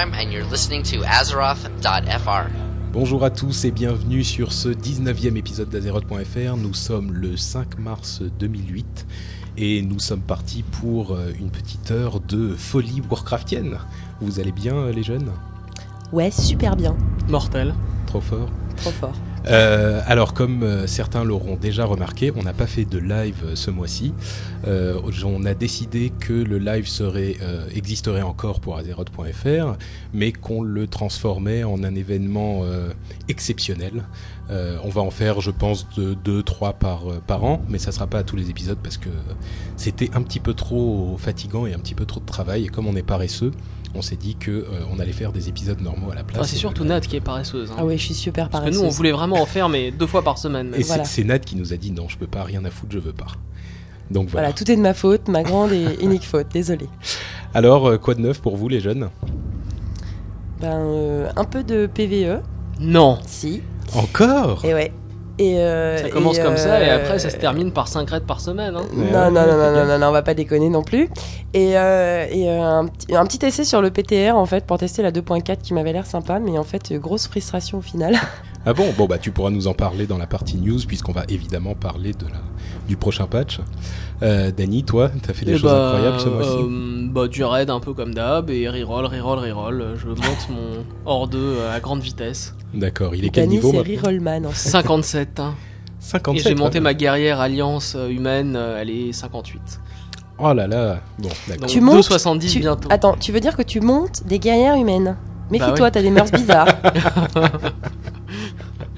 And you're listening to Azeroth.fr. Bonjour à tous et bienvenue sur ce 19e épisode d'Azeroth.fr. Nous sommes le 5 mars 2008 et nous sommes partis pour euh, une petite heure de folie Warcraftienne. Vous allez bien les jeunes? Ouais, super bien. Mortel. Trop fort Trop fort. Euh, alors, comme euh, certains l'auront déjà remarqué, on n'a pas fait de live euh, ce mois-ci. On a décidé que le live existerait encore pour Azeroth.fr, mais qu'on le transformait en un événement exceptionnel. On va en faire, je pense, de 2-3 par, euh, par an, mais ça sera pas à tous les épisodes parce que c'était un petit peu trop fatigant et un petit peu trop de travail. Et comme on est paresseux, on s'est dit que euh, on allait faire des épisodes normaux à la place. Ah, c'est surtout le- Nat qui est paresseuse. hein. Ah ouais, je suis super Parce que paresseuse. nous, on voulait vraiment en faire, mais deux fois par semaine. Et c'est- Voilà. c'est Nat qui nous a dit non, je peux pas, rien à foutre, je veux pas. Donc voilà. Voilà, tout est de ma faute, ma grande et unique faute, désolé. Alors, euh, quoi de neuf pour vous les jeunes? Ben, euh, un peu de PVE, Non. si. Encore? Et ouais. Et euh, Ça commence et, comme ça et euh, après ça se termine par 5 raids par semaine. hein. Non, ouais, non, non, non, non, non, non, on va pas déconner non plus. Et, euh, et euh, un, petit, un petit essai sur le PTR en fait pour tester la 2.4 qui m'avait l'air sympa, mais en fait euh, grosse frustration au final. Ah bon? Bon bah tu pourras nous en parler dans la partie news puisqu'on va évidemment parler de la, du prochain patch. Euh, Dany, toi, t'as fait des Et choses bah, incroyables ce mois-ci? euh, bah, du raid un peu comme d'hab et reroll, reroll, reroll. Je monte mon hors 2 à grande vitesse. D'accord, il est quel Dany, niveau c'est Rerollman en fait. 57. hein. 57 Et j'ai monté ouais. ma guerrière alliance euh, humaine, euh, elle est 58. Oh là là Bon, d'accord. Tu montes, 2,70 Tu- bientôt. Attends, tu veux dire que tu montes des guerrières humaines? Méfie-toi, ouais. t'as des mœurs bizarres.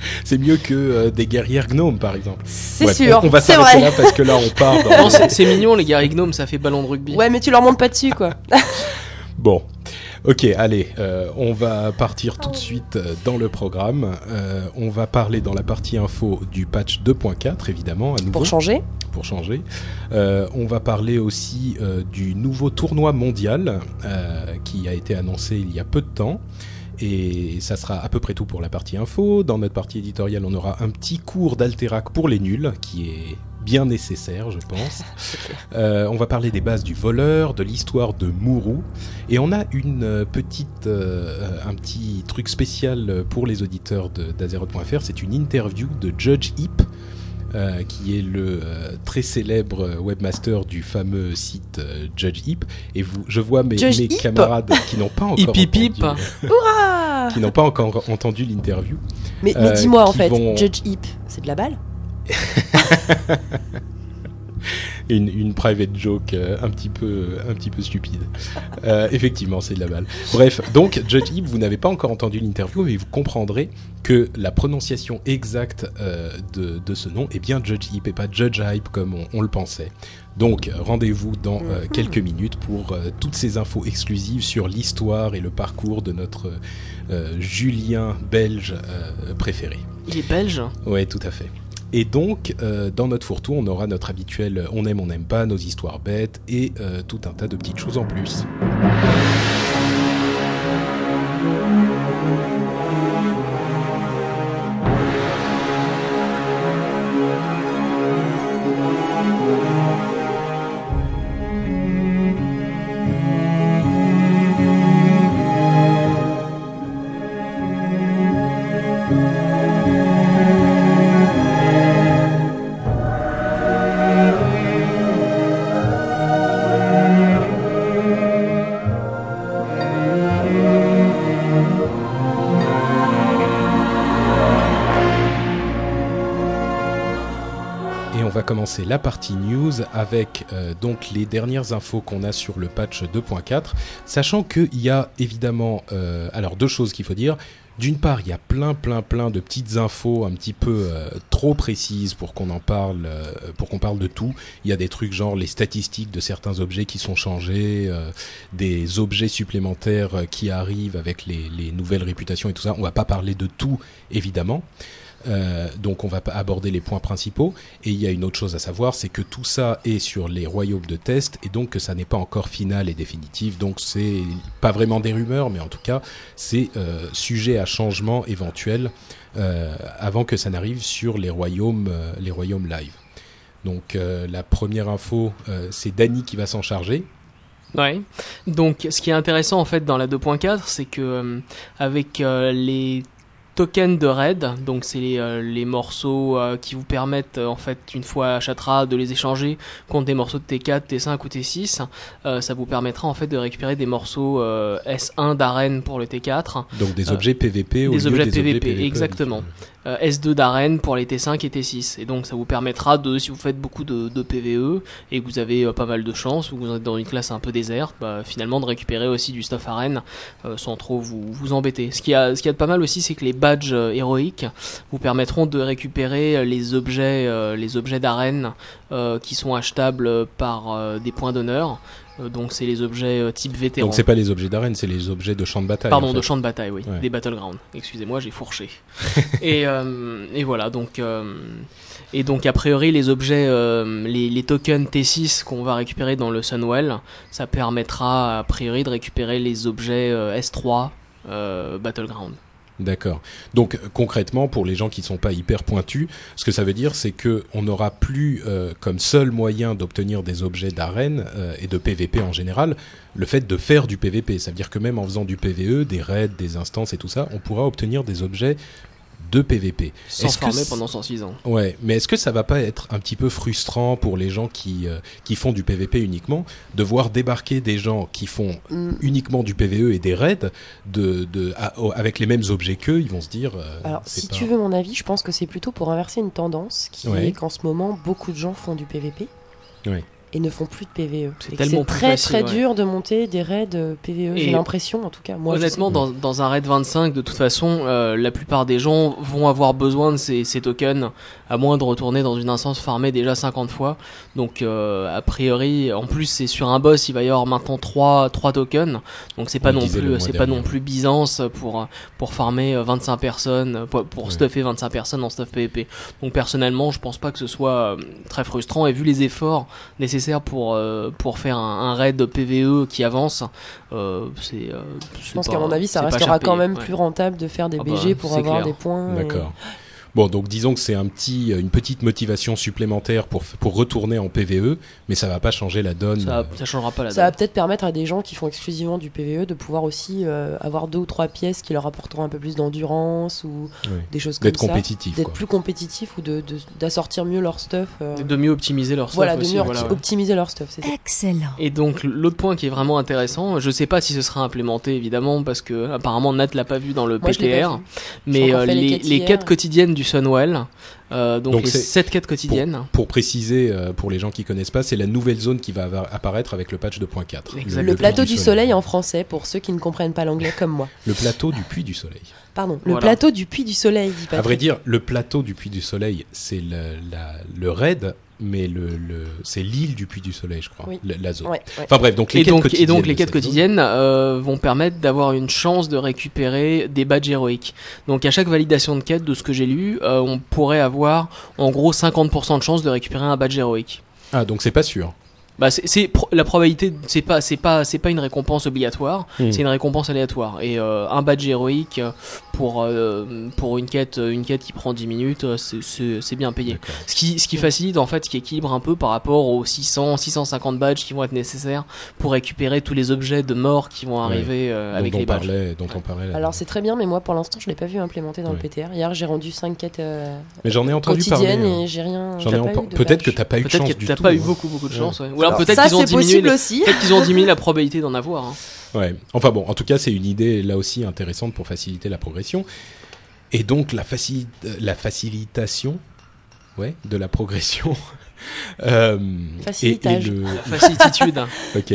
C'est mieux que euh, des guerrières gnomes par exemple. C'est Ouais, sûr, On, on va s'arrêter là parce que là on part dans... Non, c'est mignon les guerriers gnomes, ça fait ballon de rugby. Ouais, mais tu leur montes pas dessus, quoi. Bon, ok, allez, euh, on va partir tout de suite euh, dans le programme. Euh, on va parler dans la partie info du patch 2.4, évidemment, à nouveau, Pour changer. pour changer. Euh, on va parler aussi euh, du nouveau tournoi mondial euh, qui a été annoncé il y a peu de temps. Et ça sera à peu près tout pour la partie info. Dans notre partie éditoriale, on aura un petit cours d'Alterac pour les nuls, qui est bien nécessaire, je pense. Euh, on va parler des bases du voleur, de l'histoire de Mourou, et on a une euh, petite, euh, un petit truc spécial pour les auditeurs d'Azeroth.fr. C'est une interview de Judge Heap, euh, qui est le euh, très célèbre webmaster du fameux site euh, Judge Heap. Et vous, je vois mes, camarades qui n'ont pas encore Hip, hip, hip. Hurrah qui n'ont pas encore entendu l'interview. Mais, Euh, mais dis-moi, en fait, vont- Judge Heap, c'est de la balle? Une, une private joke euh, un petit peu un petit peu stupide. Euh, effectivement, c'est de la balle. Bref, donc Judge Heap, vous n'avez pas encore entendu l'interview, mais vous comprendrez que la prononciation exacte euh, de, de ce nom est bien Judge Heap et pas Judge Hype comme on, on le pensait. Donc rendez-vous dans euh, quelques minutes pour euh, toutes ces infos exclusives sur l'histoire et le parcours de notre euh, Julien belge préféré. Il est belge. Ouais, tout à fait. Et donc, dans notre fourre-tout, on aura notre habituel on aime, on n'aime pas, nos histoires bêtes et tout un tas de petites choses en plus. Commencer la partie news avec euh, donc les dernières infos qu'on a sur le patch 2.4, sachant qu'il y a évidemment euh, alors deux choses qu'il faut dire. d'une part, il y a plein, plein, plein de petites infos un petit peu euh, trop précises pour qu'on en parle, pour qu'on parle de tout. Il y a des trucs genre les statistiques de certains objets qui sont changés, des objets supplémentaires qui arrivent avec les, les nouvelles réputations et tout ça. On va pas parler de tout, évidemment. Euh, donc on va aborder les points principaux. Et il y a une autre chose à savoir c'est que tout ça est sur les royaumes de test et donc que ça n'est pas encore final et définitif. Donc c'est pas vraiment des rumeurs mais en tout cas c'est euh, sujet à changement éventuel euh, avant que ça n'arrive sur les royaumes les royaumes live. Donc la première info c'est Dany qui va s'en charger. Ouais. Donc, ce qui est intéressant en fait dans la 2.4, c'est que avec les tokens de raid, donc c'est les, euh, les morceaux euh, qui vous permettent euh, en fait une fois à Chatra de les échanger contre des morceaux de T4, T5 ou T6, euh, ça vous permettra en fait de récupérer des morceaux euh, S1 d'arène pour le T4, donc des objets PVP au des PVP, objets PVP exactement. Euh, S2 d'arène pour les T5 et T6. Et donc ça vous permettra de, si vous faites beaucoup de, PVE et que vous avez euh, pas mal de chance ou que vous êtes dans une classe un peu déserte, bah, finalement de récupérer aussi du stuff arène euh, sans trop vous, embêter. Ce qui a, ce qui a de pas mal aussi, c'est que les badges héroïques vous permettront de récupérer les objets, d'arène qui sont achetables par des points d'honneur. Euh, donc c'est les objets euh, type vétéran. donc c'est pas les objets d'arène c'est les objets de champ de bataille Pardon, en de champ de bataille, oui, Ouais. des battlegrounds. Excusez-moi, j'ai fourché. et, euh, et voilà, donc euh, et donc a priori les objets, euh, les, les tokens T6 qu'on va récupérer dans le Sunwell, ça permettra a priori de récupérer les objets euh, S3 euh, battleground. D'accord. Donc concrètement, pour les gens qui sont pas hyper pointus, ce que ça veut dire, c'est que on n'aura plus euh, comme seul moyen d'obtenir des objets d'arène euh, et de PVP en général le fait de faire du PVP. Ça veut dire que même en faisant du PVE, des raids, des instances et tout ça, on pourra obtenir des objets de PVP. Sans Est-ce que farmer c'est- pendant 106 ans. Ouais, mais est-ce que ça va pas être un petit peu frustrant pour les gens qui euh, qui font du PVP uniquement de voir débarquer des gens qui font Mm. uniquement du PVE et des raids de, de à- avec les mêmes objets qu'eux, ils vont se dire. euh, Alors, si pas- tu veux mon avis, je pense que c'est plutôt pour inverser une tendance qui Ouais. est qu'en ce moment, beaucoup de gens font du PVP Ouais. Et ne font plus de PVE. C'est tellement très facile, très ouais. dur de monter des raids euh, PVE. J'ai l'impression, en tout cas. Moi, Honnêtement, dans, dans un raid 25, de toute façon, euh, la plupart des gens vont avoir besoin de ces, ces tokens, à moins de retourner dans une instance farmée déjà 50 fois. Donc, euh, a priori, en plus, c'est sur un boss, il va y avoir maintenant 3, trois tokens. Donc, c'est pas non plus, c'est pas non plus Byzance pour pour farmer euh, 25 personnes, pour, pour Ouais. stuffer 25 personnes en stuff PvP. Donc, personnellement, je pense pas que ce soit très frustrant. Et vu les efforts nécessaires pour euh, pour faire un, un raid PVE qui avance, euh, c'est. euh, Je pense qu'à mon avis, ça restera quand même ouais. plus rentable de faire des Ah bah, BG pour c'est avoir clair. des points. D'accord. Bon, donc disons que c'est un petit, une petite motivation supplémentaire pour pour retourner en PVE, mais ça va pas changer la donne. Ça, euh, ça changera pas la Ça va donne. peut-être permettre à des gens qui font exclusivement du PVE de pouvoir aussi euh, avoir deux ou trois pièces qui leur apporteront un peu plus d'endurance ou des choses comme d'être ça. compétitif. D'être plus compétitifs ou de- de- d'assortir mieux leur stuff. euh, De mieux optimiser leur stuff voilà, de mieux voilà, ouais. optimiser leur stuff. c'est ça. Excellent. Et donc l'autre point qui est vraiment intéressant, je sais pas si ce sera implémenté évidemment parce que apparemment Nat l'a pas vu dans le Moi, PTR, mais euh, les les, quêtes les hier. quêtes quotidiennes du Sunwell, euh, donc, Donc les c'est- 7 quêtes quotidiennes. Pour préciser, euh, pour les gens qui connaissent pas, c'est la nouvelle zone qui va apparaître avec le patch de point 4. Exact. Le plateau du soleil en français pour ceux qui ne comprennent pas l'anglais comme moi. Le plateau du Puy du Soleil. Pardon, le Voilà. plateau du puits du soleil, dit À vrai dire, le plateau du Puy du Soleil, c'est le, le raid, mais le, le- c'est l'île du Puy du Soleil, je crois, Oui. la, la zone. Ouais, ouais. Enfin bref, donc les Et quêtes donc, et quotidiennes donc les quêtes quotidiennes euh, vont permettre d'avoir une chance de récupérer des badges héroïques. Donc à chaque validation de quête, de ce que j'ai lu, euh, on pourrait avoir en gros 50% de chance de récupérer un badge héroïque. Ah, donc c'est pas sûr. Bah c'est la probabilité, c'est pas c'est pas c'est pas une récompense obligatoire, Hmm. c'est une récompense aléatoire. Et euh, un badge héroïque euh, pour euh, pour une quête une quête qui prend 10 minutes, euh, c'est- c'est c'est bien payé. Ce qui, ce qui facilite en fait, ce qui équilibre un peu par rapport aux 600, 650 badges qui vont être nécessaires pour récupérer tous les objets de mort qui vont Ouais. arriver euh, avec dont, les on badges. parlait, dont on parlait. là. Alors c'est très bien, mais moi pour l'instant je l'ai pas vu implémenté dans Ouais. le PTR. Hier j'ai rendu 5 quêtes euh, mais j'en ai entendu parler. hein. et j'ai rien. Peut-être que t'as pas eu de Peut-être chance que du t'as tout. pas eu hein. beaucoup beaucoup de Ouais. chance. ouais. Alors peut-être qu'ils ont c'est diminué, possible les- aussi. peut-être qu'ils ont diminué la probabilité d'en avoir. hein. Ouais. Enfin bon, en tout cas, c'est une idée là aussi intéressante pour faciliter la progression. Et donc la, facili- euh, la facilitation ouais, de la progression Euh, et, et Facilitage. le, Facilitude. Ok.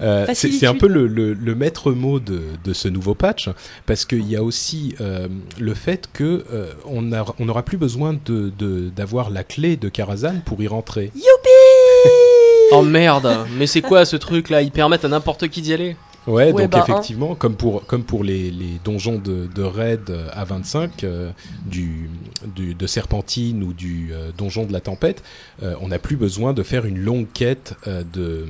Euh, c'est un peu le, le- le maître mot de, de ce nouveau patch, parce qu'il y a aussi euh, le fait que euh, on a- on n'aura plus besoin de de- d'avoir la clé de Karazhan pour y rentrer. Oh merde, mais c'est quoi ce truc là Ils permettent à n'importe qui d'y aller? Ouais, Ouais, donc bah, effectivement, comme pour comme pour les, les donjons de, de raid à 25 euh, du, du de Serpentine ou du euh, donjon de la tempête, euh, on n'a plus besoin de faire une longue quête euh, de,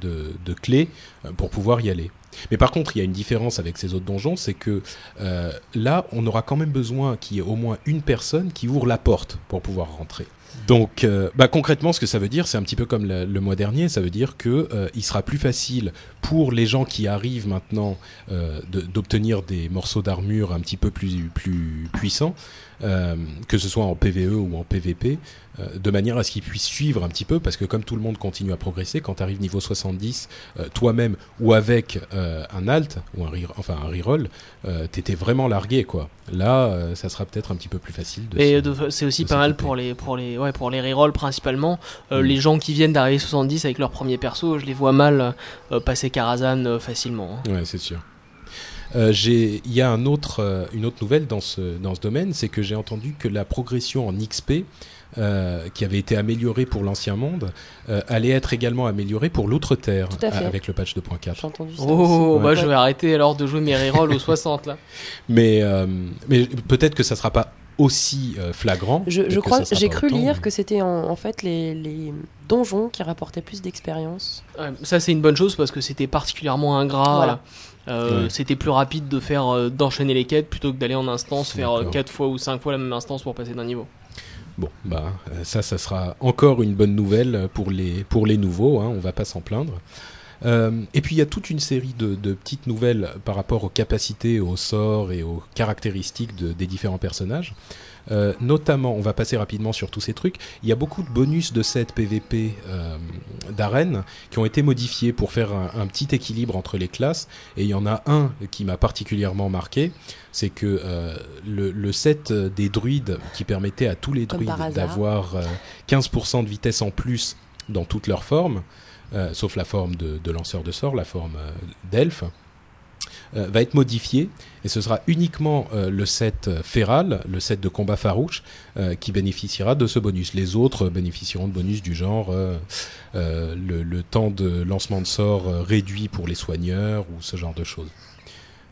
de de clés euh, pour pouvoir y aller. Mais par contre, il y a une différence avec ces autres donjons, c'est que euh, là, on aura quand même besoin qu'il y ait au moins une personne qui ouvre la porte pour pouvoir rentrer. Donc, euh, bah, concrètement, ce que ça veut dire, c'est un petit peu comme le, mois dernier. Ça veut dire que euh, il sera plus facile pour les gens qui arrivent maintenant euh, d'obtenir des morceaux d'armure un petit peu plus plus puissants, que ce soit en PVE ou en PVP, euh, de manière à ce qu'ils puissent suivre un petit peu, parce que comme tout le monde continue à progresser, quand tu arrives niveau 70, euh, toi-même ou avec euh, un alt ou un re- enfin un reroll, euh, t'étais vraiment largué quoi. Là, euh, ça sera peut-être un petit peu plus facile. De Et c'est aussi pas mal pour les pour les ouais pour les rerolls principalement. Euh, Mm. Les gens qui viennent d'arriver 70 avec leur premier perso, je les vois mal euh, passer Karazhan euh, facilement. hein. Ouais, c'est sûr. Euh, Il y a un autre, euh, une autre nouvelle dans ce, dans ce domaine, c'est que j'ai entendu que la progression en XP, euh, qui avait été améliorée pour l'ancien monde, euh, allait être également améliorée pour l'Outre-Terre avec le patch 2.4. J'ai entendu ça. Oh, bah Ouais. je vais arrêter alors de jouer mes rerolls aux 60 là. Mais, euh, mais peut-être que ça sera pas aussi euh, flagrant. Je, je crois, j'ai cru autant, lire mais- que c'était en, en fait les, les donjons qui rapportaient plus d'expérience. Ouais, ça c'est une bonne chose parce que c'était particulièrement ingrat. Voilà. Euh, Ouais. C'était plus rapide de faire euh, d'enchaîner les quêtes plutôt que d'aller en instance faire D'accord. 4 fois ou 5 fois la même instance pour passer d'un niveau. Bon, bah euh, ça, ça sera encore une bonne nouvelle pour les pour les nouveaux. Hein, on va pas s'en plaindre. Euh, et puis il y a toute une série de, de petites nouvelles par rapport aux capacités, aux sorts et aux caractéristiques de- des différents personnages. Euh, notamment, on va passer rapidement sur tous ces trucs. Il y a beaucoup de bonus de set PVP euh, d'arène qui ont été modifiés pour faire un, un petit équilibre entre les classes. Et il y en a un qui m'a particulièrement marqué, c'est que euh, le, le set euh, des druides qui permettait à tous les druides d'avoir euh, 15% de vitesse en plus dans toutes leurs formes, sauf la forme de, de lanceur de sort, la forme d'elfe, euh, va être modifié et ce sera uniquement euh, le set euh, féral, le set de combat farouche, qui bénéficiera de ce bonus. Les autres bénéficieront de bonus du genre le, le temps de lancement de sort réduit pour les soigneurs ou ce genre de choses.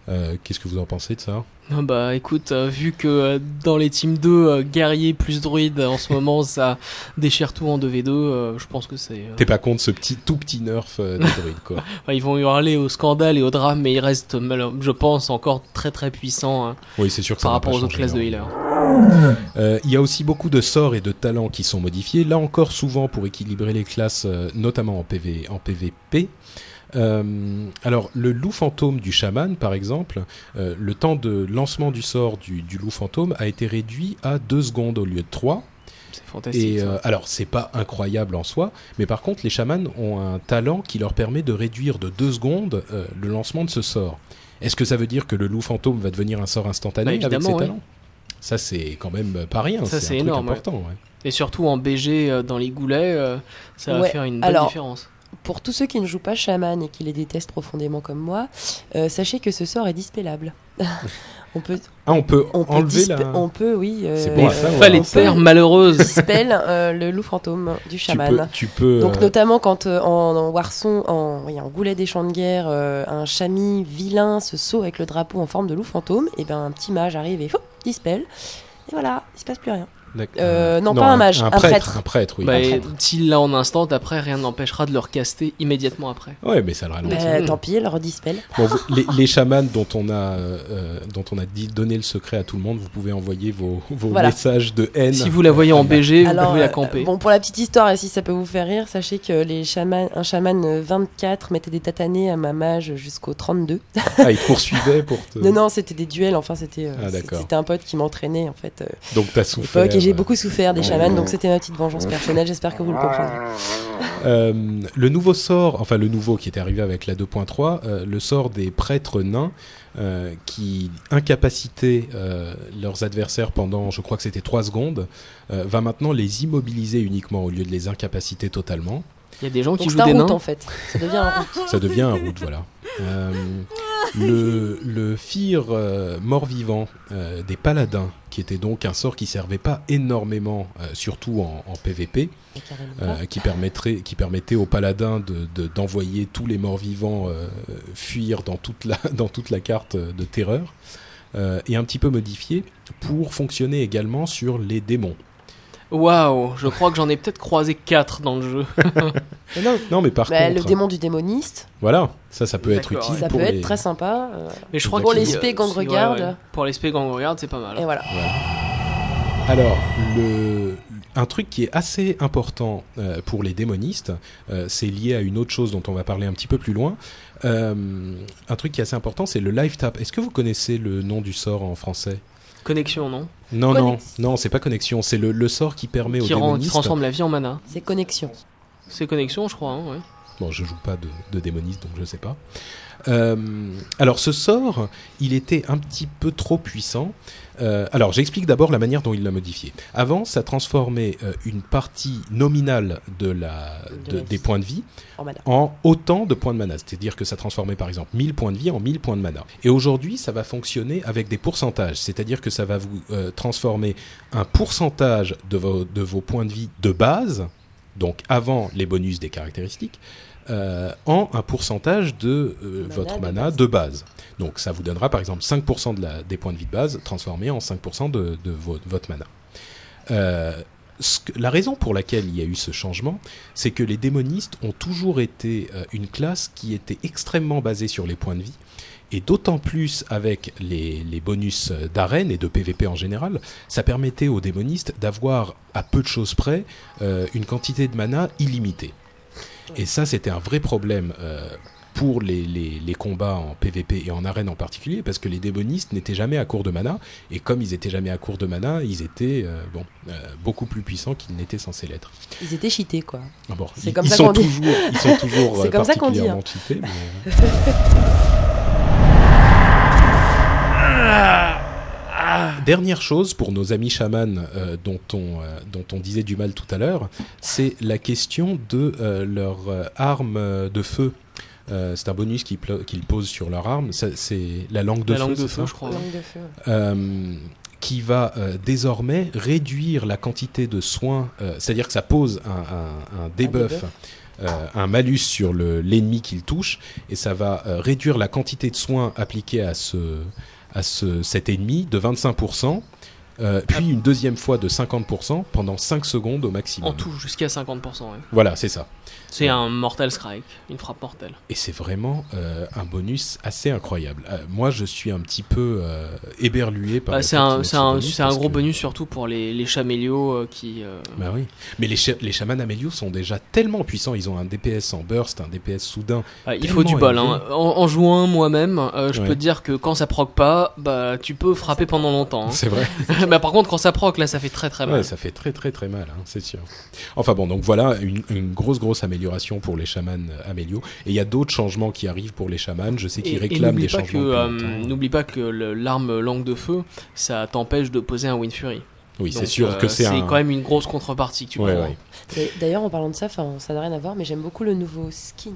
Euh, Qu'est-ce que vous en pensez de ça Ah bah écoute, euh, vu que euh, dans les teams 2, euh, guerrier plus druide, en ce moment ça déchire tout en 2v2, euh, je pense que c'est... T'es pas contre ce petit tout petit nerf des druides quoi ils vont hurler au scandale et au drame, mais ils restent, je pense, encore très très puissants hein, Oui, c'est sûr que par rapport aux autres classes de énormément. healer. Euh, Il y a aussi beaucoup de sorts et de talents qui sont modifiés, là encore souvent pour équilibrer les classes, notamment en, PV, en PVP. Euh, alors le loup fantôme du chaman par exemple, euh, le temps de lancement du sort du, du loup fantôme a été réduit à 2 secondes au lieu de 3. C'est fantastique. Et euh, alors c'est pas incroyable en soi, mais par contre les chamans ont un talent qui leur permet de réduire de 2 secondes euh, le lancement de ce sort. Est-ce que ça veut dire que le loup fantôme va devenir un sort instantané Bah, avec évidemment, ses ouais. talents? Ça c'est quand même pas rien, Ça, c'est c'est un truc énorme, ouais. important. ouais. Et surtout en BG euh, dans les goulets, euh, ça va faire une bonne alors- différence. Pour tous ceux qui ne jouent pas chaman et qui les détestent profondément comme moi, euh, sachez que ce sort est dispellable. on peut, Ah on peut on peut, enlever dispe- la... on peut, oui. euh, C'est bon euh, savoir. Fallait faire peut malheureuse. dispel euh, le loup fantôme du tu chaman. peux, tu peux Donc euh, notamment quand euh, en, en Warson, en, oui, en Goulet des champs de guerre, euh, un chamis vilain se saut avec le drapeau en forme de loup fantôme, et ben un petit mage arrive et hop, dispel. Et voilà, il se passe plus rien. Euh, non, pas un mage, un prêtre, prêtre. un prêtre, oui. Bah, Un s'il l'a en instant, après rien n'empêchera de le recaster immédiatement après. Ouais, mais ça le ralentit. Ben, Mm. tant pis, elle redispel. Bon, vous- les, les chamans dont on a euh, euh, dont on a dit donné le secret à tout le monde, vous pouvez envoyer vos, vos Voilà. messages de haine. Si vous la voyez en BG, vous pouvez la euh, camper. bon, pour la petite histoire, et si ça peut vous faire rire, sachez que les chamans, un chaman euh, 24 mettait des tatanés à ma mage jusqu'au 32. Ah, ils te poursuivaient pour te. Non, non, c'était des duels, enfin, c'était euh, Ah, d'accord. c'était un pote qui m'entraînait, en fait. euh, Donc t'as souffert. Et j'ai beaucoup souffert des chamans, donc c'était ma petite vengeance personnelle. J'espère que vous le comprendrez. Euh, le nouveau sort, enfin le nouveau qui était arrivé avec la 2.3, euh, le sort des prêtres nains euh, qui incapacitaient leurs adversaires pendant, je crois que c'était 3 secondes, va maintenant les immobiliser uniquement au lieu de les incapaciter totalement. Il y a des gens qui Donc jouent un des route nains. en fait. Ça devient un route. Ça devient un route, voilà. Euh, le, le Fir euh, mort-vivant euh, des paladins, qui était donc un sort qui servait pas énormément, euh, surtout en, en PvP, euh, qui, permettrait, qui permettait aux paladins de- de- d'envoyer tous les morts-vivants euh, fuir dans toute, la, dans toute la carte de terreur, euh, et un petit peu modifié pour fonctionner également sur les démons. Waouh, je crois que j'en ai peut-être croisé 4 dans le jeu. Mais non, Non, mais par bah, contre, le démon du démoniste, voilà, ça, ça peut être utile ouais. ça pour peut les... être très sympa. euh, Mais je crois Pour qu'il- les spé gang ouais, regarde. ouais. Pour les spé gang regarde, c'est pas mal. Et voilà. Alors, le, un truc qui est assez important euh, pour les démonistes, euh, c'est lié à une autre chose dont on va parler un petit peu plus loin. Euh, un truc qui est assez important, c'est le live tap. Est-ce que vous connaissez le nom du sort en français? Connexion, non Non, Connex- non, non, c'est pas connexion. C'est le, le sort qui permet aux qui, rend, qui transforme la vie en mana. C'est connexion. C'est connexion, je crois. hein, ouais. Bon, je joue pas de, de démoniste, donc je sais pas. Euh, alors, ce sort, il était un petit peu trop puissant. Euh, alors, j'explique d'abord la manière dont il l'a modifié. Avant, ça transformait euh, une partie nominale de la, De de- la des points de vie En autant de points de mana. C'est-à-dire que ça transformait par exemple 1000 points de vie en 1000 points de mana. Et aujourd'hui, ça va fonctionner avec des pourcentages. C'est-à-dire que ça va vous transformer un pourcentage de vos, de vos points de vie de base, donc avant les bonus des caractéristiques, euh, en un pourcentage de euh, Mana votre de mana base. de base. Donc ça vous donnera par exemple 5% de la, des points de vie de base transformés en 5% de, de vo- votre mana. Euh, ce que- la raison pour laquelle il y a eu ce changement, c'est que les démonistes ont toujours été une classe qui était extrêmement basée sur les points de vie. Et d'autant plus avec les, les bonus d'arène et de PvP en général, ça permettait aux démonistes d'avoir, à peu de choses près, euh, une quantité de mana illimitée. Et ça, c'était un vrai problème euh, pour les, les- les combats en PvP et en arène en particulier, parce que les démonistes n'étaient jamais à court de mana, et comme ils étaient jamais à court de mana, ils étaient euh, bon, euh, beaucoup plus puissants qu'ils n'étaient censés l'être. Ils étaient cheatés quoi. Ah bon, C'est comme ça qu'on dit. toujours, ils sont toujours C'est euh, comme ça qu'on dit, hein. particulièrement cheatés, mais- Dernière chose pour nos amis chamans euh, dont, on, euh, dont on disait du mal tout à l'heure, c'est la question de euh, leur euh, arme de feu. Euh, c'est un bonus qu'ils qu'ils posent sur leur arme. C'est la langue de la feu. langue de c'est feu, ça je crois. Langue de feu. euh, qui va euh, désormais réduire la quantité de soins, euh, c'est-à-dire que ça pose un, un- un debuff, debuff. euh, un malus sur le- l'ennemi qu'il touche, et ça va euh, réduire la quantité de soins appliqués à, ce, à ce, cet ennemi de 25%, euh, puis une deuxième fois de 50% pendant 5 secondes au maximum. En tout, jusqu'à 50%. ouais. Voilà, c'est ça. C'est un Mortal Strike, une frappe mortelle. Et c'est vraiment euh, un bonus assez incroyable. Euh, moi, je suis un petit peu euh, éberlué par Bah, c'est un, ce gros que- bonus surtout pour les, les chamélios euh, qui. Bah oui. Mais les, cha- les chamans Amélios sont déjà tellement puissants. Ils ont un DPS en burst, un DPS soudain. bah, il faut du bol. hein. En, en jouant moi-même, je Ouais. peux te dire que quand ça proc pas, bah tu peux frapper pendant longtemps. hein. C'est vrai. bah, par contre, quand ça proc, là, ça fait très très mal. Ouais, ça fait très très très mal, hein, c'est sûr. Enfin bon, donc voilà une, une grosse grosse amélioration pour les chamans euh, Amélio. Et il y a d'autres changements qui arrivent pour les chamans. Je sais Et- qu'ils et réclament n'oublie des pas changements. euh. N'oublie pas que l'arme langue de feu, ça t'empêche de poser un Wind Fury. oui, c'est sûr euh, que c'est un. quand même une grosse contrepartie que tu Ouais, prends. ouais. Et D'ailleurs, en parlant de ça, ça n'a rien à voir, mais j'aime beaucoup le nouveau skin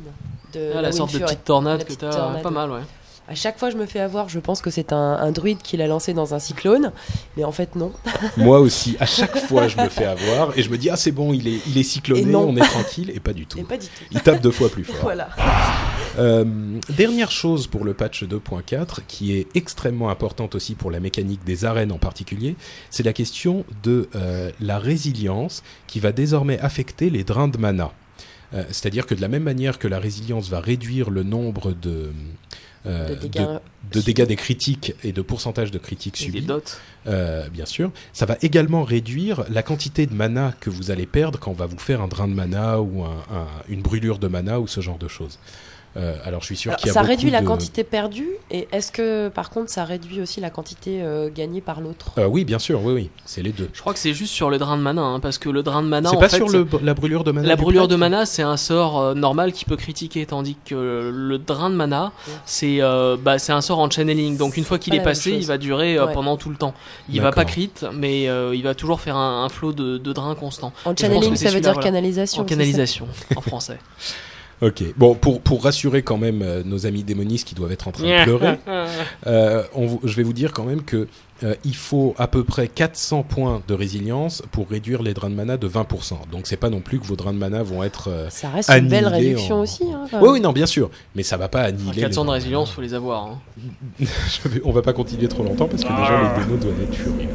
de Ah, la Wind sorte de Fury. petite tornade La que petite t'as, tornade. pas mal, ouais. À chaque fois, je me fais avoir. Je pense que c'est un, un druide qui l'a lancé dans un cyclone, mais en fait non. Moi aussi, à chaque fois, je me fais avoir et je me dis ah c'est bon, il est il est cycloné, on est tranquille et pas du tout. Et pas du tout. Il tape deux fois plus fort. Voilà. Euh, dernière chose pour le patch 2.4, qui est extrêmement importante aussi pour la mécanique des arènes en particulier, c'est la question de euh, la résilience qui va désormais affecter les drains de mana. Euh, C'est-à-dire que de la même manière que la résilience va réduire le nombre de, De dégâts de dégâts des critiques et de pourcentage de critiques Et des dots. euh, bien sûr, ça va également réduire la quantité de mana que vous allez perdre quand on va vous faire un drain de mana ou un- un- une brûlure de mana ou ce genre de choses. Euh, alors je suis sûr qu'il y a ça beaucoup réduit la de- quantité perdue et est-ce que par contre ça réduit aussi la quantité euh, gagnée par l'autre? Euh, oui, bien sûr, oui, oui, c'est les deux. Je crois que c'est juste sur le drain de mana, hein, parce que le drain de mana, C'est pas fait, sur le, la brûlure de mana. La brûlure de mana, c'est un sort euh, normal qui peut critiquer, tandis que le drain de mana, c'est euh, bah, c'est un sort en channeling. Donc une fois qu'il est passé, chose. il va durer euh, Ouais. pendant tout le temps. Il va pas crit, mais euh, il va toujours faire un, un flot de, de drain constant. En channeling, ça veut dire canalisation. En canalisation, en français. Ok. Bon, pour, pour rassurer quand même euh, nos amis démonistes qui doivent être en train de pleurer, euh, on je vais vous dire quand même que euh, il faut à peu près 400 points de résilience pour réduire les drains de mana de 20%. Donc c'est pas non plus que vos drains de mana vont être. euh, Ça reste une belle réduction en- aussi. hein, quand Oui, même. oui, non, bien sûr. Mais ça va pas annihiler. les 400 de drains résilience, mana. faut les avoir. hein. Je vais- on va pas continuer trop longtemps parce que déjà les démos doivent être furieux.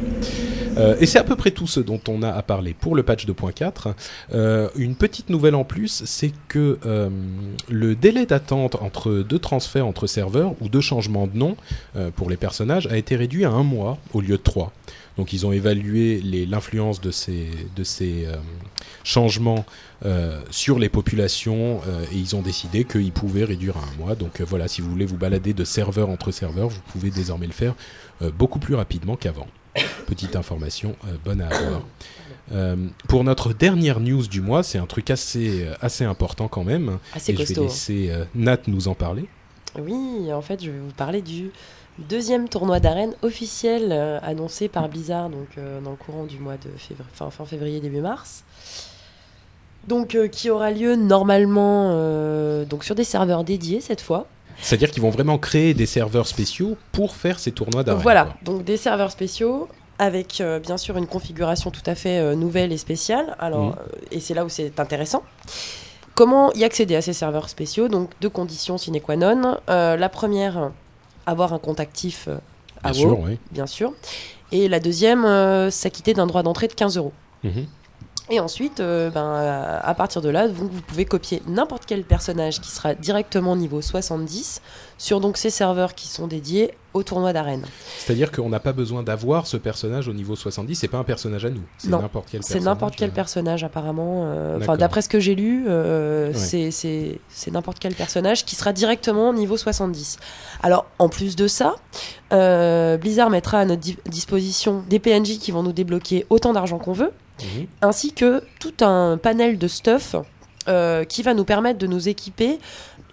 Euh, et c'est à peu près tout ce dont on a à parler pour le patch 2.4. Euh, une petite nouvelle en plus, c'est que euh, le délai d'attente entre deux transferts entre serveurs ou deux changements de nom pour les personnages a été réduit à un mois au lieu de trois. Donc ils ont évalué l'influence de ces, changements sur les populations et ils ont décidé qu'ils pouvaient réduire à un mois. Donc voilà, si vous voulez vous balader de serveur entre serveurs, vous pouvez désormais le faire beaucoup plus rapidement qu'avant. Petite information euh, bonne à avoir. Euh, pour notre dernière news du mois, c'est un truc assez, euh, assez important quand même. Assez et je vais laisser Nat nous en parler. Oui, en fait, je vais vous parler du deuxième tournoi d'arène officiel annoncé par Blizzard donc, dans le courant du mois de février, fin, fin février, début mars. Donc, euh, qui aura lieu normalement euh, donc sur des serveurs dédiés cette fois. C'est-à-dire qu'ils vont vraiment créer des serveurs spéciaux pour faire ces tournois d'arène. voilà, quoi. donc des serveurs spéciaux avec euh, bien sûr une configuration tout à fait euh, nouvelle et spéciale. Alors, Mhm. euh, et c'est là où c'est intéressant. Comment y accéder à ces serveurs spéciaux? Donc deux conditions sine qua non. La première, avoir un compte actif à Bien WoW, sûr, oui. bien sûr. Et la deuxième, s'acquitter d'un droit d'entrée de 15 euros. Mhm. Et ensuite, euh, ben, euh, à partir de là, vous, vous pouvez copier n'importe quel personnage qui sera directement niveau 70 sur donc ces serveurs qui sont dédiés au tournoi d'arène. C'est-à-dire qu'on n'a pas besoin d'avoir ce personnage au niveau 70, c'est pas un personnage à nous, c'est n'importe quel C'est personnage. n'importe quel euh, personnage apparemment. Enfin, d'après ce que j'ai lu, Ouais. c'est- c'est c'est n'importe quel personnage qui sera directement niveau 70. Alors, en plus de ça, Blizzard mettra à notre di- disposition des PNJ qui vont nous débloquer autant d'argent qu'on veut, mhm. ainsi que tout un panel de stuff euh, qui va nous permettre de nous équiper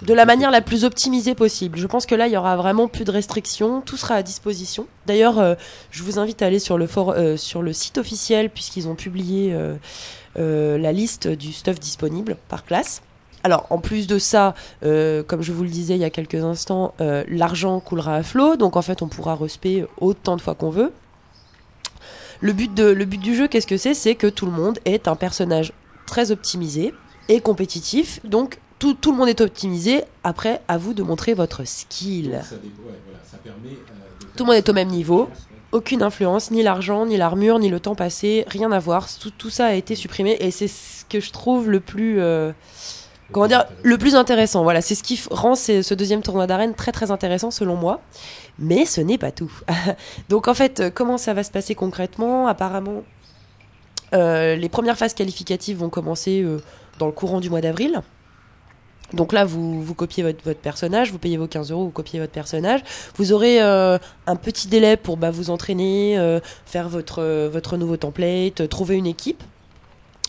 de la manière la plus optimisée possible. Je pense que là, il y aura vraiment plus de restrictions, tout sera à disposition. D'ailleurs, euh, je vous invite à aller sur le, euh, site officiel, puisqu'ils ont publié la liste du stuff disponible par classe. Alors, en plus de ça, comme je vous le disais il y a quelques instants, l'argent coulera à flot, donc en fait, on pourra respect autant de fois qu'on veut. Le but, de, le but du jeu, qu'est-ce que c'est? C'est que tout le monde est un personnage très optimisé et compétitif. Donc, tout, tout le monde est optimisé. Après, à vous de montrer votre skill. Donc, ça dé- ouais, voilà, ça permet, euh, Tout le monde est au même niveau. Aucune influence, ni l'argent, ni l'armure, ni le temps passé, rien à voir. Tout, tout ça a été supprimé et c'est ce que je trouve le plus, euh, comment dire, le plus intéressant. Voilà, c'est ce qui rend ce deuxième tournoi d'arène très très intéressant selon moi. Mais ce n'est pas tout. Donc en fait, euh, comment ça va se passer concrètement? Apparemment, euh, les premières phases qualificatives vont commencer euh, dans le courant du mois d'avril. Donc là, vous, vous copiez votre, votre personnage, vous payez vos 15 euros, vous copiez votre personnage. Vous aurez un petit délai pour bah, vous entraîner, faire votre, votre nouveau template, trouver une équipe.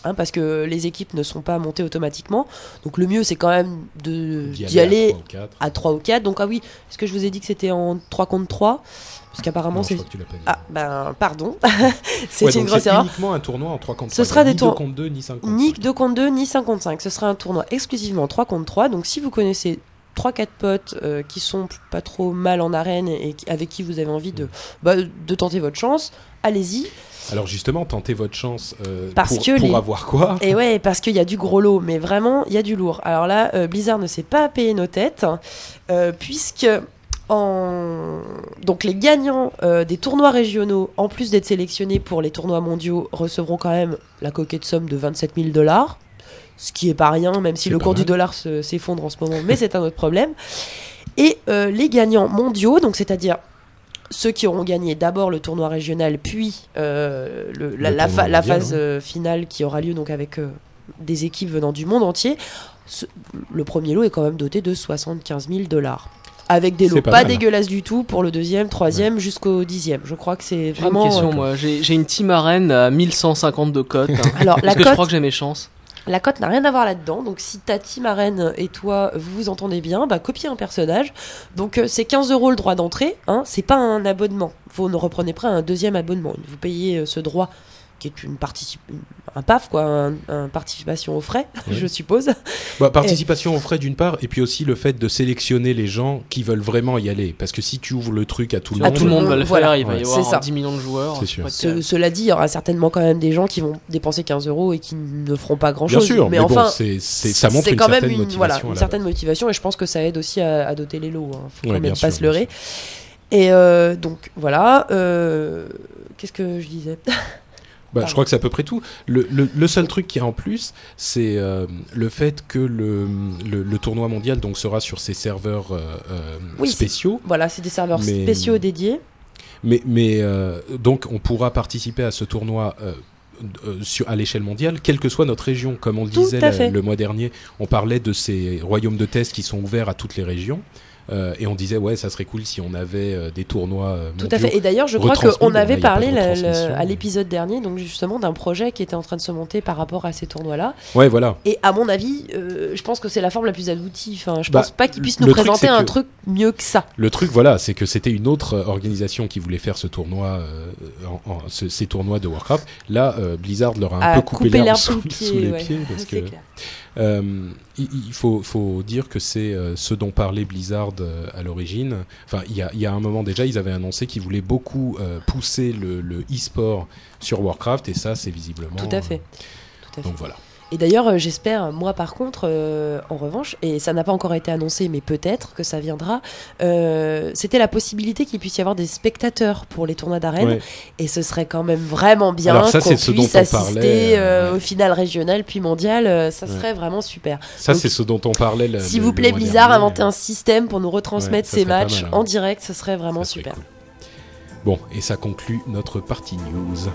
Hein, parce que les équipes ne sont pas montées automatiquement. Donc le mieux, c'est quand même d'y aller à 3 ou 4. Donc ah oui, est-ce que je vous ai dit que c'était en 3 contre 3 Parce qu'apparemment c'est... Ah ben pardon, c'est Ouais, une grosse erreur. uniquement un tournoi en 3 contre 3. Ce sera des ni tours- 2 contre 2, ni 5 contre Ni 5. 2 contre 2, ni 5 contre 5. Ce sera un tournoi exclusivement 3 contre 3. Donc si vous connaissez 3-4 potes euh, qui sont pas trop mal en arène et avec qui vous avez envie de, bah, de tenter votre chance, allez-y. Alors justement, tentez votre chance euh, Parce pour, que pour les- avoir quoi? Et ouais, parce qu'il y a du gros lot, mais vraiment, il y a du lourd. Alors là, euh, Blizzard ne s'est pas payé nos têtes, euh, puisque en... donc les gagnants des tournois régionaux, en plus d'être sélectionnés pour les tournois mondiaux, recevront quand même la coquette somme de 27 000 dollars. Ce qui est pas rien, même si le cours du dollar se- s'effondre en ce moment, mais c'est un autre problème. Et les gagnants mondiaux, donc c'est-à-dire ceux qui auront gagné d'abord le tournoi régional, puis euh, le- la, Le la fa- phase hein. euh, finale qui aura lieu donc avec euh, des équipes venant du monde entier, Ce- le premier lot est quand même doté de 75 000 dollars. Avec des C'est lots pas dégueulasses du tout pour le deuxième, troisième, jusqu'au dixième. Je crois que c'est J'ai vraiment. une question, euh, moi. J'ai j'ai une team arène à 1150 de cote. hein. Alors, la Est-ce que je crois que j'ai mes chances la cote n'a rien à voir là-dedans. Donc, si ta team arène et toi vous vous entendez bien, bah copiez un personnage. Donc, euh, c'est 15 euros le droit d'entrée. Hein, c'est pas un abonnement. Vous ne reprenez pas un deuxième abonnement. Vous payez euh, ce droit qui est une particip- un PAF quoi, un, un participation aux frais, Oui. je suppose. Bah, participation aux frais d'une part, et puis aussi le fait de sélectionner les gens qui veulent vraiment y aller. Parce que si tu ouvres le truc à tout le À monde, tout le monde va le Voilà. faire, il va Ouais. y C'est avoir ça. 10 millions de joueurs. C'est sûr. Ce- cela dit, il y aura certainement quand même des gens qui vont dépenser 15 euros et qui ne feront pas grand bien chose. sûr, mais, mais enfin, bon, c'est, c'est- ça montre c'est une quand même certaine une, motivation. voilà, une certaine base. motivation et je pense que ça aide aussi à, à doter les lots. Hein. Faut Ouais, quand bien même sûr, pas se bien leurrer. Et euh, donc voilà. euh, Qu'est-ce que je disais? Bah, je crois que c'est à peu près tout. Le, le- le seul truc qu'il y a en plus, c'est euh, le fait que le, le, tournoi mondial donc, sera sur ces serveurs euh, euh, Oui, spéciaux. Voilà, c'est des serveurs Mais- spéciaux dédiés. Mais, mais euh, donc, on pourra participer à ce tournoi. sur, à l'échelle mondiale, quelle que soit notre région. Comme on le disait la- le mois dernier, on parlait de ces royaumes de test qui sont ouverts à toutes les régions. Euh, et on disait, ouais, ça serait cool si on avait euh, des tournois euh, Tout à fait. Et d'ailleurs, je crois qu'on avait parlé la- la- à l'épisode dernier, donc justement d'un projet qui était en train de se monter par rapport à ces tournois-là. Ouais, voilà. Et à mon avis, euh, je pense que c'est la forme la plus aboutie. Enfin, je Bah, pense pas qu'ils puissent nous présenter un que- truc mieux que ça. Le truc, voilà, c'est que c'était une autre organisation qui voulait faire ce tournoi, euh, en- en- ce- ces tournois de Warcraft. Là, Blizzard leur a un À peu coupé l'herbe sous, sous les ouais. pieds parce que clair. Euh, il, il faut, faut dire que c'est euh, ce dont parlait Blizzard euh, à l'origine. Enfin, il y a, il y a un moment déjà, ils avaient annoncé qu'ils voulaient beaucoup euh, pousser le, le e-sport sur Warcraft, et ça, c'est visiblement. Tout à fait. Tout à fait. donc voilà. Et d'ailleurs, euh, j'espère, moi par contre, euh, en revanche, et ça n'a pas encore été annoncé, mais peut-être que ça viendra, euh, c'était la possibilité qu'il puisse y avoir des spectateurs pour les tournois d'arène. Ouais. Et ce serait quand même vraiment bien qu'on c'est ce dont puisse assister parlait, euh, ouais. au final régional puis mondial. ça Ouais. serait vraiment super. Ça, c'est ce dont on parlait. S'il vous plaît, dernier. inventez un système pour nous retransmettre ces matchs mal, hein. en direct. Ce serait vraiment Ça serait super. cool. Bon, et ça conclut notre partie news.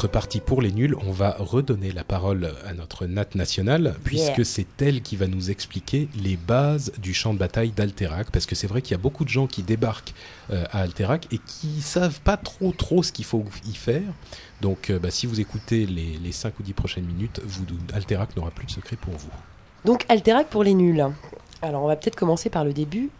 Notre partie pour les nuls, on va redonner la parole à notre Nat nationale, puisque Yeah. c'est elle qui va nous expliquer les bases du champ de bataille d'Alterac. Parce que c'est vrai qu'il y a beaucoup de gens qui débarquent euh, à Alterac et qui savent pas trop trop ce qu'il faut y faire. Donc euh, bah, si vous écoutez les, les 5 ou 10 prochaines minutes, vous, Alterac n'aura plus de secret pour vous. Donc Alterac pour les nuls. Alors on va peut-être commencer par le début.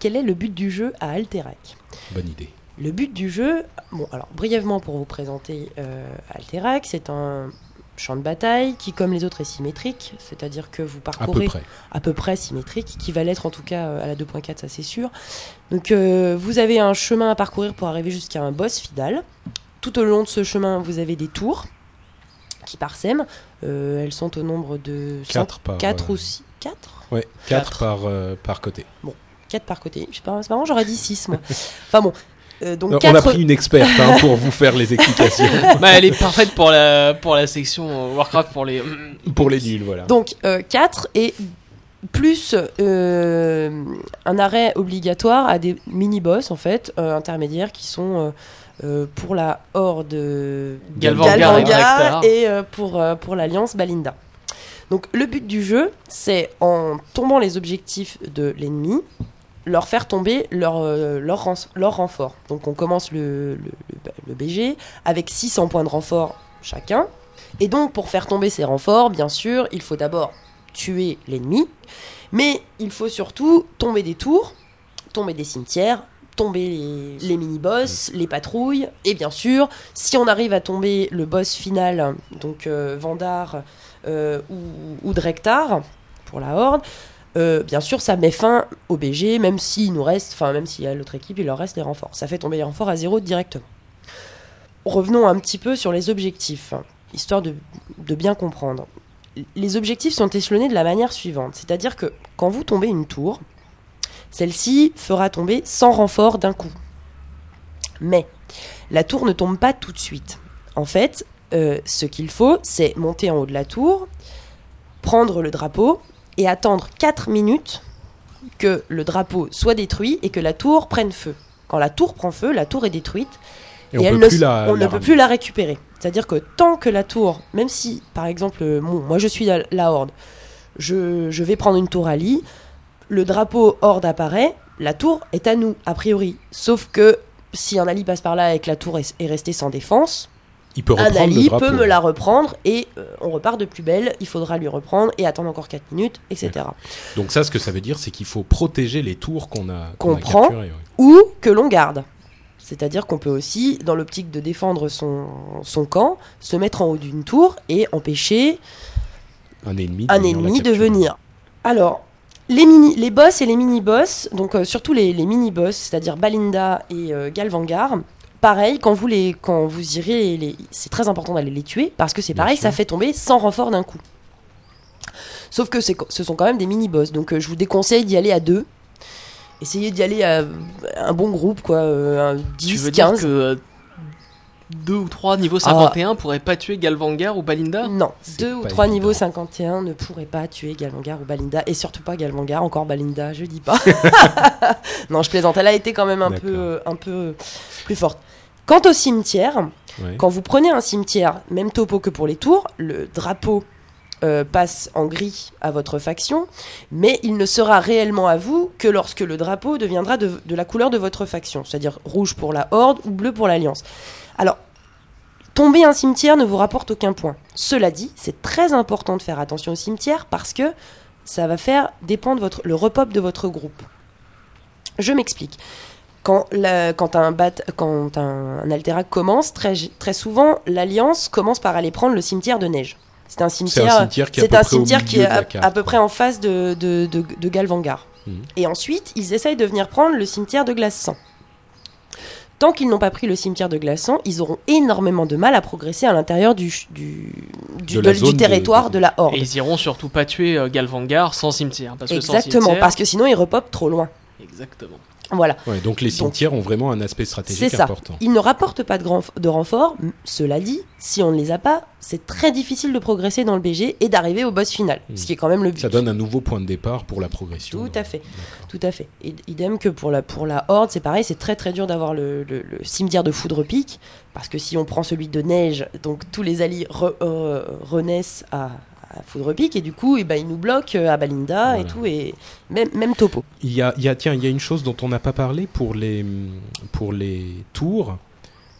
Quel est le but du jeu à Alterac Bonne idée. Le but du jeu, bon alors brièvement pour vous présenter euh, Alterac, c'est un champ de bataille qui comme les autres est symétrique, c'est-à-dire que vous À peu parcourez près. à peu près symétrique, qui va l'être en tout cas euh, à la 2.4, ça c'est sûr. Donc euh, vous avez un chemin à parcourir pour arriver jusqu'à un boss final. Tout au long de ce chemin, vous avez des tours qui parsèment. Euh, elles sont au nombre de 4 par, 4 euh, ou 6 4 Ouais, 4 Quatre. par, par côté. 4 par côté. Je sais pas, c'est marrant, j'aurais dit 6 moi. enfin bon. Euh, donc Non, On 4 a pris une experte hein, pour vous faire les explications. Bah, elle est parfaite pour la, pour la section euh, Warcraft pour les. pour les nuls, voilà. Donc 4 et plus euh, un arrêt obligatoire à des mini-boss en fait, euh, intermédiaires qui sont euh, euh, pour la horde euh, Galvangar Galvangar et euh, pour, euh, pour l'alliance Balinda. Donc le but du jeu, c'est en tombant les objectifs de l'ennemi, leur faire tomber leur, euh, leur, leur renfort. Donc on commence le, le, le- le BG avec 600 points de renfort chacun. Et donc pour faire tomber ces renforts, bien sûr, il faut d'abord tuer l'ennemi, mais il faut surtout tomber des tours, tomber des cimetières, tomber les, les mini-boss, les patrouilles, et bien sûr, si on arrive à tomber le boss final, donc euh, Vandar euh, ou, ou Drektar, pour la Horde, euh, bien sûr, ça met fin au BG, même s'il nous reste, même s'il y a l'autre équipe, il leur reste les renforts. Ça fait tomber les renforts à zéro directement. Revenons un petit peu sur les objectifs, histoire de, de bien comprendre. Les objectifs sont échelonnés de la manière suivante, c'est-à-dire que quand vous tombez une tour, celle-ci fera tomber 100 renforts d'un coup. Mais la tour ne tombe pas tout de suite. En fait, euh, ce qu'il faut, c'est monter en haut de la tour, prendre le drapeau et attendre 4 minutes que le drapeau soit détruit et que la tour prenne feu. Quand la tour prend feu, la tour est détruite Et, on, elle ne, la, on la ne peut plus la récupérer. C'est-à-dire que tant que la tour, même si par exemple, euh, bon, moi je suis la, la horde, je, je vais prendre une tour à lit, le drapeau horde apparaît, la tour est à nous, a priori. Sauf que si un ali passe par là et que la tour est, est restée sans défense, Il peut reprendre le ali drapeau. peut me la reprendre et euh, on repart de plus belle, il faudra lui reprendre et attendre encore 4 minutes, etc. Donc ça, ce que ça veut dire, c'est qu'il faut protéger les tours qu'on a, Qu'on prend. ouais. Ou que l'on garde. C'est-à-dire qu'on peut aussi, dans l'optique de défendre son, son camp, se mettre en haut d'une tour et empêcher Un ennemi, de un ennemi de venir. Alors, les, mini, les boss et les mini-boss, donc euh, surtout les, les mini-boss, c'est-à-dire Balinda et euh, Galvangar, pareil, quand vous, les, quand vous irez, les, c'est très important d'aller les tuer, parce que c'est pareil, ça fait tomber 100 renforts d'un coup. Sauf que c'est- ce sont quand même des mini-boss, donc euh, je vous déconseille d'y aller à deux. Essayez d'y aller à un bon groupe, quoi, euh, un 10, Tu veux dire 15. que euh, deux ou trois niveaux 51 pourraient pas tuer Galvangar ou Balinda? Non, C'est deux ou trois niveaux 51 ne pourraient pas tuer Galvangar ou Balinda, et surtout pas Galvangar, encore Balinda, je dis pas. non, je plaisante, elle a été quand même un peu, euh, un peu plus forte. Quant au cimetière, quand vous prenez un cimetière, même topo que pour les tours, le drapeau euh, passe en gris à votre faction, mais il ne sera réellement à vous que lorsque le drapeau deviendra de, de la couleur de votre faction, c'est-à-dire rouge pour la Horde ou bleu pour l'Alliance. Alors, tomber un cimetière ne vous rapporte aucun point. Cela dit, c'est très important de faire attention au cimetière parce que ça va faire dépendre votre, le repop de votre groupe. Je m'explique. Quand, la- quand, un, bat, quand un, un Alterac commence, très, très souvent, l'Alliance commence par aller prendre le cimetière de neige. C'est un cimetière, qui est à peu un près au cimetière qui milieu est de la à, carte, à peu quoi. près en face de, de, de, de Galvangar. Mhm. Et ensuite, ils essayent de venir prendre le cimetière de Glaçant. Tant qu'ils n'ont pas pris le cimetière de Glaçant, ils auront énormément de mal à progresser à l'intérieur du, ch- du, du, De la de- zone du de- territoire de- de, la Horde. Et ils iront surtout pas tuer euh, Galvangar sans cimetière. Parce que sans Exactement, cimetière- parce que sinon ils repopent trop loin. Exactement. Voilà. Ouais, donc les cimetières ont vraiment un aspect stratégique ça. important. Ils ne rapportent pas de, grand- de renforts. M- Cela dit, si on ne les a pas, c'est très difficile de progresser dans le BG et d'arriver au boss final. Mhm. Ce qui est quand même le but. Ça donne un nouveau point de départ pour la progression. Tout à fait. Tout à fait. Et, idem que pour la, pour la Horde, c'est pareil, c'est très très dur d'avoir le, le- le cimetière de foudre pique, parce que si on prend celui de neige, donc tous les alliés re- euh, renaissent à, à foudre pique, et du coup, eh ben, ils nous bloquent à Balinda et tout, et même, même topo. Il y a, il y a- tiens, il y a une chose dont on n'a pas parlé pour les, pour les tours,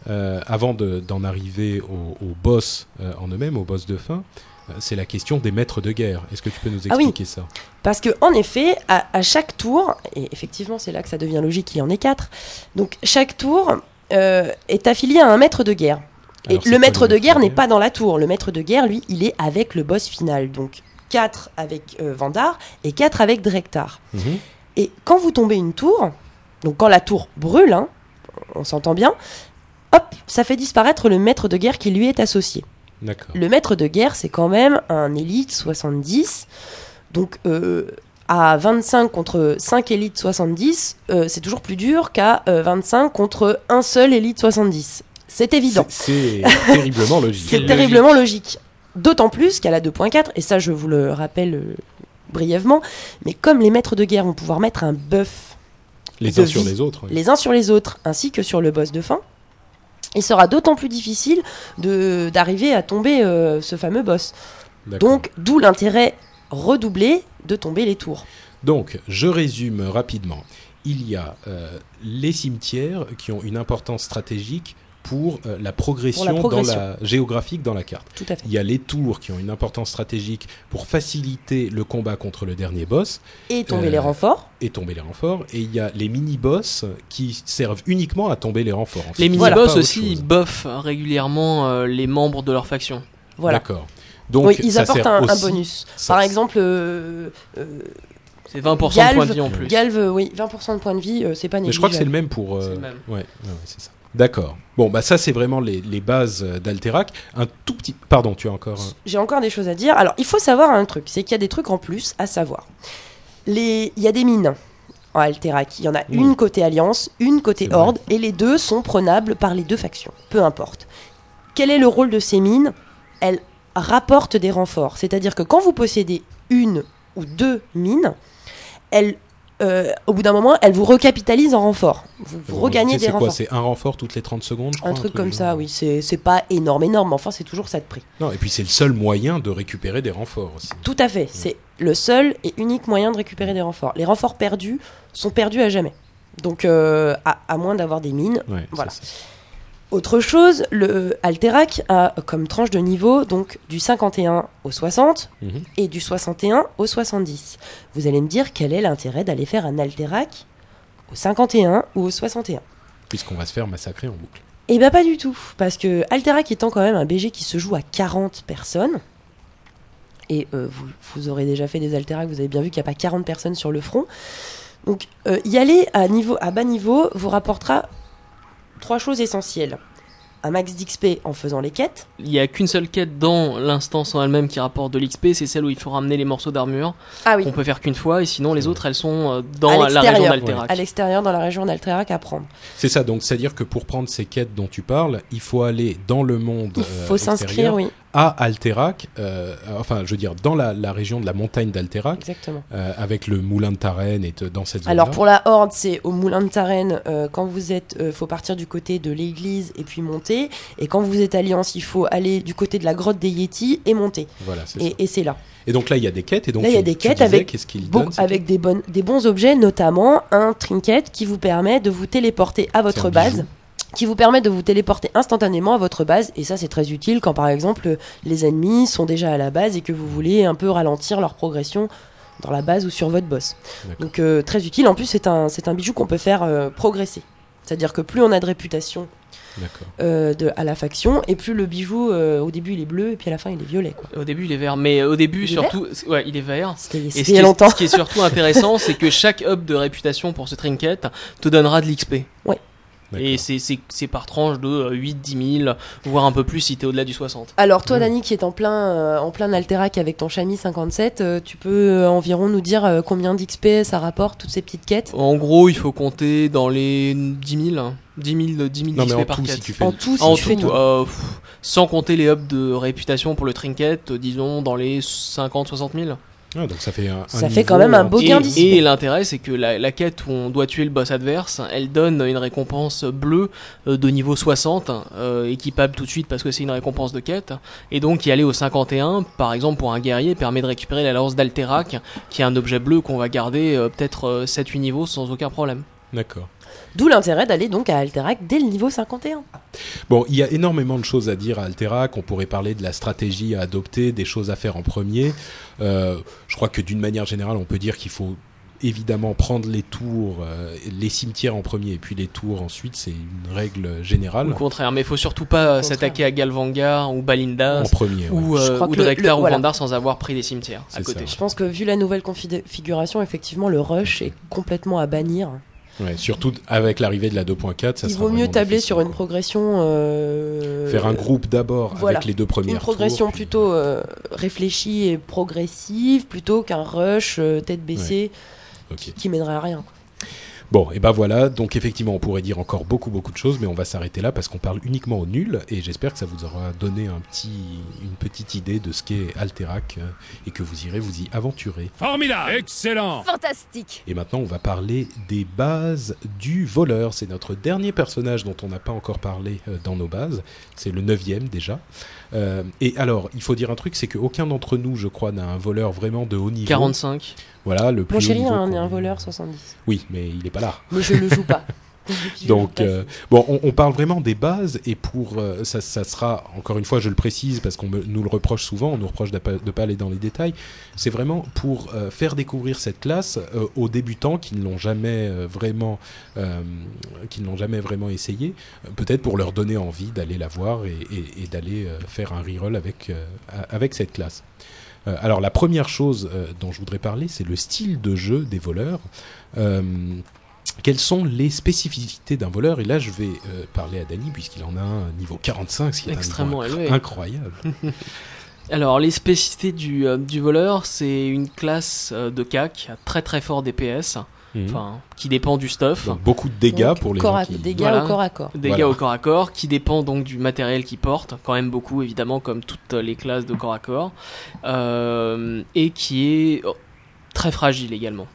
euh, avant de- d'en arriver au, au boss euh, en eux-mêmes, au boss de fin. euh, C'est la question des maîtres de guerre. Est-ce que tu peux nous Ah oui. expliquer ça? Parce que en effet, à, à chaque tour, et effectivement c'est là que ça devient logique qu'il y en ait quatre, donc chaque tour euh, est affilié à un maître de guerre. Et le maître de guerre n'est pas dans la tour. Le maître de guerre, lui, il est avec le boss final. Donc 4 avec euh, Vandar et 4 avec Drektar. Mhm. Et quand vous tombez une tour, donc quand la tour brûle, hein, on s'entend bien, hop, ça fait disparaître le maître de guerre qui lui est associé. Le maître de guerre, c'est quand même un élite 70. Donc euh, à 25 contre 5 élites 70, euh, c'est toujours plus dur qu'à euh, 25 contre un seul élite 70. C'est évident. C'est terriblement logique. C'est terriblement logique. D'autant plus qu'à la 2.4, et ça je vous le rappelle euh, brièvement, mais comme les maîtres de guerre vont pouvoir mettre un buff Les uns sur les autres. oui. les uns sur les autres, ainsi que sur le boss de fin, il sera d'autant plus difficile d'arriver à tomber euh, ce fameux boss. Donc, d'où l'intérêt redoublé de tomber les tours. Donc, je résume rapidement. Il y a euh, les cimetières qui ont une importance stratégique pour, euh, la, progression progression. Dans la, géographique dans la carte. Tout à fait. Il y a les tours qui ont une importance stratégique pour faciliter le combat contre le dernier boss Et tomber Euh, les renforts. et tomber les renforts. Et il y a les mini-boss qui servent uniquement à tomber les renforts. en fait. Les mini-boss aussi, ils buffent régulièrement euh, les membres de leur faction. Voilà. D'accord. Donc, Oui, ils ça apportent sert un, bonus. ça- Par exemple, euh, euh, C'est 20% de Galve, points de vie en plus. Galve, euh, oui, 20% de points de vie, euh, c'est pas Mais je crois que c'est le négligeable. même pour. C'est euh, le même. Ouais, ouais, ouais, c'est ça. D'accord. Bon, bah ça c'est vraiment les, les bases euh, d'Alterac. Un tout petit. Pardon, tu as encore. un- J'ai encore des choses à dire. Alors, il faut savoir un truc, c'est qu'il y a des trucs en plus à savoir. Les... Il y a des mines en Alterac. Il y en a une côté Alliance, une côté. Horde, et les deux sont prenables par les deux factions. Peu importe. Quel est le rôle de ces mines? Elles rapportent des renforts. C'est-à-dire que quand vous possédez une ou deux mines, elles, euh, au bout d'un moment, elles vous recapitalisent en renfort. Vous, vous Bon, regagnez des C'est quoi renforts. C'est un renfort toutes les 30 secondes je crois, Un truc comme ça, genre. oui. C'est pas énorme, énorme, mais enfin, c'est toujours ça de prix. Non, et puis c'est le seul moyen de récupérer des renforts aussi. Tout à fait. C'est le seul et unique moyen de récupérer des renforts. Les renforts perdus sont perdus à jamais. Donc, euh, à, à moins d'avoir des mines. Ouais, Voilà. ça. Autre chose, le Alterac a comme tranche de niveau donc du 51 au 60 Mhm. et du 61 au 70. Vous allez me dire quel est l'intérêt d'aller faire un Alterac au 51 ou au 61 Puisqu'on va se faire massacrer en boucle. Eh bien pas du tout, parce que Alterac étant quand même un BG qui se joue à 40 personnes, et euh, vous, vous aurez déjà fait des Alterac, vous avez bien vu qu'il n'y a pas 40 personnes sur le front, donc euh, y aller à, niveau, à bas niveau vous rapportera trois choses essentielles. Un max d'XP en faisant les quêtes, Il y a qu'une seule quête dans l'instance en elle-même qui rapporte de l'XP, c'est celle où il faut ramener les morceaux d'armure. ah oui, qu'on peut faire qu'une fois, et sinon les autres elles sont euh, À dans la l'extérieur. région à d'Alterac. l'extérieur dans la région d'Alterac à prendre. C'est ça, donc c'est-à-dire que pour prendre ces quêtes dont tu parles, il faut aller dans le monde Il euh, faut s'inscrire, oui, à Alterac, euh, enfin je veux dire dans la, la région de la montagne d'Alterac, euh, avec le moulin de Tarenne et dans cette zone Alors pour la Horde, c'est au Moulin de Tarenne. euh, quand vous êtes, faut partir du côté de l'église et puis monter. Et quand vous êtes Alliance, il faut aller du côté de la grotte des Yétis et monter. Voilà, c'est ça. Et, c'est là. Et donc là, il y a des quêtes. Et donc Là, il y a des quêtes disais, avec Bon, des, bonnes, des bons objets, notamment un trinket qui vous permet de vous téléporter à votre base. bijou. Qui vous permet de vous téléporter instantanément à votre base. Et ça, c'est très utile quand, par exemple, les ennemis sont déjà à la base et que vous voulez un peu ralentir leur progression dans la base ou sur votre boss. Donc, euh, très utile. En plus, c'est un, c'est un bijou qu'on peut faire euh, progresser. C'est-à-dire que plus on a de réputation euh, de, à la faction, et plus le bijou, euh, au début, il est bleu, et puis à la fin, il est violet. Quoi. Au début il est vert, mais au début Il est surtout, ouais il est vert. C'était Et ce qui, est, longtemps. ce qui est surtout intéressant, c'est que chaque hub de réputation pour ce trinket te donnera de l'XP. Et c'est- par tranche de 8-10 000, voire un peu plus si t'es au-delà du 60. Alors toi, Mm. Dani, qui est en plein, euh, en plein Alterac avec ton Chami 57, euh, tu peux euh, environ nous dire euh, combien d'XP ça rapporte, toutes ces petites quêtes? En gros, il faut compter dans les 10 000, 10 000, 10 000 Non, XP en par tout, quête. si tu fais En tout, si en tu fais tout, tout. euh, pff, sans compter les hubs de réputation pour le trinket, euh, disons dans les 50-60 000. Ah, donc ça fait un, un Ça fait niveau, quand même un euh, beau Et, gain d'XP. et l'intérêt, c'est que la, la quête où on doit tuer le boss adverse, elle donne une récompense bleue euh, de niveau 60, euh, équipable tout de suite parce que c'est une récompense de quête. Et donc y aller au 51, par exemple pour un guerrier, permet de récupérer la lance d'Alterac, qui est un objet bleu qu'on va garder euh, peut-être euh, 7-8 niveaux sans aucun problème. D'accord. D'où l'intérêt d'aller donc à Alterac dès le niveau 51. Bon, il y a énormément de choses à dire à Alterac. On pourrait parler de la stratégie à adopter, des choses à faire en premier. Euh, je crois que d'une manière générale, on peut dire qu'il faut évidemment prendre les tours, euh, les cimetières en premier et puis les tours ensuite. C'est une règle générale. le contraire, mais il faut surtout pas Au s'attaquer à Galvangar ou Balinda En premier. ouais. ou, Je euh, ou Drektar ou voilà. Vandar sans avoir pris des cimetières à côté. ça. Je pense que vu la nouvelle configuration, effectivement, le rush est complètement à bannir. Ouais, surtout avec l'arrivée de la 2.4, ça Il vaut mieux tabler sur une progression. euh, Faire un groupe d'abord voilà. avec les deux premières Une progression tours, puis- plutôt euh, réfléchie et progressive plutôt qu'un rush euh, tête baissée Ok. qui mènerait à rien. Bon, et ben voilà, donc effectivement on pourrait dire encore beaucoup beaucoup de choses, mais on va s'arrêter là parce qu'on parle uniquement au nul, et j'espère que ça vous aura donné un petit, une petite idée de ce qu'est Alterac, euh, et que vous irez vous y aventurer. Formidable! Excellent! Fantastique! Et maintenant on va parler des bases du voleur, c'est notre dernier personnage dont on n'a pas encore parlé euh, dans nos bases, c'est le neuvième déjà. Euh, et alors, il faut dire un truc, c'est qu'aucun d'entre nous, je crois, n'a un voleur vraiment de haut niveau. 45. Voilà, le plus Mon haut chéri niveau a un, qu'on- un voleur 70. Oui, mais il n'est pas là. Mais je le joue pas. Donc, euh, bon, on, on parle vraiment des bases et pour euh, ça, ça sera encore une fois, je le précise parce qu'on nous le reproche souvent, on nous reproche de de pas aller dans les détails. C'est vraiment pour euh, faire découvrir cette classe aux débutants qui ne l'ont jamais vraiment, qui ne l'ont jamais vraiment essayé. Peut-être pour leur donner envie d'aller la voir et, et- et d'aller faire un reroll avec avec cette classe. Alors la première chose euh, dont je voudrais parler, c'est le style de jeu des voleurs. Euh, quelles sont les spécificités d'un voleur? Et là, je vais euh, parler à Dany, puisqu'il en a un niveau 45, ce qui est Extrêmement un niveau élevé. incroyable. Alors, les spécificités du, euh, du voleur, c'est une classe euh, de CAC à très très fort DPS, Mhm. enfin, qui dépend du stuff. Donc beaucoup de dégâts Donc, pour les corps gens à- qui... Dégâts Voilà. au corps à corps. Dégâts Voilà. au corps à corps, qui dépend donc du matériel qu'il porte, quand même beaucoup évidemment, comme toutes les classes de corps à corps, euh, et qui est oh, très fragile également.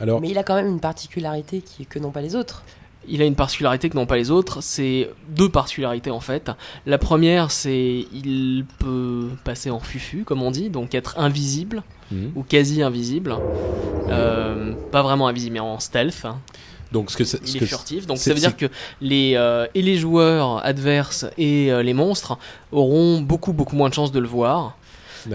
Alors, Mais il a quand même une particularité qui que n'ont pas les autres. Il a une particularité que n'ont pas les autres, c'est deux particularités en fait. La première, c'est il peut passer en fufu, comme on dit, donc être invisible mhm. ou quasi invisible. Euh, pas vraiment invisible, mais en stealth. hein. donc ce que, ce Il est que- furtif, donc c'est- ça veut dire que les euh, et les joueurs adverses et euh, les monstres auront beaucoup beaucoup moins de chances de le voir.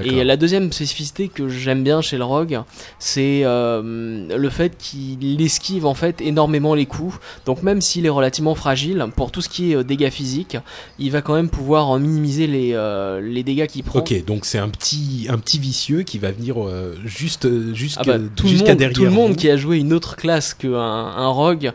Et la deuxième spécificité que j'aime bien chez le rogue, c'est euh, le fait qu'il esquive en fait énormément les coups. Donc même s'il est relativement fragile, pour tout ce qui est euh, dégâts physiques, il va quand même pouvoir euh, minimiser les, euh, les dégâts qu'il prend. Ok, donc c'est un petit, un petit vicieux qui va venir euh, juste, jusque- Ah bah, jusqu'à derrière tout le monde vous. qui a joué une autre classe qu'un un rogue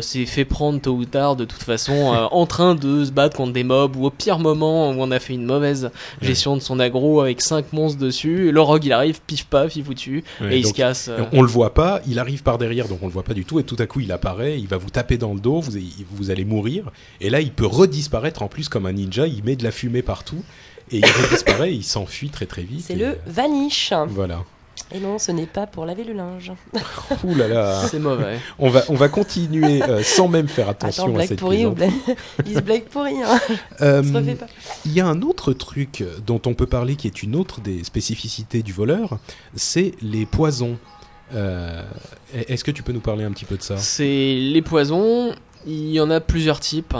s'est fait prendre tôt ou tard de toute façon en train de se battre contre des mobs ou au pire moment où on a fait une mauvaise gestion de son aggro avec 5 monstres dessus et le rogue il arrive pif paf il vous tue Ouais, et il donc, se casse euh. On le voit pas, il arrive par derrière, donc on le voit pas du tout, et tout à coup il apparaît, il va vous taper dans le dos, vous, vous allez mourir, et là il peut redisparaître en plus comme un ninja, il met de la fumée partout, et il redisparaît, il s'enfuit très très vite. C'est et, le euh, vanish. Voilà. Et non, ce n'est pas pour laver le linge. Ouh là là. c'est mauvais On va, on va continuer euh, sans même faire attention Attends, à blague cette ou plaisanterie. blague... Il se blague pourri, hein. Euh, se refait pas. Il y a un autre truc dont on peut parler qui est une autre des spécificités du voleur, c'est les poisons. Euh, Est-ce que tu peux nous parler un petit peu de ça? C'est les poisons il y en a plusieurs types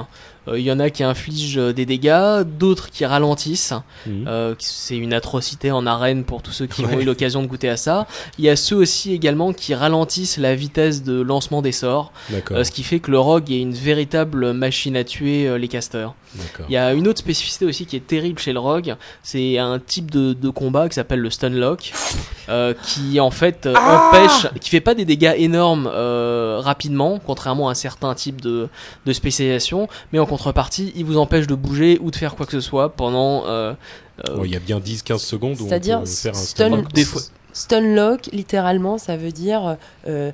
il y en a qui infligent euh, des dégâts d'autres qui ralentissent Mhm. Euh, c'est une atrocité en arène pour tous ceux qui ont eu l'occasion de goûter à ça. Il y a ceux aussi également qui ralentissent la vitesse de lancement des sorts, euh, ce qui fait que le rogue est une véritable machine à tuer euh, les casters. d'accord. Il y a une autre spécificité aussi qui est terrible chez le rogue, c'est un type de, de combat qui s'appelle le stunlock, euh, qui en fait euh, empêche, qui fait pas des dégâts énormes euh, rapidement, contrairement à certains types de, de spécialisation, mais en contrepartie, il vous empêche de bouger ou de faire quoi que ce soit pendant euh, euh, il y a bien 10-15 secondes où on C'est-à-dire peut faire un stun, stunlock. Des fois- stunlock, littéralement, ça veut dire euh,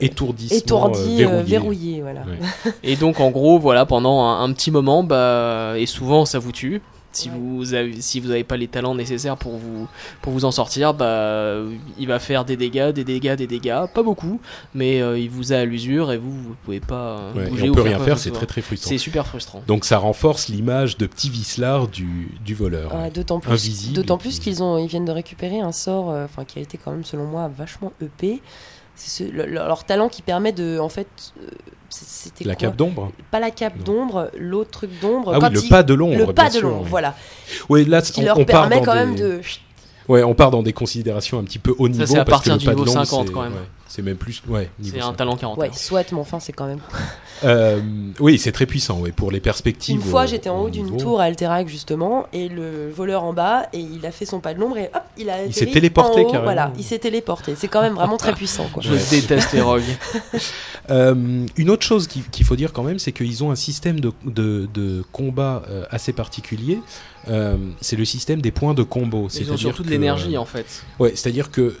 étourdissement étourdi, euh, euh, verrouillé. verrouillé. voilà. Ouais. Et donc en gros, voilà, pendant un, un petit moment, bah, et souvent ça vous tue. Si Ouais. vous avez, si vous n'avez pas les talents nécessaires pour vous, pour vous en sortir, bah, il va faire des dégâts, des dégâts, des dégâts, pas beaucoup, mais euh, il vous a à l'usure et vous, vous pouvez pas euh, Ouais, et bouger on ou peut faire rien faire, c'est très très frustrant. C'est super frustrant. Donc ça renforce l'image de petit vicelard du, du voleur. Ah, D'autant plus, Invisible, d'autant plus qu'ils ont, ils viennent de récupérer un sort, euh, enfin qui a été quand même selon moi vachement EP. C'est ce- le- le- leur talent qui permet de, en fait, euh, c'était La cape d'ombre Pas la cape d'ombre, l'autre truc d'ombre. Ah oui, le ils- pas de l'ombre. le pas de l'ombre, ouais. voilà. Oui, là, Ce qui on, leur on permet quand des- même de. Ouais, on part dans des considérations un petit peu haut niveau. c'est à parce que partir du pas de niveau l'ombre, 50 c'est- quand même. ouais, c'est même plus. Ouais, C'est un 50. talent 40. Ouais, soit, mais enfin, c'est quand même. Euh, oui, c'est très puissant, ouais, pour les perspectives. Une fois, j'étais en au haut d'une tour à Alterac, justement, et le voleur en bas, et il a fait son pas de l'ombre, et hop, il a. Il s'est téléporté, en haut, carrément. Voilà, il s'est téléporté. C'est quand même vraiment très puissant, quoi. Je Ouais. déteste les rogues. Euh, une autre chose qu'il faut dire quand même, c'est qu'ils ont un système de, de, de combat euh, assez particulier. Euh, c'est le système des points de combo. Ils ont surtout de l'énergie euh, en fait. Ouais, c'est-à-dire que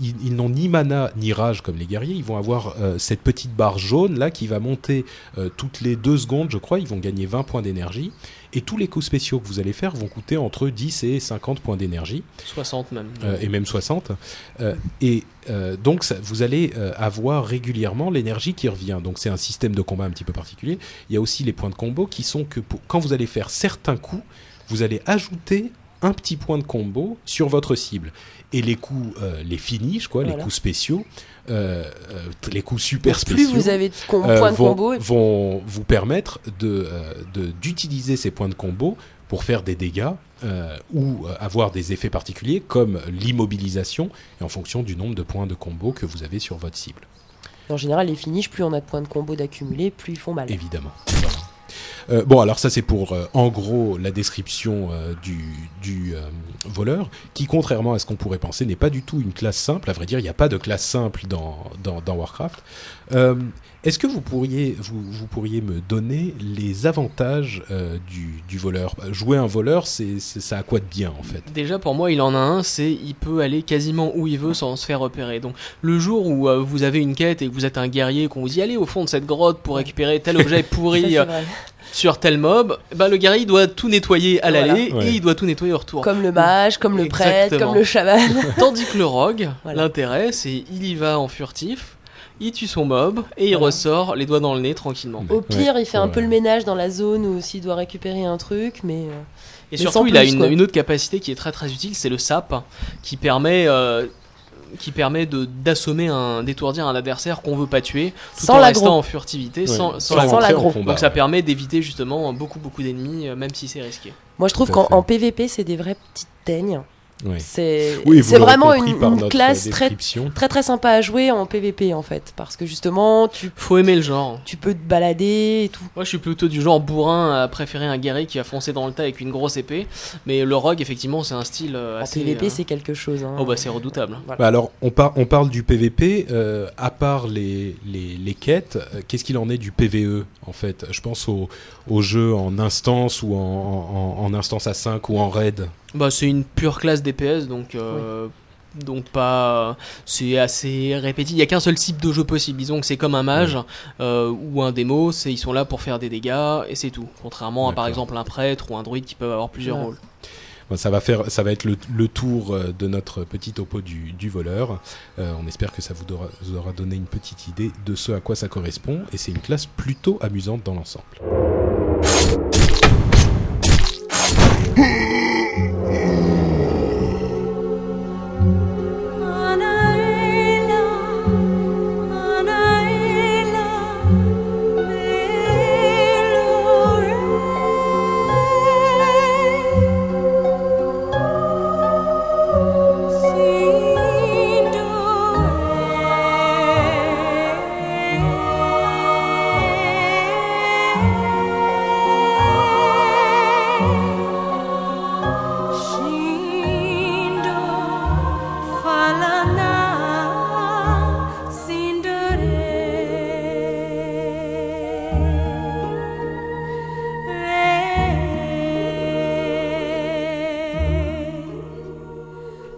ils, ils n'ont ni mana ni rage comme les guerriers. Ils vont avoir euh, cette petite barre jaune là qui va monter euh, toutes les deux secondes, je crois. Ils vont gagner 20 points d'énergie. Et tous les coups spéciaux que vous allez faire vont coûter entre 10 et 50 points d'énergie. 60 même. euh, et même 60. Euh, et euh, donc, ça- vous allez avoir régulièrement l'énergie qui revient. Donc, c'est un système de combat un petit peu particulier. Il y a aussi les points de combo qui sont que pour, quand vous allez faire certains coups, vous allez ajouter un petit point de combo sur votre cible. Et les coups, euh, les finishes, quoi, les coups spéciaux, euh, euh, les coups super spéciaux. plus vous avez de euh, points de vont, combo, et vont vous permettre de, euh, de- d'utiliser ces points de combo pour faire des dégâts ou avoir des effets particuliers comme l'immobilisation et en fonction du nombre de points de combo que vous avez sur votre cible, en général, les finishes, plus on a de points de combo d'accumuler, plus ils font mal. évidemment. Euh, bon, alors ça c'est pour euh, en gros la description euh, du, du euh, voleur, qui contrairement à ce qu'on pourrait penser n'est pas du tout une classe simple. À vrai dire, il n'y a pas de classe simple dans, dans, dans Warcraft. Euh, Est-ce que vous pourriez, vous, vous pourriez me donner les avantages euh, du, du voleur? Jouer un voleur, c'est ça a quoi de bien en fait? Déjà pour moi il en a un, c'est il peut aller quasiment où il veut sans se faire repérer. Donc le jour où euh, vous avez une quête et que vous êtes un guerrier, qu'on vous dit allez au fond de cette grotte pour récupérer tel objet pourri. sur tel mob, bah, le guerrier il doit tout nettoyer à Voilà. l'aller Ouais. et il doit tout nettoyer au retour. Comme le mage, comme le prêtre, comme le chaman. Tandis que le rogue, Voilà. l'intérêt c'est il y va en furtif, il tue son mob et il Voilà. ressort les doigts dans le nez tranquillement. Au pire, Ouais, il fait un peu le ménage dans la zone où s'il doit récupérer un truc, mais. euh, Et Mais surtout, il a une, autre capacité qui est très très utile, c'est le sap, qui permet, euh, qui permet de d'assommer un, d'étourdir un adversaire qu'on veut pas tuer, tout Sans en restant en furtivité, Ouais. sans, sans Sans combat, Donc ça ouais. permet d'éviter justement beaucoup beaucoup d'ennemis, euh, même si c'est risqué. Moi, je trouve qu'en PVP, c'est des vraies petites teignes. C'est Oui, vraiment une, classe très, très très sympa à jouer en PVP en fait. Parce que justement, tu, Faut aimer le genre. tu peux te balader et tout. Moi, je suis plutôt du genre bourrin à préférer un guerrier qui va foncer dans le tas avec une grosse épée, mais le rogue, effectivement, c'est un style euh, En assez. PVP, euh, c'est quelque chose. hein. Oh bah c'est redoutable. Voilà. Bah alors, on, par- on parle du PVP, euh, à part les, les, les quêtes, qu'est-ce qu'il en est du PVE en fait? Je pense au, au jeu en instance ou en, en, en instance à 5 ou en raid. Bah c'est une pure classe DPS donc euh, donc pas c'est assez répété. Il y a qu'un seul type de jeu possible. Disons que c'est comme un mage euh, ou un démo, c'est ils sont là pour faire des dégâts et c'est tout. Contrairement à par exemple un prêtre ou un druide qui peuvent avoir plusieurs Ouais. rôles. Bon, ça, va faire, ça va être le, le tour euh, de notre petit topo du, du voleur. Euh, on espère que ça vous aura, vous aura donné une petite idée de ce à quoi ça correspond. Et c'est une classe plutôt amusante dans l'ensemble. Hmm.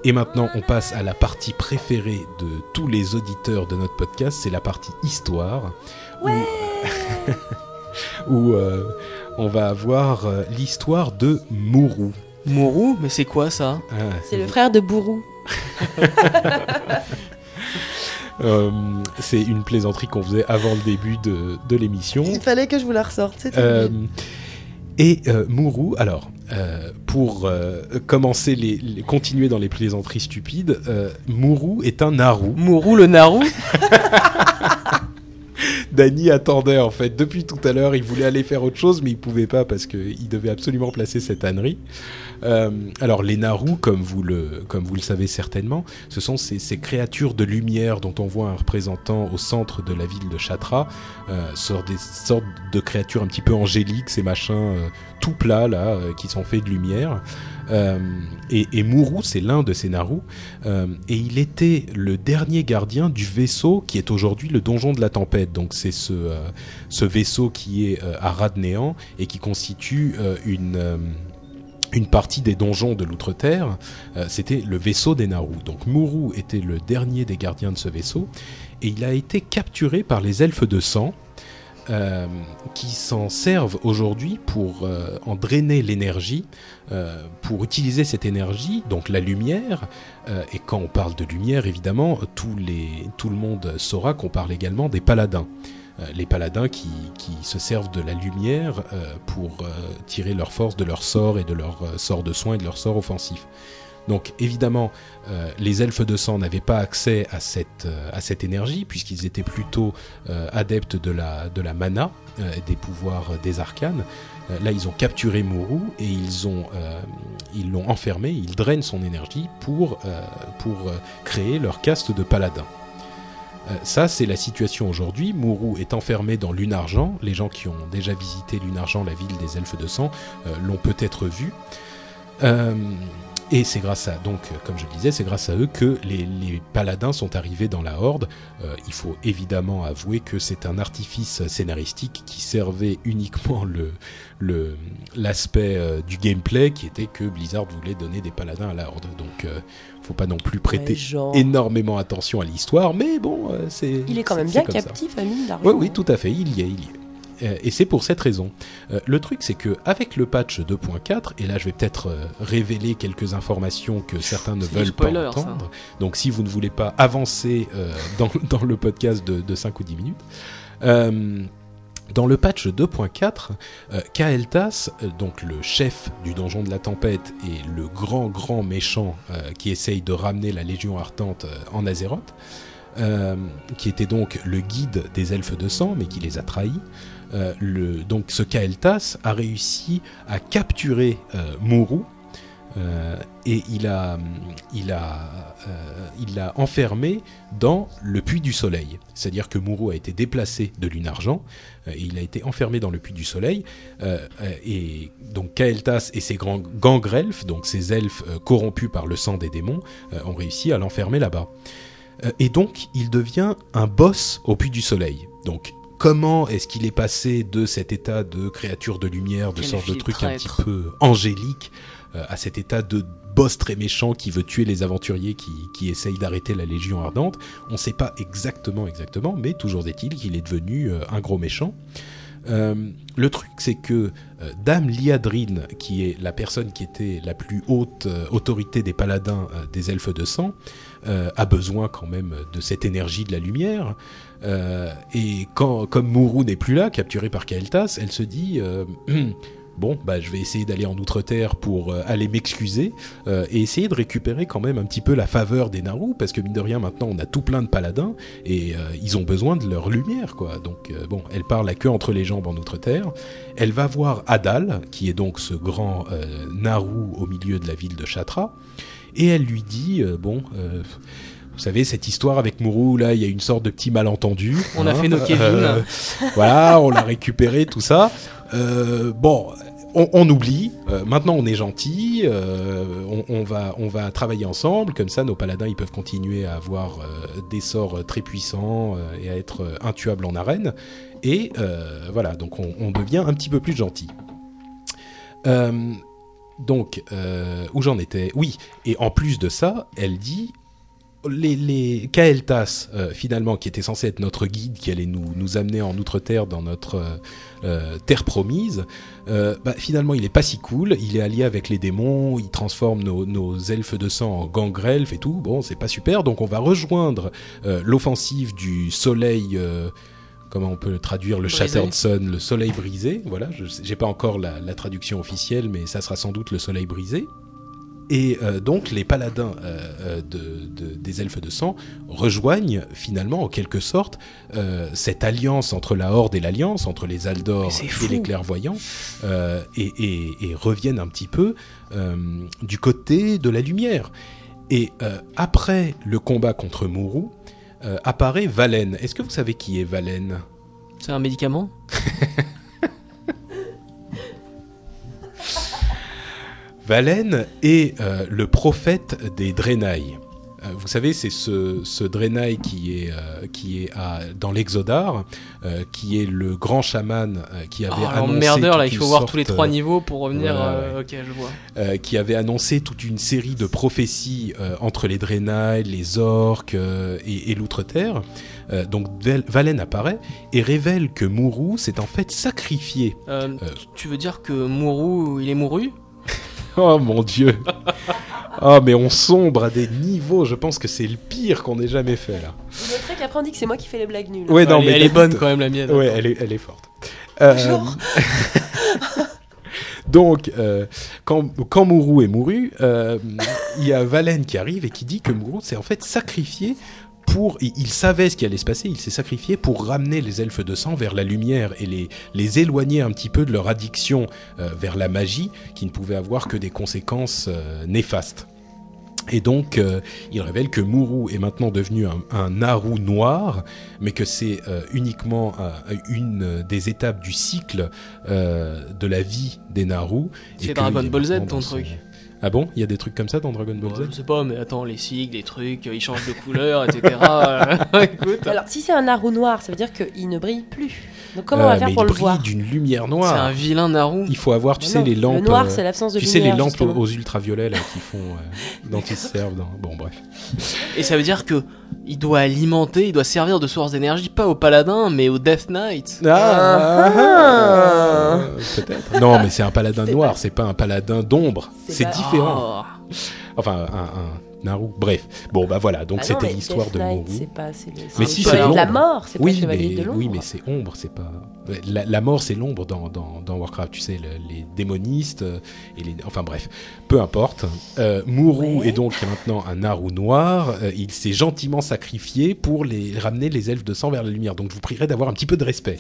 Et maintenant, on passe à la partie préférée de tous les auditeurs de notre podcast, c'est la partie histoire. où- Où, euh, on va avoir euh, l'histoire de Mourou. Mourou, mais c'est quoi ça? Ah, C'est le frère de Bourou. euh, c'est une plaisanterie qu'on faisait avant le début de, de l'émission. fallait que je vous la ressorte. c'était Euh, et euh, Mourou, alors, euh, pour euh, commencer, les, les- continuer dans les plaisanteries stupides, euh, Mourou est un Naru. Mourou le Naru Dany attendait en fait depuis tout à l'heure. Il voulait aller faire autre chose, mais il pouvait pas parce qu'il devait absolument placer cette ânerie. Euh, alors les Naru, comme vous le comme vous le savez certainement, ce sont ces, créatures de lumière dont on voit un représentant au centre de la ville de Chatra, euh, sortent des sortes de créatures un petit peu angéliques, ces machins euh, tout plats là, qui sont faits de lumière. Euh, et, Mourou, c'est l'un de ces Naru, euh, et il était le dernier gardien du vaisseau qui est aujourd'hui le donjon de la tempête. Donc c'est ce, euh, vaisseau qui est euh, à ras de néant et qui constitue une, partie des donjons de l'Outre-Terre. C'était le vaisseau des Naru. Donc Mourou était le dernier des gardiens de ce vaisseau et il a été capturé par les elfes de sang. qui s'en servent aujourd'hui pour en drainer l'énergie, euh, pour utiliser cette énergie, donc la lumière, euh, et quand on parle de lumière, évidemment, tout le monde saura qu'on parle également des paladins. Euh, les paladins qui, se servent de la lumière pour tirer leur force de leur sort et de leur sort de soin et de leur sort offensif. Donc évidemment, les elfes de sang n'avaient pas accès à cette, énergie puisqu'ils étaient plutôt adeptes de la, de la mana, des pouvoirs des arcanes. Euh, là, ils ont capturé Mourou et euh, ils l'ont enfermé. Ils drainent son énergie pour, euh, créer leur caste de paladins. Ça, c'est la situation aujourd'hui. Mourou est enfermé dans Lunargent. Les gens qui ont déjà visité Lunargent, la ville des elfes de sang, l'ont peut-être vu. Et c'est grâce à, donc, euh, comme je le disais, c'est grâce à eux que les, les paladins sont arrivés dans la Horde. Euh, il faut évidemment avouer que c'est un artifice scénaristique qui servait uniquement le le- l'aspect euh, du gameplay, qui était que Blizzard voulait donner des paladins à la Horde. Donc, euh, faut pas non plus prêter genre. énormément attention à l'histoire, mais bon, c'est. Il est quand même bien captif, Amine d'argent. Oui, oui, tout à fait, il y est, il y est. Euh, Et c'est pour cette raison. Euh, le truc, c'est que avec le patch 2.4, et là, je vais peut-être euh, révéler quelques informations que certains ne veulent spoiler, pas ça. entendre. Donc, si vous ne voulez pas avancer dans, dans le podcast de, de 5 ou 10 minutes, euh, dans le patch 2.4, euh, Kael'thas, donc le chef du donjon de la tempête et le grand grand méchant qui essaye de ramener la Légion ardente en Azeroth, qui était donc le guide des elfes de sang, mais qui les a trahis. Euh, donc ce Kael'thas a réussi à capturer euh, euh, et euh, il l'a enfermé dans le puits du soleil. C'est-à-dire que Mourou a été déplacé de Lunargent euh, et il a été enfermé dans le puits du soleil. et donc Kael'thas et ses grands gangrelfes, donc ces elfes corrompus par le sang des démons, ont réussi à l'enfermer là-bas. Et donc, il devient un boss au Puy du Soleil. Donc, comment est-ce qu'il est passé de cet état de créature de lumière, de Quel sorte de truc un petit peu angélique, euh, à cet état de boss très méchant qui veut tuer les aventuriers qui, qui essayent d'arrêter la Légion Ardente On ne sait pas exactement, exactement, mais toujours est-il qu'il est devenu euh, un gros méchant. Euh, le truc, c'est que euh, Dame Liadrine, qui est la personne qui était la plus haute euh, autorité des paladins des elfes de sang, a besoin quand même de cette énergie de la lumière. Euh, et quand, comme Mourou n'est plus là, capturé par Kael'thas, elle se dit euh, bon, bah, je vais essayer d'aller en Outre-Terre pour euh, aller m'excuser et essayer de récupérer quand même un petit peu la faveur des Naru, parce que mine de rien, maintenant, on a tout plein de paladins et ils ont besoin de leur lumière, quoi. Donc, bon, elle parle la queue entre les jambes en Outre-Terre. Elle va voir Adal, qui est donc ce grand Naru au milieu de la ville de Chatra, et elle lui dit bon. Vous savez, cette histoire avec Mourou, là, il y a une sorte de petit malentendu. On a hein. fait nos Kevin. Euh, voilà, on l'a récupéré, tout ça. Euh, bon, on, on oublie. Euh, maintenant, on est gentil. euh, on, on va, on va travailler ensemble. Comme ça, nos paladins, ils peuvent continuer à avoir euh, des sorts très puissants et à être intuables en arène. Et voilà, donc on, on devient un petit peu plus gentil. Donc, où j'en étais? Oui, et en plus de ça, elle dit les, les Kael'thas, euh, finalement, qui était censé être notre guide, qui allait nous, nous amener en Outre-Terre dans notre euh, euh, terre promise, euh, bah, finalement, il est pas si cool. Il est allié avec les démons, il transforme nos, nos elfes de sang en gangrelfes et tout. Bon, c'est pas super. Donc, on va rejoindre l'offensive du soleil. Comment on peut traduire le. Shattered Sun, le soleil brisé Voilà, je j'ai pas encore la, la traduction officielle, mais ça sera sans doute le soleil brisé. Et euh, donc les paladins euh, euh, de, de- des elfes de sang rejoignent finalement en quelque sorte euh, cette alliance entre la Horde et l'Alliance, entre les Aldor et les clairvoyants, euh, et, et- et reviennent un petit peu euh, du côté de la lumière. Et euh, après le combat contre Mourou, euh, apparaît Valen. Est-ce que vous savez qui est Valen? C'est un médicament? Valen est euh, le prophète des Draenei. Euh, vous savez, c'est ce, ce Draenei qui est, euh, qui est à- dans l'Exodar, qui est le grand chaman qui avait Oh, annoncé merdeur là, il une faut voir tous les trois niveaux pour revenir. Ok, je vois. qui avait annoncé toute une série de prophéties entre les Draenei, les orques et, et l'Outre-Terre. Donc Val- Valen apparaît et révèle que Mourou s'est en fait sacrifié. Tu veux dire que Mourou, il est mouru? Oh mon dieu Oh mais on sombre à des niveaux, je pense que c'est le pire qu'on ait jamais fait là. Vous noterez qu'après on dit que c'est moi qui fais les blagues nulles. Ouais, non, elle, mais elle est bonne quand même la mienne. Ouais, elle est, elle est forte. Euh, Bonjour. donc, euh, quand, quand Mourou est mouru, euh, il y a Valen qui arrive et qui dit que Mourou s'est en fait sacrifié pour. Il, savait ce qui allait se passer, il s'est sacrifié pour ramener les elfes de sang vers la lumière et les, les éloigner un petit peu de leur addiction euh, vers la magie qui ne pouvait avoir que des conséquences euh, néfastes. Et donc, euh, il révèle que Muru est maintenant devenu un, un Naru noir, mais que c'est euh, uniquement euh, une des étapes du cycle de la vie des Naru. C'est Dragon Ball Z, ton truc. Ah bon? Il y a des trucs comme ça dans Dragon Ball Ouais, Z? je sais pas, mais attends, les cycles, les trucs, ils changent de couleur, etc. Écoute, Alors, si c'est un Naru noir, ça veut dire qu'il ne brille plus. Donc, comment on Euh, va faire mais pour il le brille voir d'une lumière c'est noire. un vilain Naru. Il faut avoir, tu Mais sais, non, les lampes. Le noir, euh, c'est l'absence de Tu sais, lumière. les lampes justement. aux ultraviolets là, qui font, euh, dont ils se servent. Dans... Bon, bref. Et ça veut dire que il doit alimenter, il doit servir de source d'énergie, pas au paladin, mais au Death Knight. Ah, ah. Peut-être. Non, mais c'est un paladin C'est noir, pas- c'est pas un paladin d'ombre. C'est C'est pas- différent. Oh. Enfin, un, un Naru. Bref. Bon, bah voilà. Donc Ah non, c'était l'histoire de. C'est pas, Mais si, c'est la mort, c'est pas Oui, mais, de l'ombre. oui, mais c'est ombre, c'est pas. La, la mort, c'est l'ombre dans, dans, dans Warcraft. Tu sais, le- les démonistes euh, et les. Enfin bref, peu importe. Euh, Ouais. est donc maintenant un Naru noir. Euh, il s'est gentiment sacrifié pour les ramener les elfes de sang vers la lumière. Donc je vous prierai d'avoir un petit peu de respect.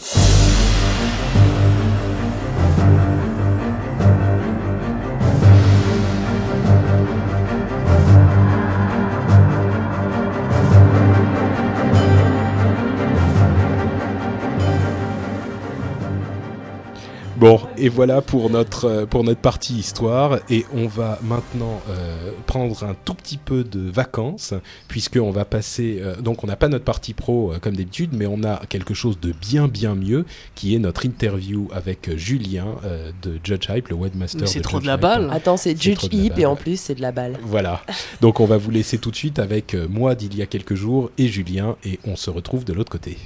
Bon, et voilà pour notre, euh, pour notre partie histoire. Et on va maintenant euh, prendre un tout petit peu de vacances, puisqu'on va passer. euh, donc, on n'a pas notre partie pro euh, comme d'habitude, mais on a quelque chose de bien, bien mieux, qui est notre interview avec Julien euh, de Judge Hype, le webmaster. Mais c'est trop de la Hype. balle. Attends, c'est Judge Hip et en plus, c'est de la balle. Voilà. Donc, on va vous laisser tout de suite avec moi d'il y a quelques jours et Julien, et on se retrouve de l'autre côté.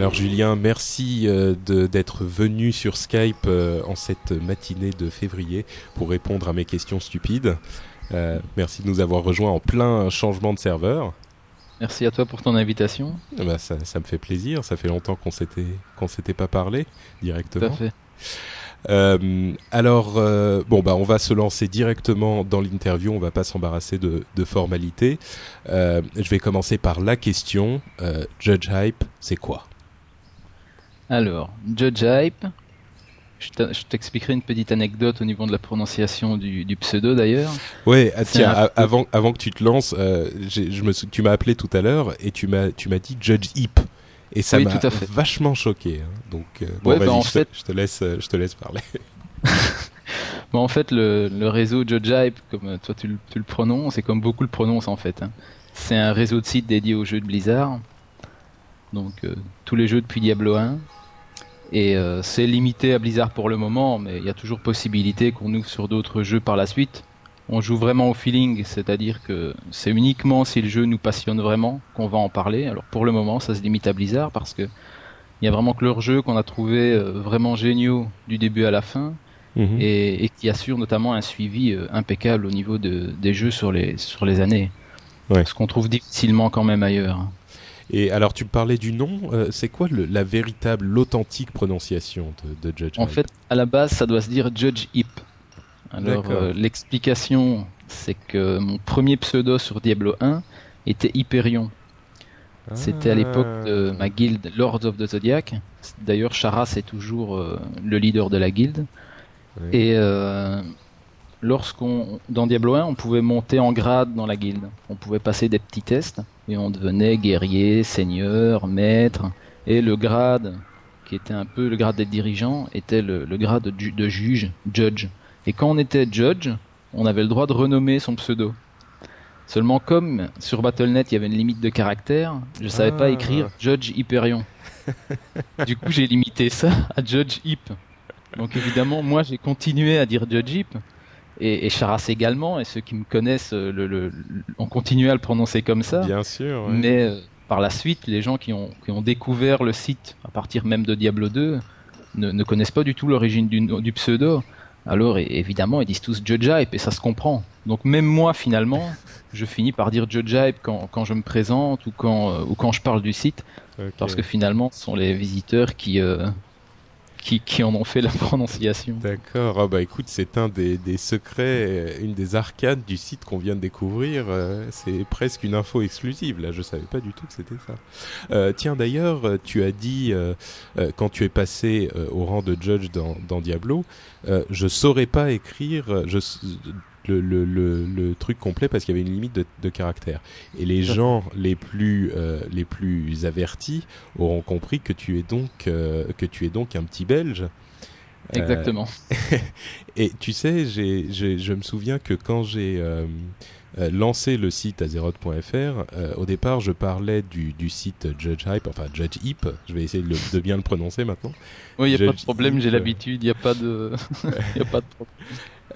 Alors Julien, merci euh, de- d'être venu sur Skype euh, en cette matinée de février pour répondre à mes questions stupides. Euh, merci de nous avoir rejoints en plein changement de serveur. Merci à toi pour ton invitation. Ah bah, ça, ça me fait plaisir, ça fait longtemps qu'on s'était qu'on s'était pas parlé Tout directement. à fait. Alors, bon, bah, on va se lancer directement dans l'interview. On va pas s'embarrasser de, de formalités. Je vais commencer par la question. Judge Hype, c'est quoi? Alors, Judge Hype. Je t'expliquerai une petite anecdote au niveau de la prononciation du, du pseudo d'ailleurs. Ouais, ah, tiens, un avant, avant que tu te lances, euh, je me, tu m'as appelé tout à l'heure et tu m'as, tu m'as dit Judge Hip. Et ça Oui, m'a vachement choqué. hein. Donc, euh, bon, Ouais, bah, en je, te- fait- je te laisse, euh, je te laisse parler. Bon, en fait, le, le réseau Judge Hype, comme toi tu, le- tu le prononces, et comme beaucoup le prononcent en fait, hein, c'est un réseau de sites dédié aux jeux de Blizzard. Donc, euh, tous les jeux depuis Diablo 1. Et euh, c'est limité à Blizzard pour le moment, mais il y a toujours possibilité qu'on ouvre sur d'autres jeux par la suite. On joue vraiment au feeling, c'est-à-dire que c'est uniquement si le jeu nous passionne vraiment qu'on va en parler. Alors pour le moment, ça se limite à Blizzard parce que il y a vraiment que leurs jeux qu'on a trouvé euh, vraiment géniaux du début à la fin Mhm. et, et qui assure notamment un suivi euh, impeccable au niveau de, des jeux sur les, sur les années. Ouais. Ce qu'on trouve difficilement quand même ailleurs. Et alors, tu parlais du nom. euh, c'est quoi le- la véritable, l'authentique prononciation de, de Judge En Hype fait, à la base, ça doit se dire Judge Hip. Alors, euh, l'explication, c'est que mon premier pseudo sur Diablo 1 était Hyperion. C'était à l'époque de ma guilde Lords of the Zodiac. D'ailleurs, Charas est toujours euh, le leader de la guilde. Et lorsqu'on, dans Diablo 1, on pouvait monter en grade dans la guilde. On pouvait passer des petits tests et on devenait guerrier, seigneur, maître. Et le grade, qui était un peu le grade des dirigeants, était le, le grade de, ju- de juge, judge. Et quand on était judge, on avait le droit de renommer son pseudo. Seulement comme sur Battle.net il y avait une limite de caractère, je savais pas Ah. écrire Judge Hyperion. du coup j'ai limité ça à Judge Hip. Donc évidemment moi j'ai continué à dire Judge Hip et, et Charas également et ceux qui me connaissent euh, le, le- le- ont continué à le prononcer comme ça. Bien sûr. ouais. Mais euh, par la suite, les gens qui ont, qui ont découvert le site à partir même de Diablo 2 ne, ne connaissent pas du tout l'origine du, du pseudo. Alors évidemment, ils disent tous Judge Hype et ça se comprend. Donc même moi, finalement, je finis par dire Judge Hype quand, quand je me présente ou quand, euh, ou quand je parle du site, parce que finalement, ce sont les visiteurs qui, euh, qui, en ont fait la prononciation. D'accord. Ah bah écoute, c'est un des, secrets, euh, une des arcades du site qu'on vient de découvrir. Euh, c'est presque une info exclusive. Là, je savais pas du tout que c'était ça. Euh, tiens, d'ailleurs, tu as dit quand tu es passé au rang de judge dans, Diablo, je saurais pas écrire. Le, le, le, le truc complet parce qu'il y avait une limite de, de caractère. Et les gens les plus euh, les plus avertis auront compris que tu es donc euh, que tu es donc un petit Belge. Euh, Exactement. et tu sais, je me souviens que quand j'ai lancé le site azeroth.fr, au départ, je parlais du, du site Judge Hype, enfin Judge Hip. Je vais essayer de, bien le prononcer maintenant. Oui, il n'y a pas de problème, j'ai l'habitude, il n'y a pas de. y a pas de problème.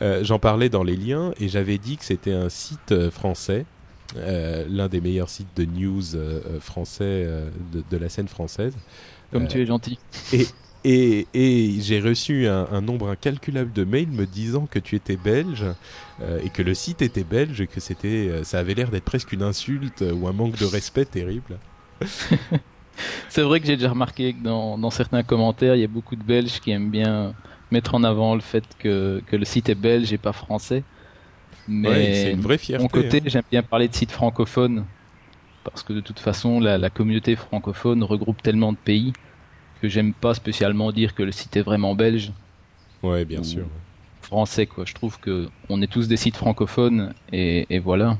Euh, j'en parlais dans les liens et j'avais dit que c'était un site euh, français, euh, l'un des meilleurs sites de news euh, français euh, de, de la scène française. Comme tu es gentil. Et, et j'ai reçu un, un nombre incalculable de mails me disant que tu étais belge et que le site était belge et que c'était, ça avait l'air d'être presque une insulte ou un manque de respect terrible. C'est vrai que j'ai déjà remarqué que dans, dans certains commentaires, il y a beaucoup de Belges qui aiment bien mettre en avant le fait que, que le site est belge et pas français. Mais Ouais, c'est une vraie de fierté. mon côté, hein. j'aime bien parler de sites francophones parce que de toute façon, la, la communauté francophone regroupe tellement de pays que j'aime pas spécialement dire que le site est vraiment belge. Ouais, bien sûr. Français, quoi. Je trouve que on est tous des sites francophones et, et voilà.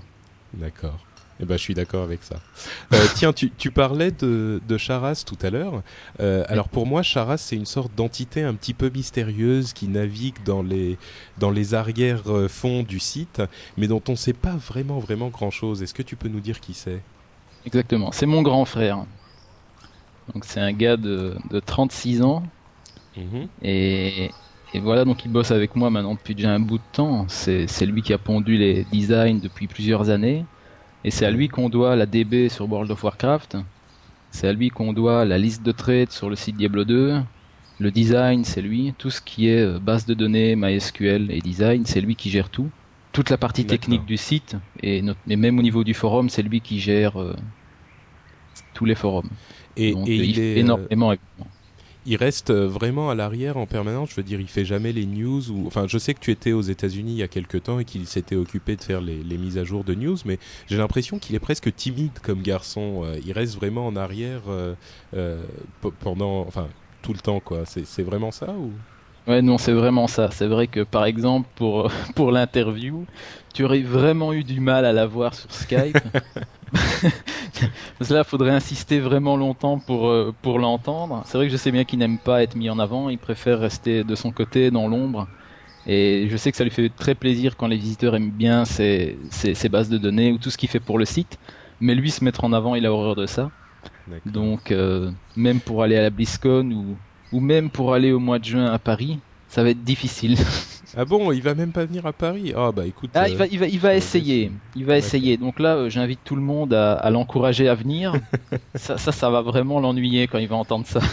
D'accord. Eh ben, je suis d'accord avec ça. Euh, tiens, tu, tu parlais de, de Charas tout à l'heure. Euh, alors pour moi, Charas, c'est une sorte d'entité un petit peu mystérieuse qui navigue dans les, dans les arrière-fonds du site, mais dont on ne sait pas vraiment, vraiment grand-chose. Est-ce que tu peux nous dire qui c'est? Exactement. C'est mon grand frère. Donc c'est un gars de, de 36 ans Mhm. Et, et voilà, donc il bosse avec moi maintenant depuis déjà un bout de temps. C'est lui qui a pondu les designs depuis plusieurs années. Et c'est à lui qu'on doit la DB sur World of Warcraft. C'est à lui qu'on doit la liste de trades sur le site Diablo 2. Le design, c'est lui. Tout ce qui est euh, base de données, MySQL et design, c'est lui qui gère tout. Toute la partie technique du site, et, même au niveau du forum, c'est lui qui gère euh, tous les forums. Et, Donc, et euh, il, euh, énormément. évidemment. Il reste euh, vraiment à l'arrière en permanence. Je veux dire, il fait jamais les news. Ou... Enfin, je sais que tu étais aux États-Unis il y a quelque temps et qu'il s'était occupé de faire les, les mises à jour de news, mais j'ai l'impression qu'il est presque timide comme garçon. Euh, il reste vraiment en arrière euh, euh, pendant, enfin, tout le temps, quoi. C'est c'est vraiment ça ou? Ouais, non, c'est vraiment ça. C'est vrai que par exemple, pour, pour l'interview, tu aurais vraiment eu du mal à la voir sur Skype. Parce que là, faudrait insister vraiment longtemps pour, euh, pour l'entendre. C'est vrai que je sais bien qu'il n'aime pas être mis en avant, il préfère rester de son côté, dans l'ombre. Et je sais que ça lui fait très plaisir quand les visiteurs aiment bien ses, ses, ses bases de données ou tout ce qu'il fait pour le site. Mais lui, se mettre en avant, il a horreur de ça. Donc, euh, même pour aller à la BlizzCon ou, ou même pour aller au mois de juin à Paris, ça va être difficile. Ah bon, il va même pas venir à Paris Ah bah écoute. Ah, euh, il va, il va, il va je essayer. Il va essayer. Donc là, euh, j'invite tout le monde à, à l'encourager à venir. ça, ça, ça va vraiment l'ennuyer quand il va entendre ça.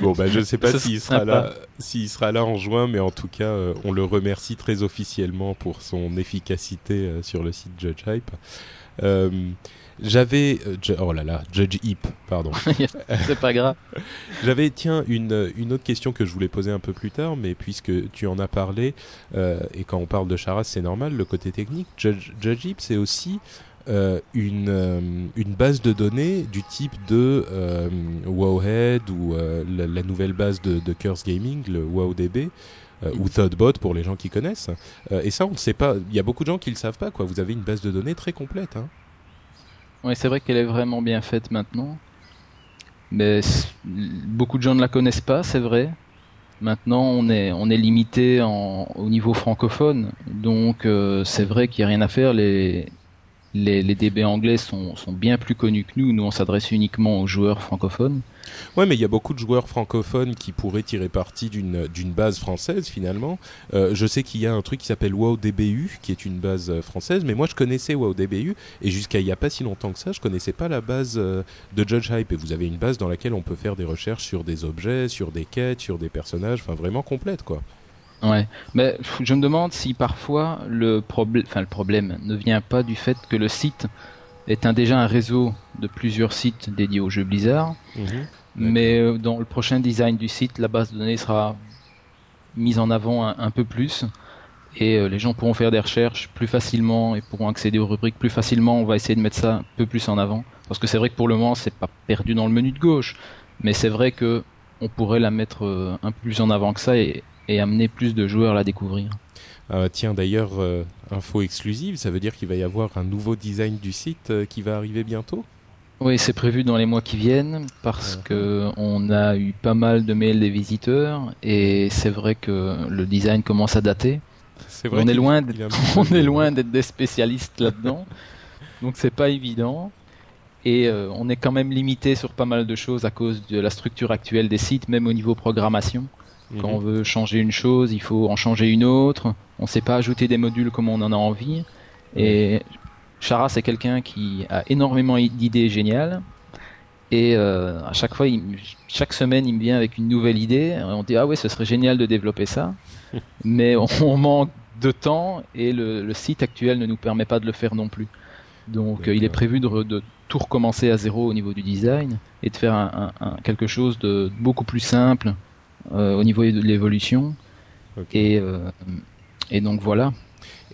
Bon bah je sais pas s'il sera sympa. là, s'il sera là en juin, mais en tout cas, euh, on le remercie très officiellement pour son efficacité euh, sur le site Judge Hype. J'avais, euh, oh là là, Judge Hip, pardon. C'est pas grave. J'avais, tiens, une, une autre question que je voulais poser un peu plus tard, mais puisque tu en as parlé, euh, et quand on parle de Charas, c'est normal, le côté technique, Judge, Judge Hip, c'est aussi euh, une, euh, une base de données du type de Wowhead ou la, la nouvelle base de, de Curse Gaming, le WowDB. euh, ou Thoughtbot pour les gens qui connaissent. Euh, et ça, on ne sait pas. Il y a beaucoup de gens qui le savent pas. Quoi. Vous avez une base de données très complète. Hein. Ouais, c'est vrai qu'elle est vraiment bien faite maintenant. Mais beaucoup de gens ne la connaissent pas, c'est vrai. Maintenant, on est, on est limité en, au niveau francophone. Donc, euh, c'est vrai qu'il n'y a rien à faire. Les, les, DB anglais sont, bien plus connus que nous. Nous, on s'adresse uniquement aux joueurs francophones. Ouais, mais il y a beaucoup de joueurs francophones qui pourraient tirer parti d'une base française finalement. Euh, je sais qu'il y a un truc qui s'appelle WowDBU, qui est une base euh, française, mais moi je connaissais WowDBU et jusqu'à il y a pas si longtemps que ça, je connaissais pas la base euh, de Judge Hype. Et vous avez une base dans laquelle on peut faire des recherches sur des objets, sur des quêtes, sur des personnages, enfin vraiment complète quoi. Ouais, mais je me demande si parfois le problème, enfin le problème ne vient pas du fait que le site est un, déjà un réseau de plusieurs sites dédiés aux jeux Blizzard. Mhm. Mais euh, dans le prochain design du site, la base de données sera mise en avant un, un peu plus et euh, les gens pourront faire des recherches plus facilement et pourront accéder aux rubriques plus facilement. On va essayer de mettre ça un peu plus en avant parce que c'est vrai que pour le moment c'est pas perdu dans le menu de gauche, mais c'est vrai que on pourrait la mettre euh, un peu plus en avant que ça et, et amener plus de joueurs à la découvrir. Ah, tiens, d'ailleurs, euh, info exclusive, ça veut dire qu'il va y avoir un nouveau design du site euh, qui va arriver bientôt? Oui, c'est prévu dans les mois qui viennent parce que on a eu pas mal de mails des visiteurs et c'est vrai que le design commence à dater. C'est On est loin on est loin d'être des spécialistes là-dedans, donc c'est pas évident. Et euh, on est quand même limité sur pas mal de choses à cause de la structure actuelle des sites, même au niveau programmation. Mhm. Quand on veut changer une chose, il faut en changer une autre. On sait pas ajouter des modules comme on en a envie. Et Chara, c'est quelqu'un qui a énormément d'idées géniales. Et euh, à chaque fois, il chaque semaine, il me vient avec une nouvelle idée. On dit ah ouais, ce serait génial de développer ça, mais on, on manque de temps et le, le site actuel ne nous permet pas de le faire non plus. Donc euh, il est prévu de, de tout recommencer à zéro au niveau du design et de faire un, un- un- quelque chose de beaucoup plus simple au niveau de l'évolution. Et, euh, et donc voilà,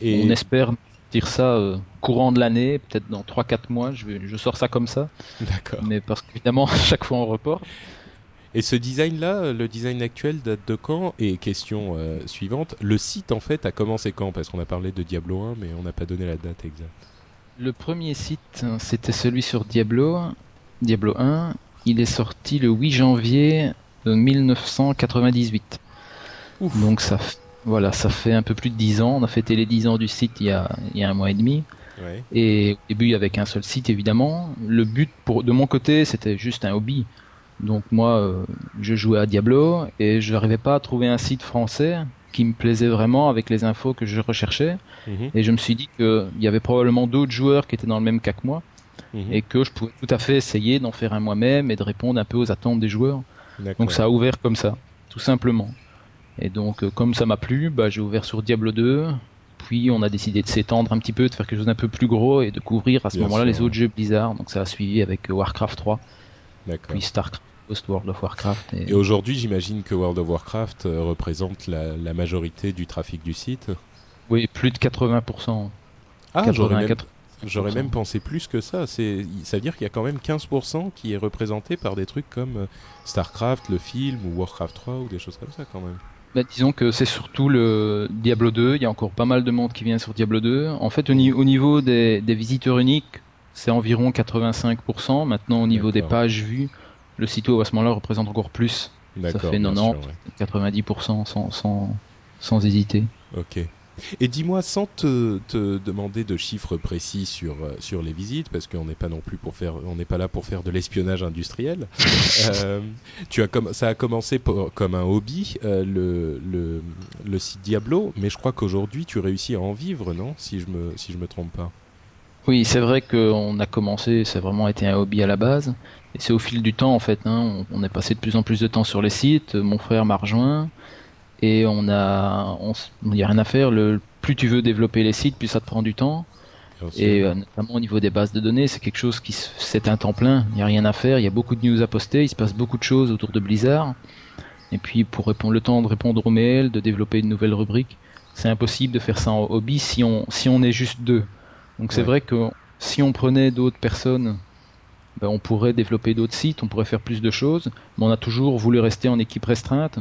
Et- on espère dire ça euh, courant de l'année, peut-être dans 3-4 mois, je, vais- je sors ça comme ça, D'accord. mais parce qu'évidemment à chaque fois on reporte. Et ce design-là, le design actuel date de quand? Et question euh, suivante, le site en fait a commencé quand? Parce qu'on a parlé de Diablo 1, mais on n'a pas donné la date exacte. Le premier site, hein, c'était celui sur Diablo, Diablo 1. Il est sorti le 8 janvier euh, 1998. Donc ça, voilà, ça fait un peu plus de 10 ans. On a fêté les 10 ans du site il y a, il y a un mois et demi. Ouais. Et au début, il y avait qu'un seul site, évidemment. Le but, pour, de mon côté, c'était juste un hobby. Donc moi, euh, je jouais à Diablo et je n'arrivais pas à trouver un site français qui me plaisait vraiment avec les infos que je recherchais. Mhm, Et je me suis dit qu'il y avait probablement d'autres joueurs qui étaient dans le même cas que moi mhm. et que je pouvais tout à fait essayer d'en faire un moi-même et de répondre un peu aux attentes des joueurs. Donc ça a ouvert comme ça, tout simplement. Et donc euh, comme ça m'a plu, bah, j'ai ouvert sur Diablo 2. Puis on a décidé de s'étendre un petit peu, de faire quelque chose d'un peu plus gros et de couvrir à ce moment-là les autres jeux Blizzard. Donc ça a suivi avec euh, Warcraft 3, D'accord. puis Starcraft, Post World of Warcraft. Et... Et aujourd'hui, j'imagine que World of Warcraft euh, représente la, la majorité du trafic du site. Oui, plus de 80%. Ah, j'aurais même, 84. J'aurais même pensé plus que ça. C'est, ça veut dire qu'il y a quand même 15% qui est représenté par des trucs comme euh, StarCraft, le film, ou Warcraft 3, ou des choses comme ça quand même. Bah, disons que c'est surtout le Diablo 2. Il y a encore pas mal de monde qui vient sur Diablo 2. En fait, au, ni- au niveau des, des visiteurs uniques, c'est environ 85%. Maintenant, au niveau des pages vues, le site web à ce moment-là représente encore plus. D'accord. fait bien 90. sûr, ouais. 90% sans, sans, sans hésiter. Ok. Et dis-moi, sans te, te demander de chiffres précis sur, euh, sur les visites, parce qu'on n'est pas non plus pour faire, on n'est pas là pour faire de l'espionnage industriel. euh, tu as comme, ça a commencé pour- comme un hobby, euh, le, le, le site Diablo, mais je crois qu'aujourd'hui tu réussis à en vivre, non Si je me, si je me trompe pas? Oui, c'est vrai qu'on a commencé, ça a vraiment été un hobby à la base. Et c'est au fil du temps, en fait. Hein, on, on est passé de plus en plus de temps sur les sites. Mon frère m'a rejoint. Et on a, on n'y a rien à faire. Le, plus tu veux développer les sites, plus ça te prend du temps. Et euh, notamment au niveau des bases de données, c'est quelque chose qui c'est un temps plein. Il n'y a rien à faire. Il y a beaucoup de news à poster. Il se passe beaucoup de choses autour de Blizzard. Et puis pour répondre le temps de répondre aux mails, de développer une nouvelle rubrique, c'est impossible de faire ça en hobby si on si on est juste deux. Donc c'est vrai que si on prenait d'autres personnes, ben, on pourrait développer d'autres sites, on pourrait faire plus de choses. Mais on a toujours voulu rester en équipe restreinte.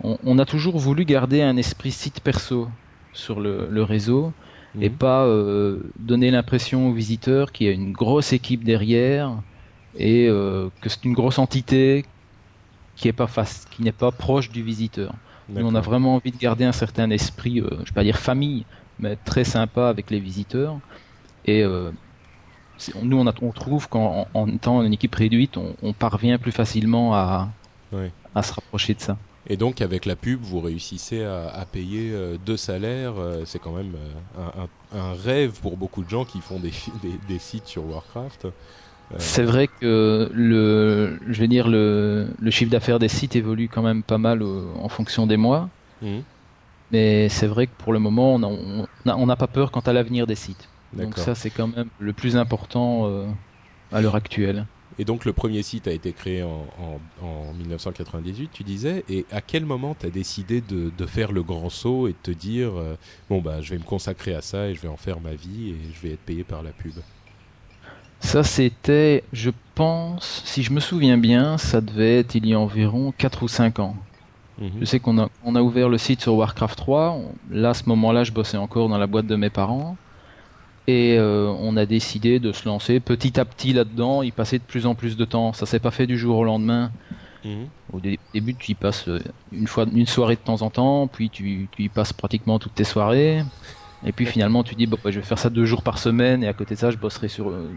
On, on a toujours voulu garder un esprit site perso sur le, le réseau et Mhm. pas euh, donner l'impression aux visiteurs qu'il y a une grosse équipe derrière et euh, que c'est une grosse entité qui est pas face, qui n'est pas proche du visiteur. Nous, on a vraiment envie de garder un certain esprit, euh, je vais pas dire famille, mais très sympa avec les visiteurs. Et nous, on, a- on trouve qu'en en, en étant une équipe réduite, on, on parvient plus facilement à, à se rapprocher de ça. Et donc avec la pub, vous réussissez à, à payer euh, deux salaires. euh, c'est quand même euh, un, rêve pour beaucoup de gens qui font des, des, des sites sur Warcraft. C'est vrai que le, je vais dire le, le chiffre d'affaires des sites évolue quand même pas mal en fonction des mois. mhm. Mais c'est vrai que pour le moment, on n'a pas peur quant à l'avenir des sites. Donc ça, c'est quand même le plus important à l'heure actuelle. Et donc le premier site a été créé en, en, en 1998, tu disais. Et à quel moment tu as décidé de, de, faire le grand saut et de te dire euh, bon bah je vais me consacrer à ça et je vais en faire ma vie et je vais être payé par la pub? Ça c'était, je pense, si je me souviens bien, ça devait être il y a environ 4 ou 5 ans. Mmh. Je sais qu'on a, on a ouvert le site sur Warcraft 3. Là, à ce moment-là, je bossais encore dans la boîte de mes parents. Et euh, on a décidé de se lancer petit à petit là-dedans, y passer de plus en plus de temps. Ça s'est pas fait du jour au lendemain. Mmh. Au dé début, tu y passes euh, une fois une soirée de temps en temps, puis tu, tu y passes pratiquement toutes tes soirées. Et puis finalement, tu dis, bon, bah, je vais faire ça deux jours par semaine, et à côté de ça, je bosserai sur, euh,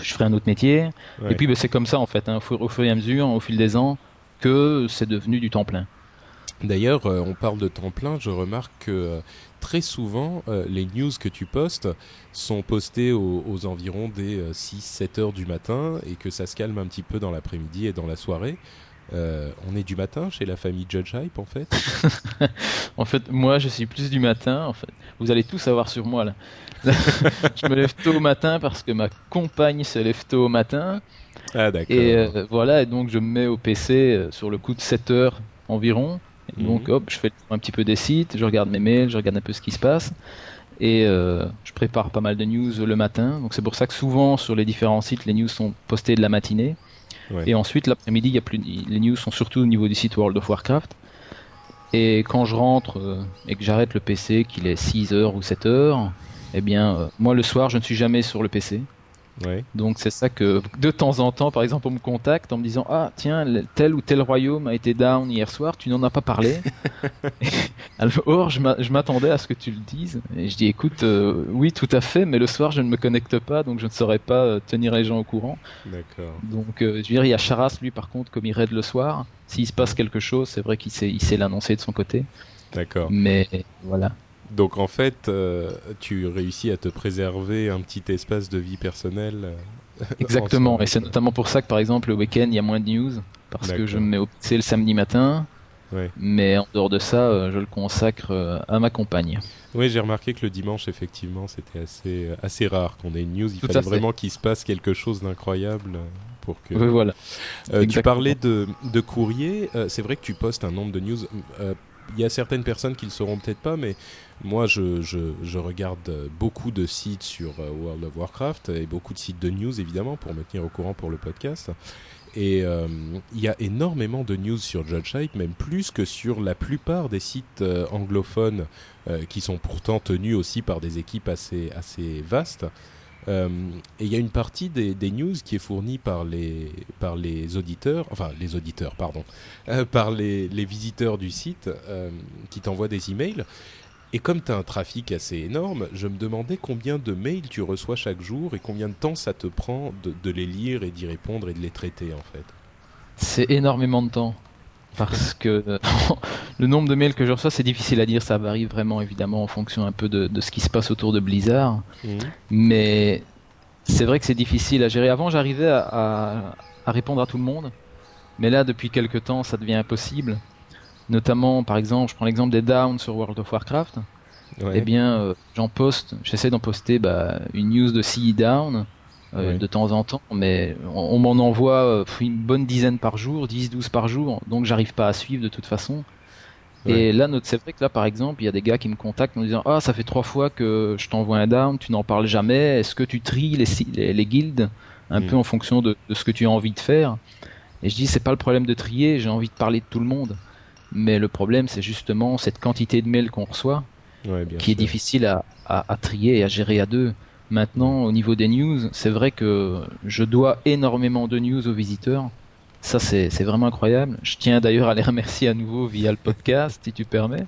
je ferai un autre métier. Ouais. Et puis, bah, c'est comme ça en fait, hein, au, fur et à mesure, au fil des ans, que c'est devenu du temps plein. D'ailleurs, euh, on parle de temps plein. Je remarque que euh, très souvent, euh, les news que tu postes sont postées aux, aux environs des 6-7 heures du matin et que ça se calme un petit peu dans l'après-midi et dans la soirée. Euh, on est du matin chez la famille Judge Hype en fait En fait, moi je suis plus du matin. En fait, vous allez tout savoir sur moi là. je me lève tôt au matin parce que ma compagne se lève tôt au matin. Ah d'accord. Et euh, voilà, et donc je me mets au PC sur le coup de 7 heures environ. Et donc, mmh. hop, je fais un petit peu des sites, je regarde mes mails, je regarde un peu ce qui se passe. Et euh, je prépare pas mal de news le matin. Donc, c'est pour ça que souvent, sur les différents sites, les news sont postées de la matinée. Ouais. Et ensuite, l'après-midi, y a plus... les news sont surtout au niveau du site World of Warcraft. Et quand je rentre euh, et que j'arrête le PC, qu'il est 6 heures ou 7 heures, eh bien, euh, moi, le soir, je ne suis jamais sur le PC. Ouais. Donc c'est ça que de temps en temps, par exemple, on me contacte en me disant ah tiens tel ou tel royaume a été down hier soir, tu n'en as pas parlé. Alors je m'attendais à ce que tu le dises et je dis écoute euh, oui tout à fait, mais le soir je ne me connecte pas donc je ne saurais pas euh, tenir les gens au courant. D'accord. Donc euh, je veux dire il y a Charas lui par contre comme il raid le soir, s'il se passe quelque chose c'est vrai qu'il sait il sait l'annoncer de son côté. D'accord. Mais voilà. Donc en fait, euh, tu réussis à te préserver un petit espace de vie personnelle. Euh, Exactement, et c'est notamment pour ça que par exemple le week-end il y a moins de news, parce que je me mets au PC le samedi matin, ouais. mais en dehors de ça, euh, je le consacre à ma compagne. Oui, j'ai remarqué que le dimanche, effectivement, c'était assez, assez rare qu'on ait une news. Il Tout fallait vraiment qu'il se passe quelque chose d'incroyable pour que. Oui, voilà. Tu parlais de, de courrier. C'est vrai que tu postes un nombre de news. Il y a certaines personnes qui le sauront peut-être pas, mais moi je, regarde beaucoup de sites sur World of Warcraft et beaucoup de sites de news évidemment pour me tenir au courant pour le podcast. Et euh, il y a énormément de news sur Judge Hype, même plus que sur la plupart des sites euh, anglophones euh, qui sont pourtant tenus aussi par des équipes assez, assez vastes. Euh, et il y a une partie des, news qui est fournie par les, auditeurs, enfin les auditeurs, pardon, euh, par les, les, visiteurs du site euh, qui t'envoient des emails. Et comme tu as un trafic assez énorme, je me demandais combien de mails tu reçois chaque jour et combien de temps ça te prend de, de les lire et d'y répondre et de les traiter en fait. C'est énormément de temps. Parce que le nombre de mails que je reçois, c'est difficile à dire. Ça varie vraiment, évidemment, en fonction un peu de, de ce qui se passe autour de Blizzard. Mmh. Mais c'est vrai que c'est difficile à gérer. Avant, j'arrivais à, à, à, répondre à tout le monde. Mais là, depuis quelques temps, ça devient impossible. Notamment, par exemple, je prends l'exemple des downs sur World of Warcraft. Ouais. Eh bien, euh, j'en poste, j'essaie d'en poster bah, une news de CE Down euh, ouais. de temps en temps, mais on, on m'en envoie euh, une bonne dizaine par jour, 10-12 par jour, donc j'arrive pas à suivre de toute façon. Ouais. Et là, c'est vrai que là, par exemple, il y a des gars qui me contactent en me disant Ah, ça fait trois fois que je t'envoie un down, tu n'en parles jamais, est-ce que tu tries les, les, les guildes un mmh. peu en fonction de, de, ce que tu as envie de faire? Et je dis C'est pas le problème de trier, j'ai envie de parler de tout le monde. Mais le problème, c'est justement cette quantité de mails qu'on reçoit, ouais, qui sûr. est difficile à, à, à, trier et à gérer à deux. Maintenant, au niveau des news, c'est vrai que je dois énormément de news aux visiteurs. Ça, c'est vraiment incroyable. Je tiens d'ailleurs à les remercier à nouveau via le podcast, si tu permès.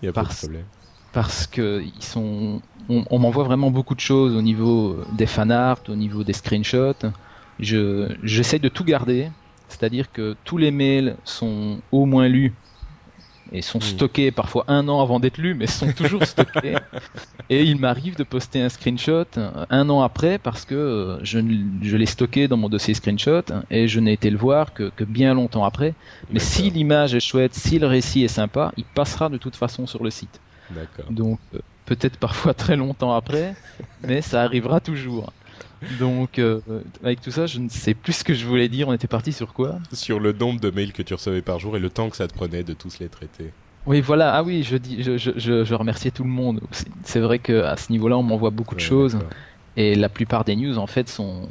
Il n'y a parce, pas de problème. Parce que ils sont, on, on m'envoie vraiment beaucoup de choses au niveau des fanarts, au niveau des screenshots. Je, j'essaie de tout garder. C'est-à-dire que tous les mails sont au moins lus et sont mmh. stockés parfois un an avant d'être lus, mais sont toujours stockés. et il m'arrive de poster un screenshot un an après parce que je, je l'ai stocké dans mon dossier screenshot et je n'ai été le voir que, que bien longtemps après. Mais si l'image est chouette, si le récit est sympa, il passera de toute façon sur le site. Donc euh, peut-être parfois très longtemps après, mais ça arrivera toujours. Donc, euh, avec tout ça, je ne sais plus ce que je voulais dire. On était parti sur quoi? Sur le nombre de mails que tu recevais par jour et le temps que ça te prenait de tous les traiter. Oui, voilà. Ah oui, je dis, je, je, je, je remerciais tout le monde. C'est- vrai que à ce niveau-là, on m'envoie beaucoup de choses. Et la plupart des news, en fait, sont,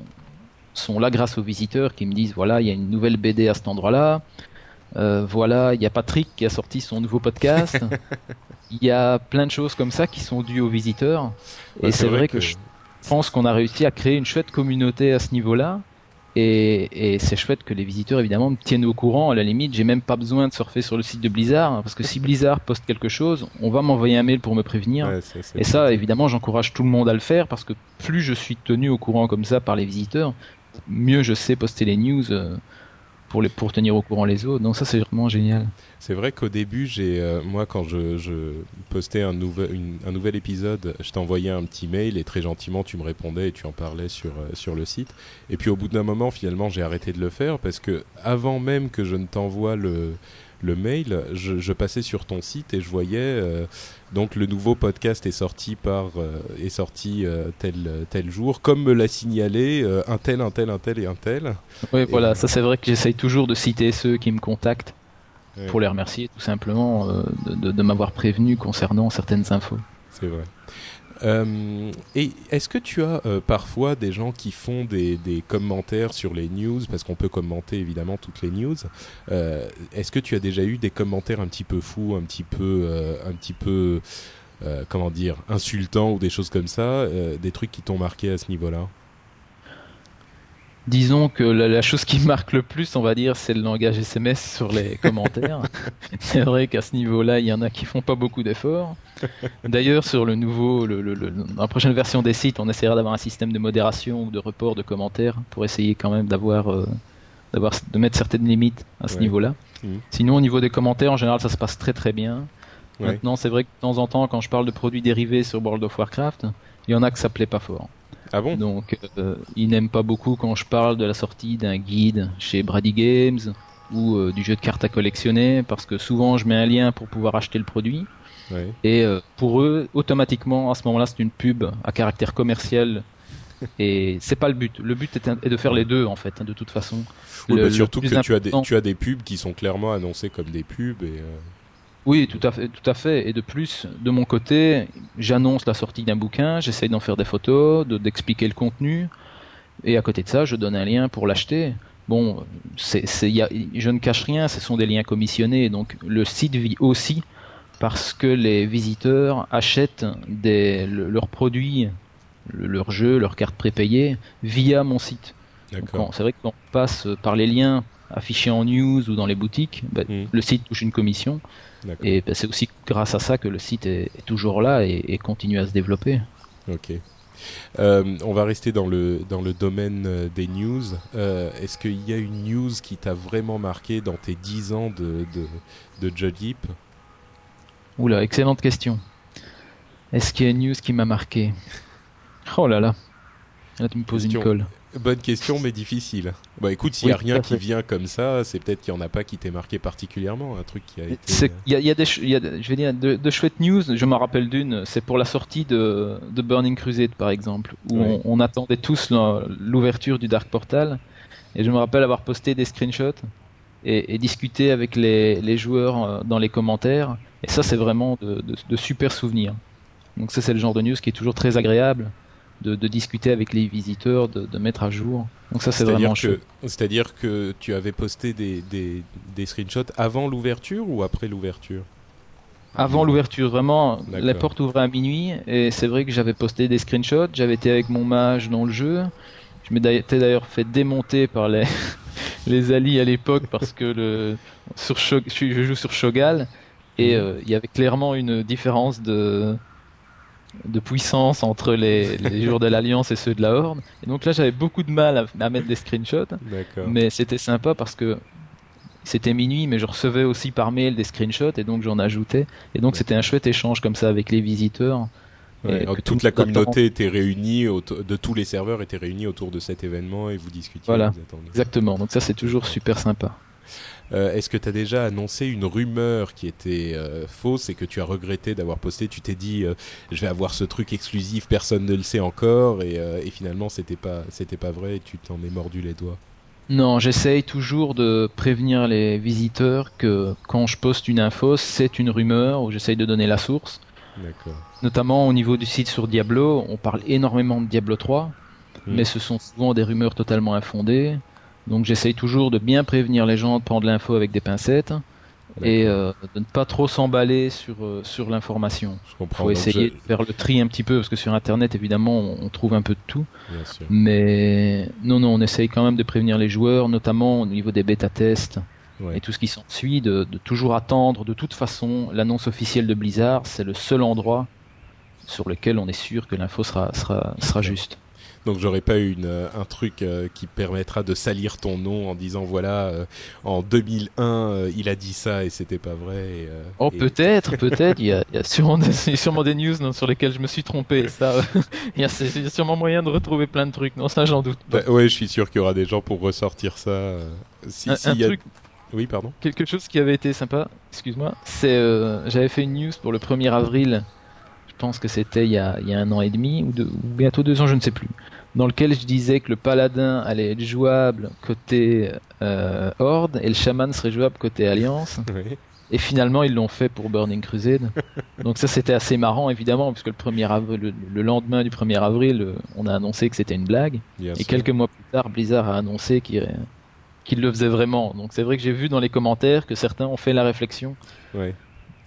sont là grâce aux visiteurs qui me disent voilà, il y a une nouvelle BD à cet endroit-là. Euh, voilà, il y a Patrick qui a sorti son nouveau podcast. Il y a plein de choses comme ça qui sont dues aux visiteurs. Et c'est vrai, que, je pense qu'on a réussi à créer une chouette communauté à ce niveau-là. Et, et c'est chouette que les visiteurs, évidemment, me tiennent au courant. À la limite, j'ai même pas besoin de surfer sur le site de Blizzard. hein, Parce que si Blizzard poste quelque chose, on va m'envoyer un mail pour me prévenir. Ouais, Et ça, évidemment, j'encourage tout le monde à le faire parce que plus je suis tenu au courant comme ça par les visiteurs, mieux je sais poster les news euh, pour, les, pour tenir au courant les autres. Donc ça, c'est vraiment génial. C'est vrai qu'au début, j'ai, euh, moi, quand je, postais un nouvel, un nouvel épisode, je t'envoyais un petit mail et très gentiment, tu me répondais et tu en parlais sur, euh, sur le site. Et puis au bout d'un moment, finalement, j'ai arrêté de le faire parce que avant même que je ne t'envoie le, le mail, je, je passais sur ton site et je voyais euh, donc le nouveau podcast est sorti par euh, est sorti euh, tel tel jour, comme me l'a signalé un tel, un tel, un tel et un tel. Oui, Et- voilà, ça c'est vrai que j'essaye toujours de citer ceux qui me contactent Ouais. pour les remercier tout simplement de, de- de m'avoir prévenu concernant certaines infos. C'est vrai. Euh, et est-ce que tu as euh, parfois des gens qui font des, des commentaires sur les news, parce qu'on peut commenter évidemment toutes les news. euh, est-ce que tu as déjà eu des commentaires un petit peu fous, un petit peu, euh, un petit peu, euh, comment dire, insultants ou des choses comme ça, des trucs qui t'ont marqué à ce niveau-là? Disons que la, la chose qui marque le plus, on va dire, c'est le langage SMS sur les commentaires. c'est vrai qu'à ce niveau-là, il y en a qui font pas beaucoup d'efforts. D'ailleurs, sur le nouveau, le, le- le- dans la prochaine version des sites, on essaiera d'avoir un système de modération ou de report de commentaires pour essayer quand même d'avoir, euh, d'avoir, de mettre certaines limites à ce Ouais. niveau-là. Mhm. Sinon, au niveau des commentaires, en général, ça se passe très très bien. Ouais. Maintenant, c'est vrai que de temps en temps, quand je parle de produits dérivés sur World of Warcraft, il y en a que ça plaît pas fort. Ah bon? Donc, euh, ils n'aiment pas beaucoup quand je parle de la sortie d'un guide chez Brady Games ou euh, du jeu de cartes à collectionner, parce que souvent je mets un lien pour pouvoir acheter le produit. Et euh, pour eux, automatiquement, à ce moment-là, c'est une pub à caractère commercial. Et c'est pas le but. Le but est, est de faire les deux, en fait, hein, de toute façon. Oui, Le- bah, surtout que tu as, des, important- tu as des pubs qui sont clairement annoncées comme des pubs. Et, euh, Oui, tout à fait, tout à fait. Et de plus, de mon côté, j'annonce la sortie d'un bouquin, j'essaye d'en faire des photos, de- d'expliquer le contenu, et à côté de ça, je donne un lien pour l'acheter. Bon, c'est, c'est, y a- je ne cache rien, ce sont des liens commissionnés, donc le site vit aussi parce que les visiteurs achètent des, le- leurs produits, le- leurs jeux, leurs cartes prépayées via mon site. C'est vrai que quand on passe par les liens affichés en news ou dans les boutiques, bah, Mhm. le site touche une commission. Et ben, c'est aussi grâce à ça que le site est, est toujours là et, et continue à se développer. Ok. Euh, on va rester dans le, dans le domaine euh, des news. Euh, Est-ce qu'il y a une news qui t'a vraiment marqué dans tes 10 ans de, de, de Judge Oula, excellente question. Est-ce qu'il y a une news qui m'a marqué? Oh là là. Là, tu me poses Question. une colle. Bonne question, mais difficile. Bah écoute, s'il n'y a rien qui vient comme ça, c'est peut-être qu'il n'y en a pas qui t'ait marqué particulièrement, un truc qui a été... C'est- Il y a, il y a des, y a, je vais dire, de, de chouettes news. Je m'en rappelle d'une. C'est pour la sortie de, de Burning Crusade, par exemple, où on, on attendait tous l'ouverture du Dark Portal. Et je me rappelle avoir posté des screenshots et, et discuté avec les, les joueurs euh, dans les commentaires. Et ça, c'est vraiment de, de- de super souvenirs. Donc ça, c'est le genre de news qui est toujours très agréable de, de discuter avec les visiteurs, de, de mettre à jour. Donc ça, c'est C'est-à-dire vraiment que, c'est-à-dire que tu avais posté des, des, des screenshots avant l'ouverture ou après l'ouverture? Avant l'ouverture, vraiment, la porte ouvrait à minuit et c'est vrai que j'avais posté des screenshots, j'avais été avec mon mage dans le jeu. Je m'étais d'ailleurs fait démonter par les, les alliés à l'époque parce que le, sur je joue sur Shogal et Mhm. euh, il y avait clairement une différence de, de puissance entre les, les joueurs de l'Alliance et ceux de la Horde. Et donc là j'avais beaucoup de mal à, à mettre des screenshots. Mais c'était sympa parce que c'était minuit, mais je recevais aussi par mail des screenshots et donc j'en ajoutais. Et donc c'était un chouette échange comme ça avec les visiteurs. Ouais, alors toute tout la communauté était réunie, de tous les serveurs étaient réunis autour de cet événement et vous discutiez. Voilà. vous. Exactement. Donc ça c'est toujours super sympa. Euh, Est-ce que tu as déjà annoncé une rumeur qui était euh, fausse et que tu as regretté d'avoir posté? Tu t'es dit, euh, je vais avoir ce truc exclusif, personne ne le sait encore, et, et finalement, c'était pas, c'était pas vrai, et tu t'en es mordu les doigts. Non, j'essaye toujours de prévenir les visiteurs que quand je poste une info, c'est une rumeur, ou j'essaye de donner la source. D'accord. Notamment au niveau du site sur Diablo, on parle énormément de Diablo 3, Mm. mais ce sont souvent des rumeurs totalement infondées. Donc j'essaye toujours de bien prévenir les gens de prendre l'info avec des pincettes et euh, de ne pas trop s'emballer sur, euh, sur l'information. Il faut essayer de faire le tri un petit peu parce que sur internet évidemment on, trouve un peu de tout. Bien sûr. Mais non, non, on essaye quand même de prévenir les joueurs, notamment au niveau des bêta-tests Ouais. et tout ce qui s'ensuit, de, de toujours attendre. De toute façon, l'annonce officielle de Blizzard, c'est le seul endroit sur lequel on est sûr que l'info sera, sera, sera juste. Donc j'aurais pas une, euh, un truc euh, qui permettra de salir ton nom en disant voilà euh, en 2001 euh, il a dit ça et c'était pas vrai. et, Oh, et- peut-être, peut-être. Il y a, il y a sûrement, des, il y a sûrement des news non, sur lesquelles je me suis trompé. Ça, il, y a, y sûrement moyen de retrouver plein de trucs. Non, ça, j'en doute. Bah, ouais, je suis sûr qu'il y aura des gens pour ressortir ça. si, un, s'il un y a- truc, Oui, pardon. quelque chose qui avait été sympa, excuse-moi, c'est euh, j'avais fait une news pour le 1er avril, pense que c'était il, y a- il y a un an et demi, ou, bientôt deux ans, je ne sais plus, dans lequel je disais que le paladin allait être jouable côté euh, Horde et le chaman serait jouable côté Alliance. Oui. Et finalement, ils l'ont fait pour Burning Crusade. Donc ça, c'était assez marrant, évidemment, puisque le, 1er avril, le, le lendemain du 1er avril, euh, on a annoncé que c'était une blague. Et quelques mois plus tard, Blizzard a annoncé qu'il le faisait vraiment. Donc c'est vrai que j'ai vu dans les commentaires que certains ont fait la réflexion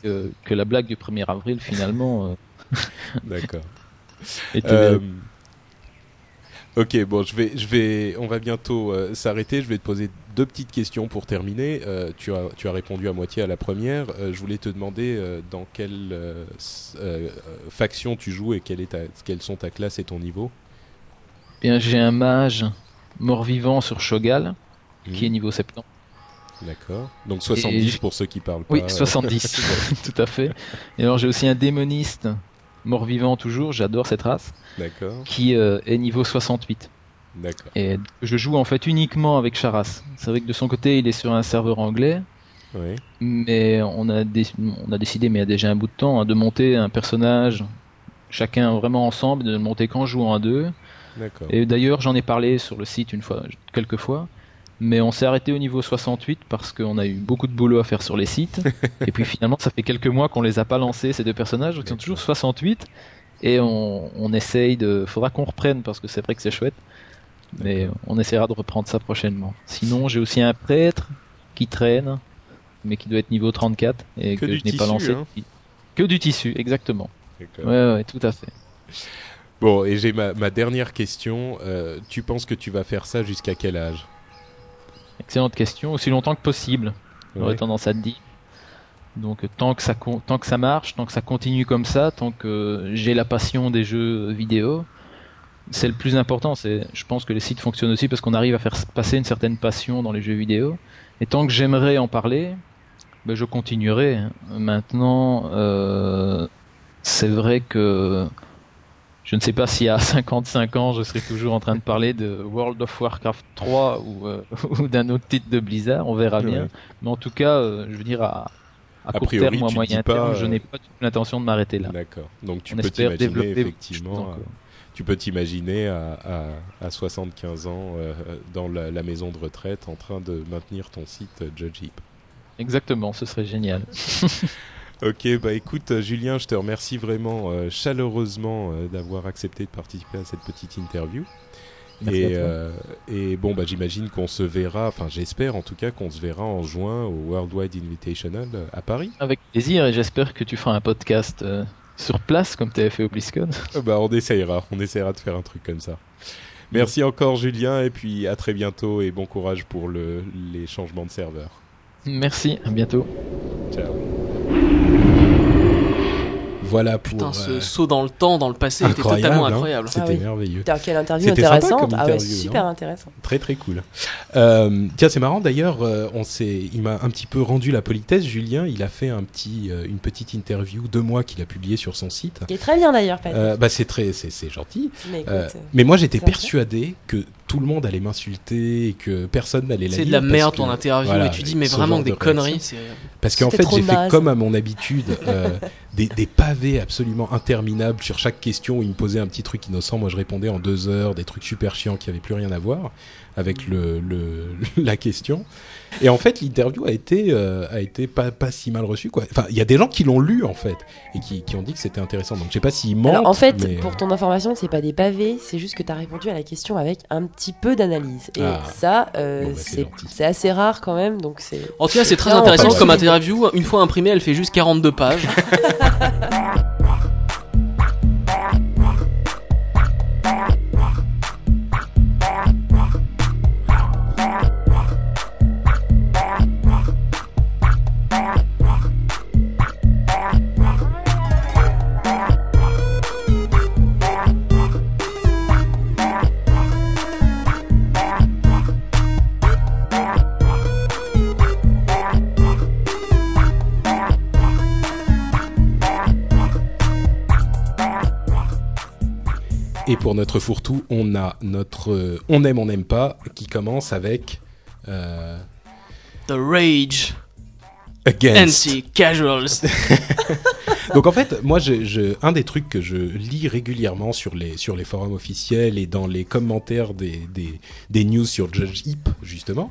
que, que la blague du 1er avril, finalement, euh, d'accord. Euh, Ok, bon, je vais, je vais, on va bientôt euh, s'arrêter. Je vais te poser deux petites questions pour terminer. Euh, tu as, tu as répondu à moitié à la première. Je voulais te demander dans quelle faction tu joues et quelle est ta, quelles sont ta classe et ton niveau? bien. J'ai un mage mort-vivant sur Shogal, qui est niveau 70. D'accord. Donc 70 j'ai- pour ceux qui parlent pas. Oui, euh, 70, tout à fait. Et alors j'ai aussi un démoniste mort-vivant toujours, j'adore cette race, D'accord, qui euh, est niveau 68. d'accord. Et je joue en fait uniquement avec Charas. C'est vrai que de son côté, il est sur un serveur anglais, Oui, mais on a, on a décidé, mais il y a déjà un bout de temps, hein, de monter un personnage, chacun vraiment ensemble, de le monter qu'en jouant à deux. d'accord. Et d'ailleurs, j'en ai parlé sur le site une fois, quelques fois. Mais on s'est arrêté au niveau 68 parce qu'on a eu beaucoup de boulot à faire sur les sites. et puis finalement, ça fait quelques mois qu'on les a pas lancés, ces deux personnages. Donc ils sont toujours 68. Et on, on essaye de. Faudra qu'on reprenne parce que c'est vrai que c'est chouette. Mais on essaiera de reprendre ça prochainement. Sinon, j'ai aussi un prêtre qui traîne, mais qui doit être niveau 34 et Que je n'ai pas lancé. hein. Que du tissu, exactement. Ouais, ouais, tout à fait. Bon, et j'ai ma, ma dernière question. Euh, tu penses que tu vas faire ça jusqu'à quel âge? Excellente question. Aussi longtemps que possible. J'aurais Ouais. tendance à te dire. Donc euh, tant que ça tant que ça marche, tant que ça continue comme ça, tant que j'ai la passion des jeux vidéo, c'est le plus important. C'est, je pense que les sites fonctionnent aussi parce qu'on arrive à faire passer une certaine passion dans les jeux vidéo. Et tant que j'aimerais en parler, ben, je continuerai. Maintenant, euh, c'est vrai que je ne sais pas si à 55 ans, je serai toujours en train de parler de World of Warcraft 3 ou, euh, ou d'un autre titre de Blizzard. On verra bien. Ouais. Mais en tout cas, euh, je veux dire, à, à court priori, terme ou à moyen terme, je euh, n'ai pas l'intention de m'arrêter là. D'accord. Donc tu On peux t'imaginer effectivement. encore. tu peux t'imaginer à, à, à 75 ans euh, dans la, la maison de retraite en train de maintenir ton site Judge Heap. Exactement, ce serait génial. Ok, bah écoute, euh, Julien, je te remercie vraiment euh, chaleureusement euh, d'avoir accepté de participer à cette petite interview. Merci et, euh, et bon, bah j'imagine qu'on se verra, enfin j'espère en tout cas qu'on se verra en juin au Worldwide Invitational euh, à Paris. Avec plaisir et j'espère que tu feras un podcast euh, sur place comme tu avais fait au BlizzCon. Bah on essayera, on essayera de faire un truc comme ça. Merci encore Julien et puis à très bientôt et bon courage pour le, les changements de serveur. Merci, à bientôt. Ciao. Voilà pour. Putain, ce euh, saut dans le temps, dans le passé, était incroyable, totalement hein. incroyable. C'était Ah oui. merveilleux. Putain, quelle interview intéressante. ah ouais, super non intéressant. Très très cool. Euh, tiens, c'est marrant d'ailleurs. euh, on s'est, il m'a un petit peu rendu la politesse. Julien, il a fait un petit, une petite interview de moi qu'il a publié sur son site. Qui est très bien d'ailleurs, Pat. Euh, bah c'est très, c'est, c'est gentil. mais écoute, mais moi j'étais persuadé que tout le monde allait m'insulter et que personne n'allait la C'est de la merde que- ton interview voilà, et tu dis mais vraiment des de conneries. c'est- Parce qu'en fait, j'ai fait comme à mon habitude, euh, des, des pavés absolument interminables sur chaque question où il me posait un petit truc innocent. Moi, je répondais en deux heures, des trucs super chiants qui avaient plus rien à voir avec le, le- la question. Et en fait, l'interview a été, euh, a été pas, pas si mal reçue. Quoi. Enfin, il y a des gens qui l'ont lu en fait et qui, qui ont dit que c'était intéressant. Donc, je sais pas s'ils mentent. Alors, en fait, mais, euh, pour ton information, c'est pas des pavés, c'est juste que tu as répondu à la question avec un petit peu d'analyse. Et Ah. ça, euh, Bon, bah, c'est assez rare quand même, donc c'est. En tout cas, c'est très Non, intéressant comme interview. Une fois imprimée, elle fait juste 42 pages. pour notre fourre-tout, on a notre euh, on aime, on n'aime pas qui commence avec euh, The Rage Against. Anti-Casuals. Donc en fait, moi, je, je- un des trucs que je lis régulièrement sur les, sur les forums officiels et dans les commentaires des, des, des news sur Judge Heap, justement,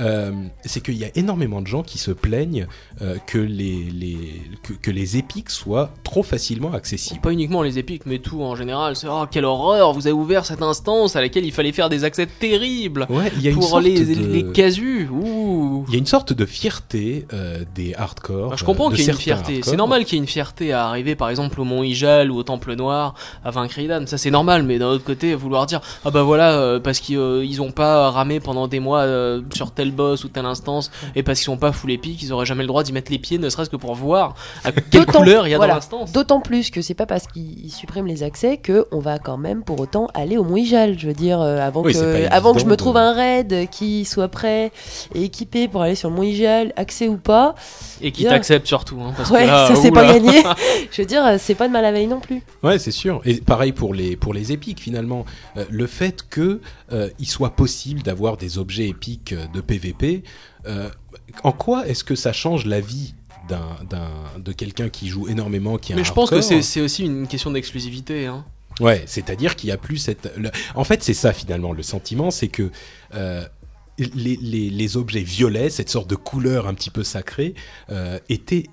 euh, c'est qu'il y a énormément de gens qui se plaignent euh, que, les, les, que, que les épiques soient trop facilement accessibles. Pas uniquement les épiques, mais tout en général. C'est oh quelle horreur, vous avez ouvert cette instance à laquelle il fallait faire des accès terribles Ouais, il y a une pour sorte les, de- les casus. Il y a une sorte de fierté euh, des hardcore. Ah, je comprends euh, qu'il y ait une fierté. C'est normal qu'il y ait une fierté à arriver par exemple au Mont Ijal ou au Temple Noir à vaincre Idan. Ça c'est normal, mais d'un autre côté, vouloir dire ah bah voilà euh, parce qu'ils euh, ils ont pas ramé pendant des mois euh, sur tel boss ou telle instance et parce qu'ils sont pas full épiques, ils auraient jamais le droit d'y mettre les pieds, ne serait-ce que pour voir à quelle D'autant- couleur il y a voilà. dans l'instance. D'autant plus que c'est pas parce qu'ils suppriment les accès que on va quand même pour autant aller au Mont Ijal. Je veux dire, euh, avant, Oui, que, avant que je me trouve un raid qui soit prêt et équipé pour aller sur le Mont Ijal, accès ou pas, Et qui t'accepte surtout. Hein, parce ouais, que là, ça c'est pas gagné. je veux dire, c'est pas de mal à veille non plus. Ouais, c'est sûr. Et pareil pour les pour les épiques finalement, Euh, le fait que euh, il soit possible d'avoir des objets épiques euh, de PVP, euh, en quoi est-ce que ça change la vie d'un d'un de quelqu'un qui joue énormément, qui a Mais un je pense que c'est c'est aussi une question d'exclusivité. Hein. Ouais, c'est-à-dire qu'il y a plus cette. le- En fait, c'est ça finalement le sentiment, c'est que euh, les, les, les objets violets, cette sorte de couleur un petit peu sacrée, euh, étaient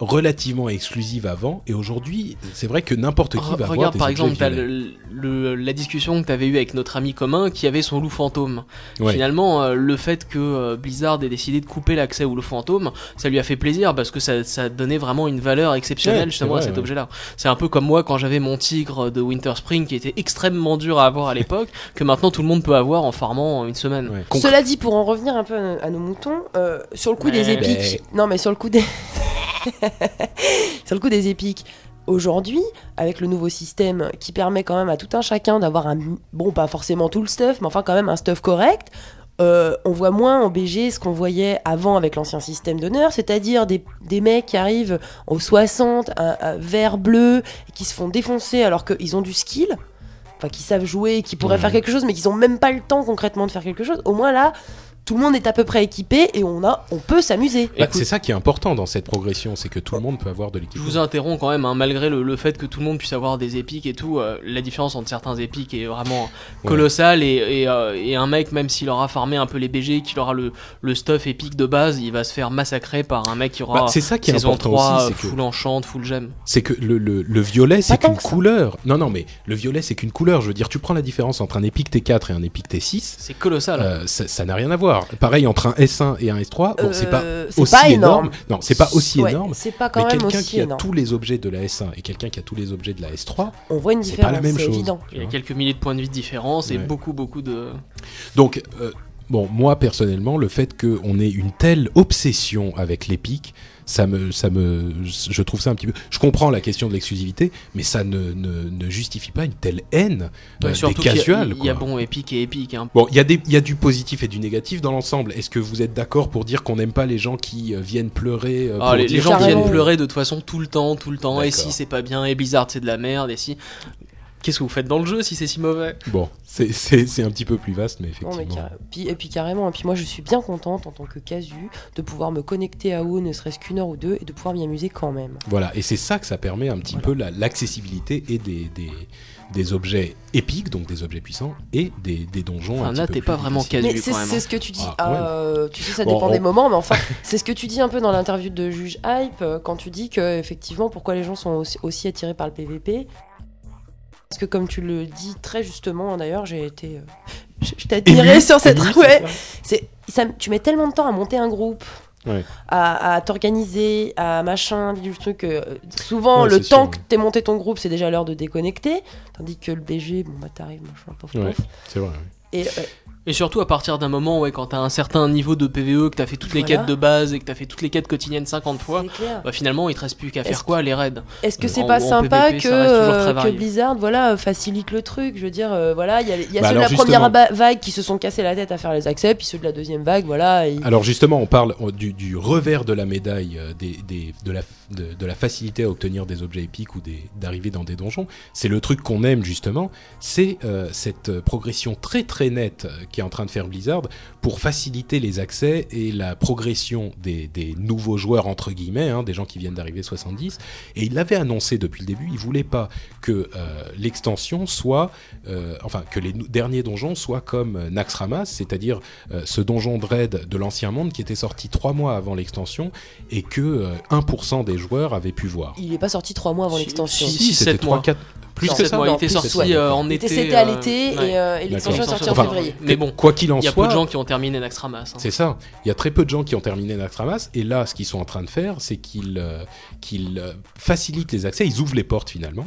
relativement exclusives avant, et aujourd'hui, c'est vrai que n'importe qui Re- va avoir Regarde des par exemple, le, le- la discussion que tu avais eue avec notre ami commun qui avait son loup fantôme. Ouais. Finalement, euh, le fait que euh, Blizzard ait décidé de couper l'accès au loup fantôme, ça lui a fait plaisir parce que ça, ça donnait vraiment une valeur exceptionnelle Ouais, justement à cet ouais. objet-là. C'est un peu comme moi quand j'avais mon tigre de Winter Spring qui était extrêmement dur à avoir à l'époque, que maintenant tout le monde peut avoir en farmant une semaine. Cela dit, pour en revenir un peu à, à nos moutons, euh, sur le coup des épiques, non mais sur le coup des, sur le coup des épiques. Aujourd'hui, avec le nouveau système qui permet quand même à tout un chacun d'avoir un bon, pas forcément tout le stuff, mais enfin quand même un stuff correct. euh, on voit moins en BG ce qu'on voyait avant avec l'ancien système d'honneur, c'est-à-dire des, des mecs qui arrivent au 60, un, un vert bleu, et qui se font défoncer alors qu'ils ont du skill, enfin qui savent jouer, qui pourraient Ouais. faire quelque chose, mais qui n'ont même pas le temps concrètement de faire quelque chose. Au moins là, tout le monde est à peu près équipé et on a, on peut s'amuser. Bah, c'est ça qui est important dans cette progression, c'est que tout le monde peut avoir de Je l'équipement. vous interromps quand même, hein, malgré le, le fait que tout le monde puisse avoir des épiques et tout, euh, la différence entre certains épiques est vraiment Ouais. colossale et, et, euh, et un mec, même s'il aura farmé un peu les BG, qu'il aura le, le stuff épique de base, il va se faire massacrer par un mec qui aura Bah, c'est ça qui est saison important 3, aussi, euh, c'est que full enchant, full gemme. c'est que le, le, le violet c'est qu'une couleur. Non non mais le violet c'est qu'une couleur. Je veux dire, tu prends la différence entre un épique T4 et un épique T6. C'est colossal. euh, ça n'a rien à voir. Pareil entre un S1 et un S3. Bon, c'est pas Euh, aussi pas énorme. énorme. Non, c'est pas aussi Ouais, énorme. C'est pas quand Mais même quelqu'un qui a tous les objets de la S1 et quelqu'un qui a tous les objets de la S3, On voit une c'est différence, pas la même chose. évident. Il y a quelques milliers de points de vie de différence et Ouais. beaucoup, beaucoup de. Donc, euh, bon, moi personnellement, le fait qu'on ait une telle obsession avec l'épique, ça me, ça me, je trouve ça un petit peu. Je comprends la question de l'exclusivité, mais ça ne, ne, ne justifie pas une telle haine euh, Ouais, des casuals. il y, a bon épique et épique. Hein. Bon, il y, a des- il y a du positif et du négatif dans l'ensemble. Est-ce que vous êtes d'accord pour dire qu'on n'aime pas les gens qui euh, viennent pleurer euh, Ah, pour les, dire les gens viennent pleurer de toute façon tout le temps, tout le temps. Et si c'est pas bien, et Blizzard c'est de la merde, et si. Qu'est-ce que vous faites dans le jeu si c'est si mauvais? Bon, c'est- c'est c'est un petit peu plus vaste, mais Non, mais effectivement. puis, et puis carrément, et puis moi je suis bien contente en tant que casu de pouvoir me connecter à WoW ne serait-ce qu'une heure ou deux et de pouvoir m'y amuser quand même. Voilà, et c'est ça que ça permet un petit peu la- l'accessibilité et des, des, des objets épiques, donc des objets puissants, et des, des donjons. Enfin là, peu t'es pas vraiment casu Mais c'est quand même. c'est hein. ce que tu dis. Ah, euh, tu sais, ça Bon, dépend on- des moments, mais enfin, c'est ce que tu dis un peu dans l'interview de Juge Hype euh, quand tu dis que effectivement, pourquoi les gens sont aussi, aussi attirés par le PVP. Parce que comme tu le dis très justement, d'ailleurs, j'ai été, euh, je, je t'ai sur cette ému, ouais. c'est ça C'est, ça, tu mets tellement de temps à monter un groupe, Ouais. à, à t'organiser, à machin, du truc. euh, souvent, Ouais, le temps sûr, que t'aies monté ton groupe, c'est déjà l'heure de déconnecter. Tandis que le BG, bon bah t'arrives, machin, pof, Ouais. C'est vrai. Et euh, Et surtout à partir d'un moment, ouais, quand t'as un certain niveau de PVE, que t'as fait toutes les quêtes de base et que t'as fait toutes les quêtes quotidiennes 50 fois, bah finalement il te reste plus qu'à faire quoi Les raids Est-ce que c'est pas sympa PVP, que, euh, que. Blizzard voilà, facilite le truc Je veux dire, euh, voilà, il y a, il y a Bah ceux de alors, la première justement. vague qui se sont cassés la tête à faire les accès, puis ceux de la deuxième vague, voilà. Alors justement, on parle euh, du, du revers de la médaille des, des- de, la, de, la facilité à obtenir des objets épiques ou d'arriver dans des donjons. C'est le truc qu'on aime justement, c'est euh, cette progression très très nette euh, qui est en train de faire Blizzard pour faciliter les accès et la progression des, nouveaux joueurs entre guillemets, hein, des gens qui viennent d'arriver 70. Et il l'avait annoncé depuis le début, il voulait pas que euh, l'extension soit, enfin que les derniers donjons soient comme Naxxramas, c'est-à-dire ce donjon de raid de l'ancien monde qui était sorti trois mois avant l'extension et que euh, 1% des joueurs avaient pu voir. Il est pas sorti trois mois avant Si- l'extension. si, si, c'était sept trois, mois. quatre- plus Non, que ça. non, il était sorti ouais. euh, en été. était- C'était à euh, l'été ouais. et, euh, et l'extension est sortie en Enfin, février. Mais bon, Quoi qu'il en il y a soit, peu de gens qui ont terminé Naxxramas. hein. C'est ça. Il y a très peu de gens qui ont terminé Naxxramas. Et là, ce qu'ils sont en train de faire, c'est qu'ils euh, qu'ils, facilitent les accès. Ils ouvrent les portes finalement.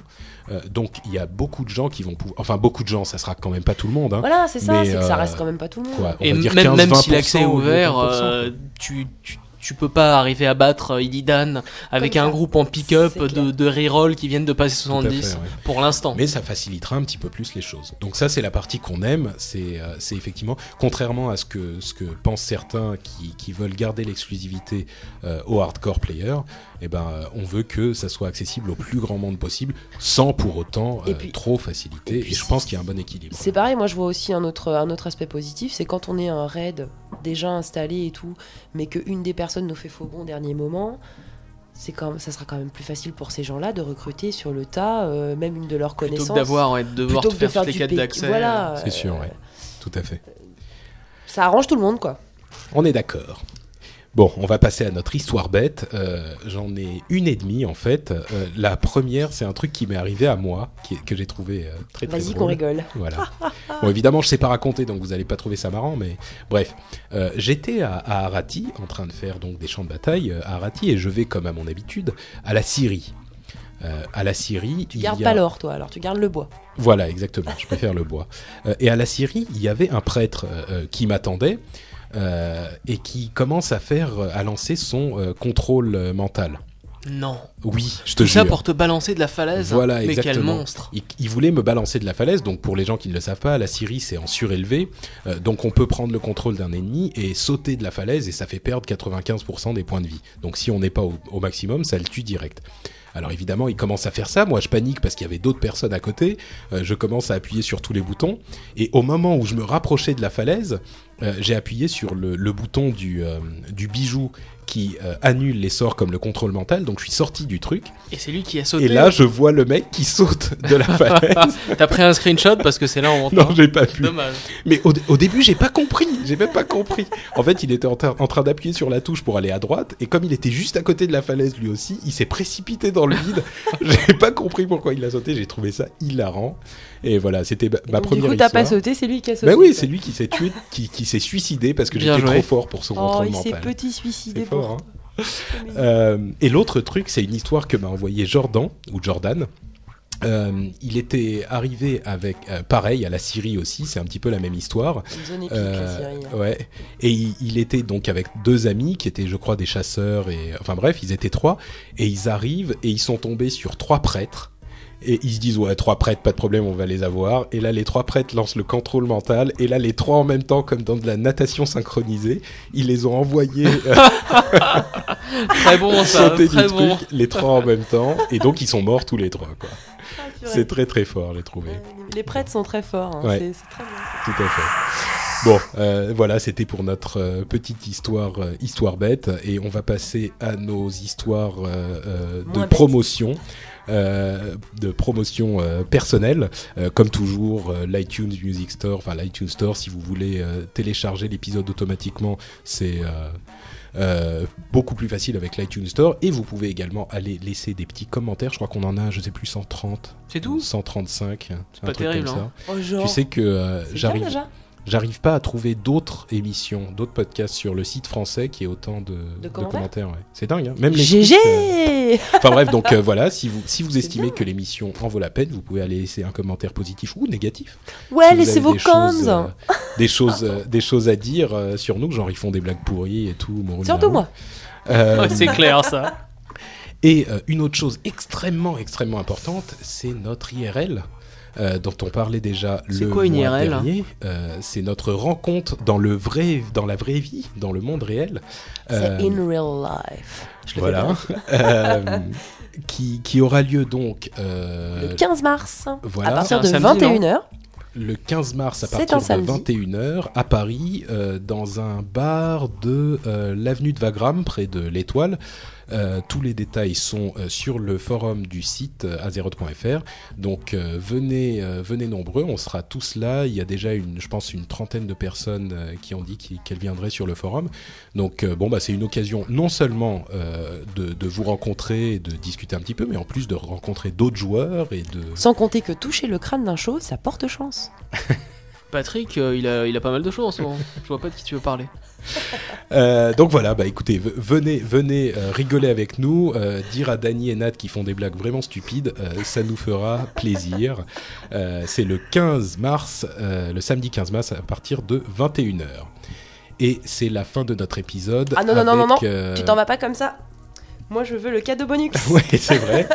Donc, il y a beaucoup de gens qui vont pouvoir. Enfin, beaucoup de gens. Ça sera quand même pas tout le monde. Hein. Voilà, c'est ça, Mais, c'est que ça reste quand même pas tout le monde. Quoi, on Et va dire même, 15, même si 20% l'accès est ouvert, 30%, euh, quoi. tu, tu, tu peux pas arriver à battre euh, Illidan avec un groupe en pick-up de, de reroll qui viennent de passer Tout à fait, 70 ouais. pour l'instant. Mais ça facilitera un petit peu plus les choses. Donc ça, c'est la partie qu'on aime. C'est euh, effectivement, contrairement à ce que, ce que pensent certains qui, qui veulent garder l'exclusivité euh, aux hardcore players, eh ben, euh, on veut que ça soit accessible au plus grand monde possible, sans pour autant euh, puis- trop faciliter. et Et, puis je pense qu'il y a un bon équilibre. C'est pareil, moi je vois aussi un autre, un autre aspect positif, c'est quand on est un raid déjà installé et tout, mais qu'une des personnes nous fait faux bon au dernier moment, c'est quand même, ça sera quand même plus facile pour ces gens-là de recruter sur le tas, euh, même une de leurs Plutôt connaissances. que d'avoir ouais, de devoir plutôt te que de faire, faire toutes les quêtes d'accès. Voilà, C'est sûr, ouais. Tout à fait. Ça arrange tout le monde, quoi. On est d'accord. Bon, on va passer à notre histoire bête. Euh, J'en ai une et demie en fait. Euh, la première, c'est un truc qui m'est arrivé à moi, qui que j'ai trouvé euh, très très Vas-y qu'on rigole. Voilà. Bon, évidemment, je sais pas raconter, donc vous allez pas trouver ça marrant, mais bref. J'étais à, à Arati, en train de faire donc des champs de bataille à Arati, et je vais, comme à mon habitude, à la Syrie. Euh, à la Syrie, Tu il gardes a... pas l'or, toi, alors tu gardes le bois. Voilà, exactement. Je préfère le bois. Euh, et à la Syrie, il y avait un prêtre euh, qui m'attendait et qui commence à faire, euh, à lancer son euh, contrôle euh, mental. Non. Oui, je te Tout ça pour te balancer de la falaise. Voilà, Mais quel exactement. monstre. Il, il voulait me balancer de la falaise, donc pour les gens qui ne le savent pas, la Syrie c'est en surélevé, Euh, donc on peut prendre le contrôle d'un ennemi et sauter de la falaise et ça fait perdre 95% des points de vie. Donc si on n'est pas au, au maximum, ça le tue direct. Alors évidemment, il commence à faire ça, moi je panique parce qu'il y avait d'autres personnes à côté, Euh, je commence à appuyer sur tous les boutons, et au moment où je me rapprochais de la falaise, euh, j'ai appuyé sur le, le bouton du, euh, du bijou qui euh, annule les sorts comme le contrôle mental, donc je suis sorti du truc, Et c'est lui qui a sauté. et là je vois le mec qui saute de la falaise. T'as pris un screenshot parce que c'est là où on Non, j'ai pas pu. Dommage. Mais au, au début, j'ai pas compris. J'ai même pas compris. En fait, il était en, en train d'appuyer sur la touche pour aller à droite, et comme il était juste à côté de la falaise lui aussi, il s'est précipité dans le vide. j'ai pas compris pourquoi il a sauté. J'ai trouvé ça hilarant. Et voilà, c'était ma, Donc, première du coup, t'as pas sauté, c'est lui qui a sauté. Bah oui, c'est lui qui s'est tué, qui, qui s'est suicidé parce que j'étais trop fort pour son Oh, contrôle il s'est mental. petit suicidé C'est pour fort, hein. Euh, et l'autre truc, c'est une histoire que m'a envoyé Jordan ou Jordan. Euh, il était arrivé avec euh, pareil à la Syrie aussi, c'est un petit peu la même histoire. Une zone épique, Euh, la Syrie. hein. ouais. Et il, il était donc avec deux amis qui étaient, je crois, des chasseurs et enfin bref, ils étaient trois et ils arrivent et ils sont tombés sur trois prêtres Et ils se disent ouais trois prêtres pas de problème on va les avoir. Et là les trois prêtres lancent le contrôle mental. Et là les trois en même temps comme dans de la natation synchronisée, ils les ont envoyés euh, Très bon ça, sauter du très truc, bon. les trois en même temps. Et donc ils sont morts tous les trois quoi. Ah, C'est très très fort les trouver. Les prêtres sont très forts. hein, Ouais. c'est- très bien. Tout à fait. Bon, euh, voilà, c'était pour notre euh, petite histoire, euh, histoire bête, et on va passer à nos histoires euh, euh, de promotion. Euh, de promotion euh, personnelle, Euh, comme toujours euh, l'iTunes Music Store, enfin l'iTunes Store, si vous voulez euh, télécharger l'épisode automatiquement, c'est euh, euh, beaucoup plus facile avec l'iTunes Store. Et vous pouvez également aller laisser des petits commentaires. Je crois qu'on en a, je sais plus, 130, C'est tout? 135, un pas truc terrible, comme ça. hein. Oh, genre, Tu sais que euh, c'est j'arrive déjà? J'arrive pas à trouver d'autres émissions, d'autres podcasts sur le site français qui ait autant de, de commentaires ouais. C'est dingue, hein Même les GG euh, Enfin bref, donc euh, voilà, si vous, si vous estimez bien. que l'émission en vaut la peine, vous pouvez aller laisser un commentaire positif ou négatif. Ouais, Si laissez vos des choses, cons euh, des, choses, euh, des choses à dire euh, sur nous, genre ils font des blagues pourries et tout. Surtout moi. Euh, Ouais, c'est clair ça. et euh, une autre chose extrêmement, extrêmement importante, c'est notre IRL. Euh, dont on parlait déjà C'est le quoi une mois IRL? dernier. Euh, c'est notre rencontre dans le vrai, dans la vraie vie, dans le monde réel. C'est Euh, in real life. Je voilà, qui, qui aura lieu donc euh, Le 15 mars, voilà. à partir de C'est un samedi, 21h. le 15 mars à partir de samedi. 21h à Paris, euh, dans un bar de euh, l'avenue de Wagram, près de l'Étoile. Euh, tous les détails sont euh, sur le forum du site euh, azeroth.fr. Donc venez, venez nombreux, on sera tous là. Il y a déjà une, je pense, une trentaine de personnes qui ont dit qu'elles viendraient sur le forum. Donc bon, bah c'est une occasion non seulement de, de vous rencontrer et de discuter un petit peu, mais en plus de rencontrer d'autres joueurs et de Sans compter que toucher le crâne d'un chauve, ça porte chance. Patrick, euh, il, a, il a pas mal de choses en ce moment. Je vois pas de qui tu veux parler. Euh, donc voilà, bah écoutez, venez, venez euh, rigoler avec nous, euh, dire à Dany et Nat qui font des blagues vraiment stupides, euh, ça nous fera plaisir. Euh, c'est le 15 mars, euh, le samedi 15 mars à partir de 21h. Et c'est la fin de notre épisode. Ah non, non, non, non, non, euh, Tu t'en vas pas comme ça. Moi, je veux le cadeau bonus. Ouais, c'est vrai.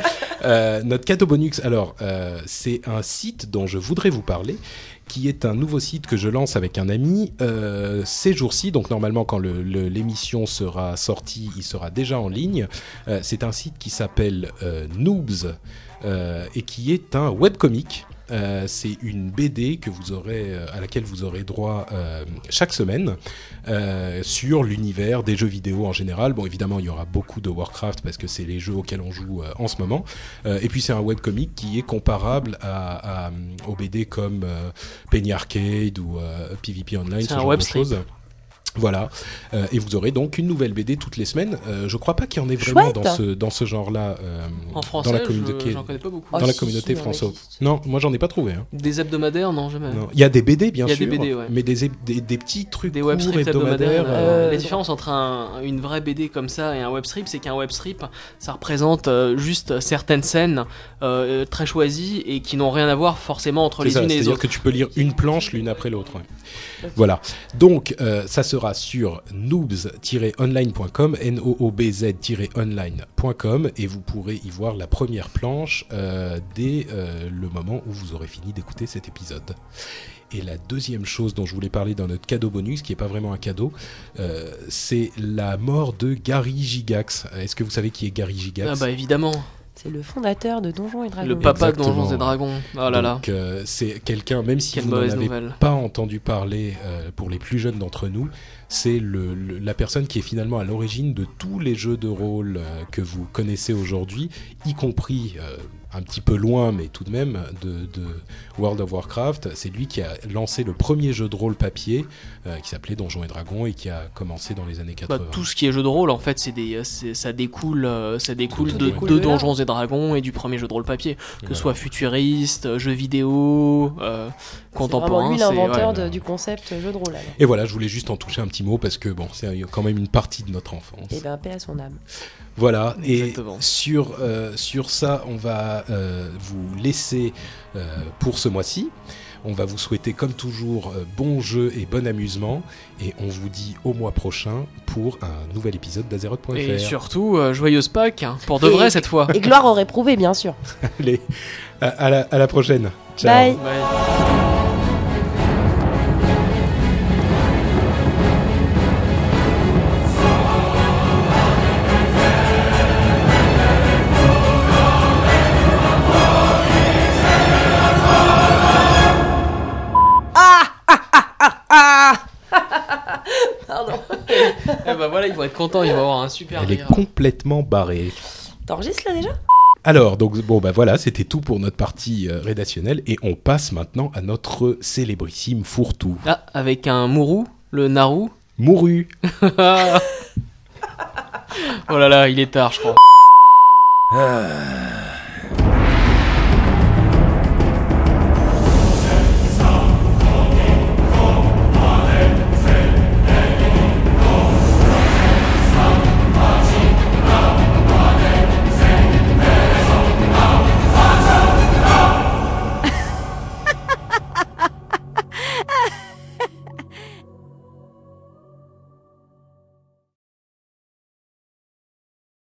Euh, notre cadeau bonus, alors, euh, c'est un site dont je voudrais vous parler, qui est un nouveau site que je lance avec un ami euh, ces jours-ci. Donc, normalement, quand l'émission sera sortie, il sera déjà en ligne. Euh, c'est un site qui s'appelle euh, Noobs et qui est un webcomic. Euh, c'est une BD que vous aurez, euh, à laquelle vous aurez droit euh, chaque semaine sur l'univers des jeux vidéo en général. Bon, évidemment, il y aura beaucoup de Warcraft parce que c'est les jeux auxquels on joue en ce moment. Et puis, c'est un webcomic qui est comparable à, à, aux BD comme Penny Arcade ou PvP Online, C'est ce un genre web de strip. choses. Voilà, Euh, et vous aurez donc une nouvelle BD toutes les semaines. Euh, je crois pas qu'il y en ait vraiment Chouette. dans ce, dans ce genre-là euh, En français, dans la je- communauté, j'en connais pas beaucoup. Oh, dans la si, communauté si, on française. Non, moi j'en ai pas trouvé. hein. Des hebdomadaires, non, jamais. Non. Il y a des BD bien Il y a sûr, des BD, ouais. mais des, des, des petits trucs Des courts web hebdomadaires. hebdomadaires. euh, euh, la différence entre un- une vraie BD comme ça et un web strip, c'est qu'un web strip, ça représente juste certaines scènes euh, très choisies et qui n'ont rien à voir forcément entre les ça, unes et les c'est-à-dire autres. que tu peux lire une planche l'une après l'autre. ouais. Voilà. Donc, euh, ça sera sur noobs-online.com, N-O-O-B-Z-online.com, et vous pourrez y voir la première planche euh, dès euh, le moment où vous aurez fini d'écouter cet épisode. Et la deuxième chose dont je voulais parler dans notre cadeau bonus, qui n'est pas vraiment un cadeau, euh, c'est la mort de Gary Gigax. Est-ce que vous savez qui est Gary Gigax Ah bah évidemment, C'est le fondateur de Donjons et Dragons. le papa de. Donjons et Dragons. Oh là là, Donc, euh, c'est quelqu'un, même si quelle vous n'en mauvaise avez nouvelle. pas entendu parler euh, pour les plus jeunes d'entre nous, c'est le, le- la personne qui est finalement à l'origine de tous les jeux de rôle euh, que vous connaissez aujourd'hui, y compris euh, un petit peu loin, mais tout de même, de, de World of Warcraft. C'est lui qui a lancé le premier jeu de rôle papier euh, qui s'appelait Donjons et Dragons et qui a commencé dans les années 80. Bah, tout ce qui est jeu de rôle, en fait, c'est des, c'est- ça découle, euh, ça découle Tout de. Donjons et Dragons et du premier jeu de rôle papier, que ce Voilà. soit futuriste, jeu vidéo, euh, C'est contemporain. vraiment lui c'est- l'inventeur ouais. de- du concept jeu de rôle. alors. Et voilà, je voulais juste en toucher un petit mot parce que bon, c'est quand même une partie de notre enfance. Et ben, paix à son âme. Voilà, Exactement. et sur, euh, sur ça, on va euh, vous laisser euh, pour ce mois-ci. On va vous souhaiter comme toujours euh, bon jeu et bon amusement. Et on vous dit au mois prochain pour un nouvel épisode d'Azeroth.fr. Et surtout, euh, joyeuse Pâques, hein, pour de Et- vrai cette fois. Et gloire aurait prouvé, bien sûr. Allez, à, à la, à la prochaine. Ciao. Bye. Eh bah voilà, ils vont être contents, ils vont avoir un super Elle est complètement barrée. T'enregistres là déjà? Alors, donc, bon, bah voilà, c'était tout pour notre partie euh, rédactionnelle. Et on passe maintenant à notre célébrissime fourre-tout. Ah, avec un Mourou, le Naru. Mouru. oh là là, il est tard, je crois. Ah,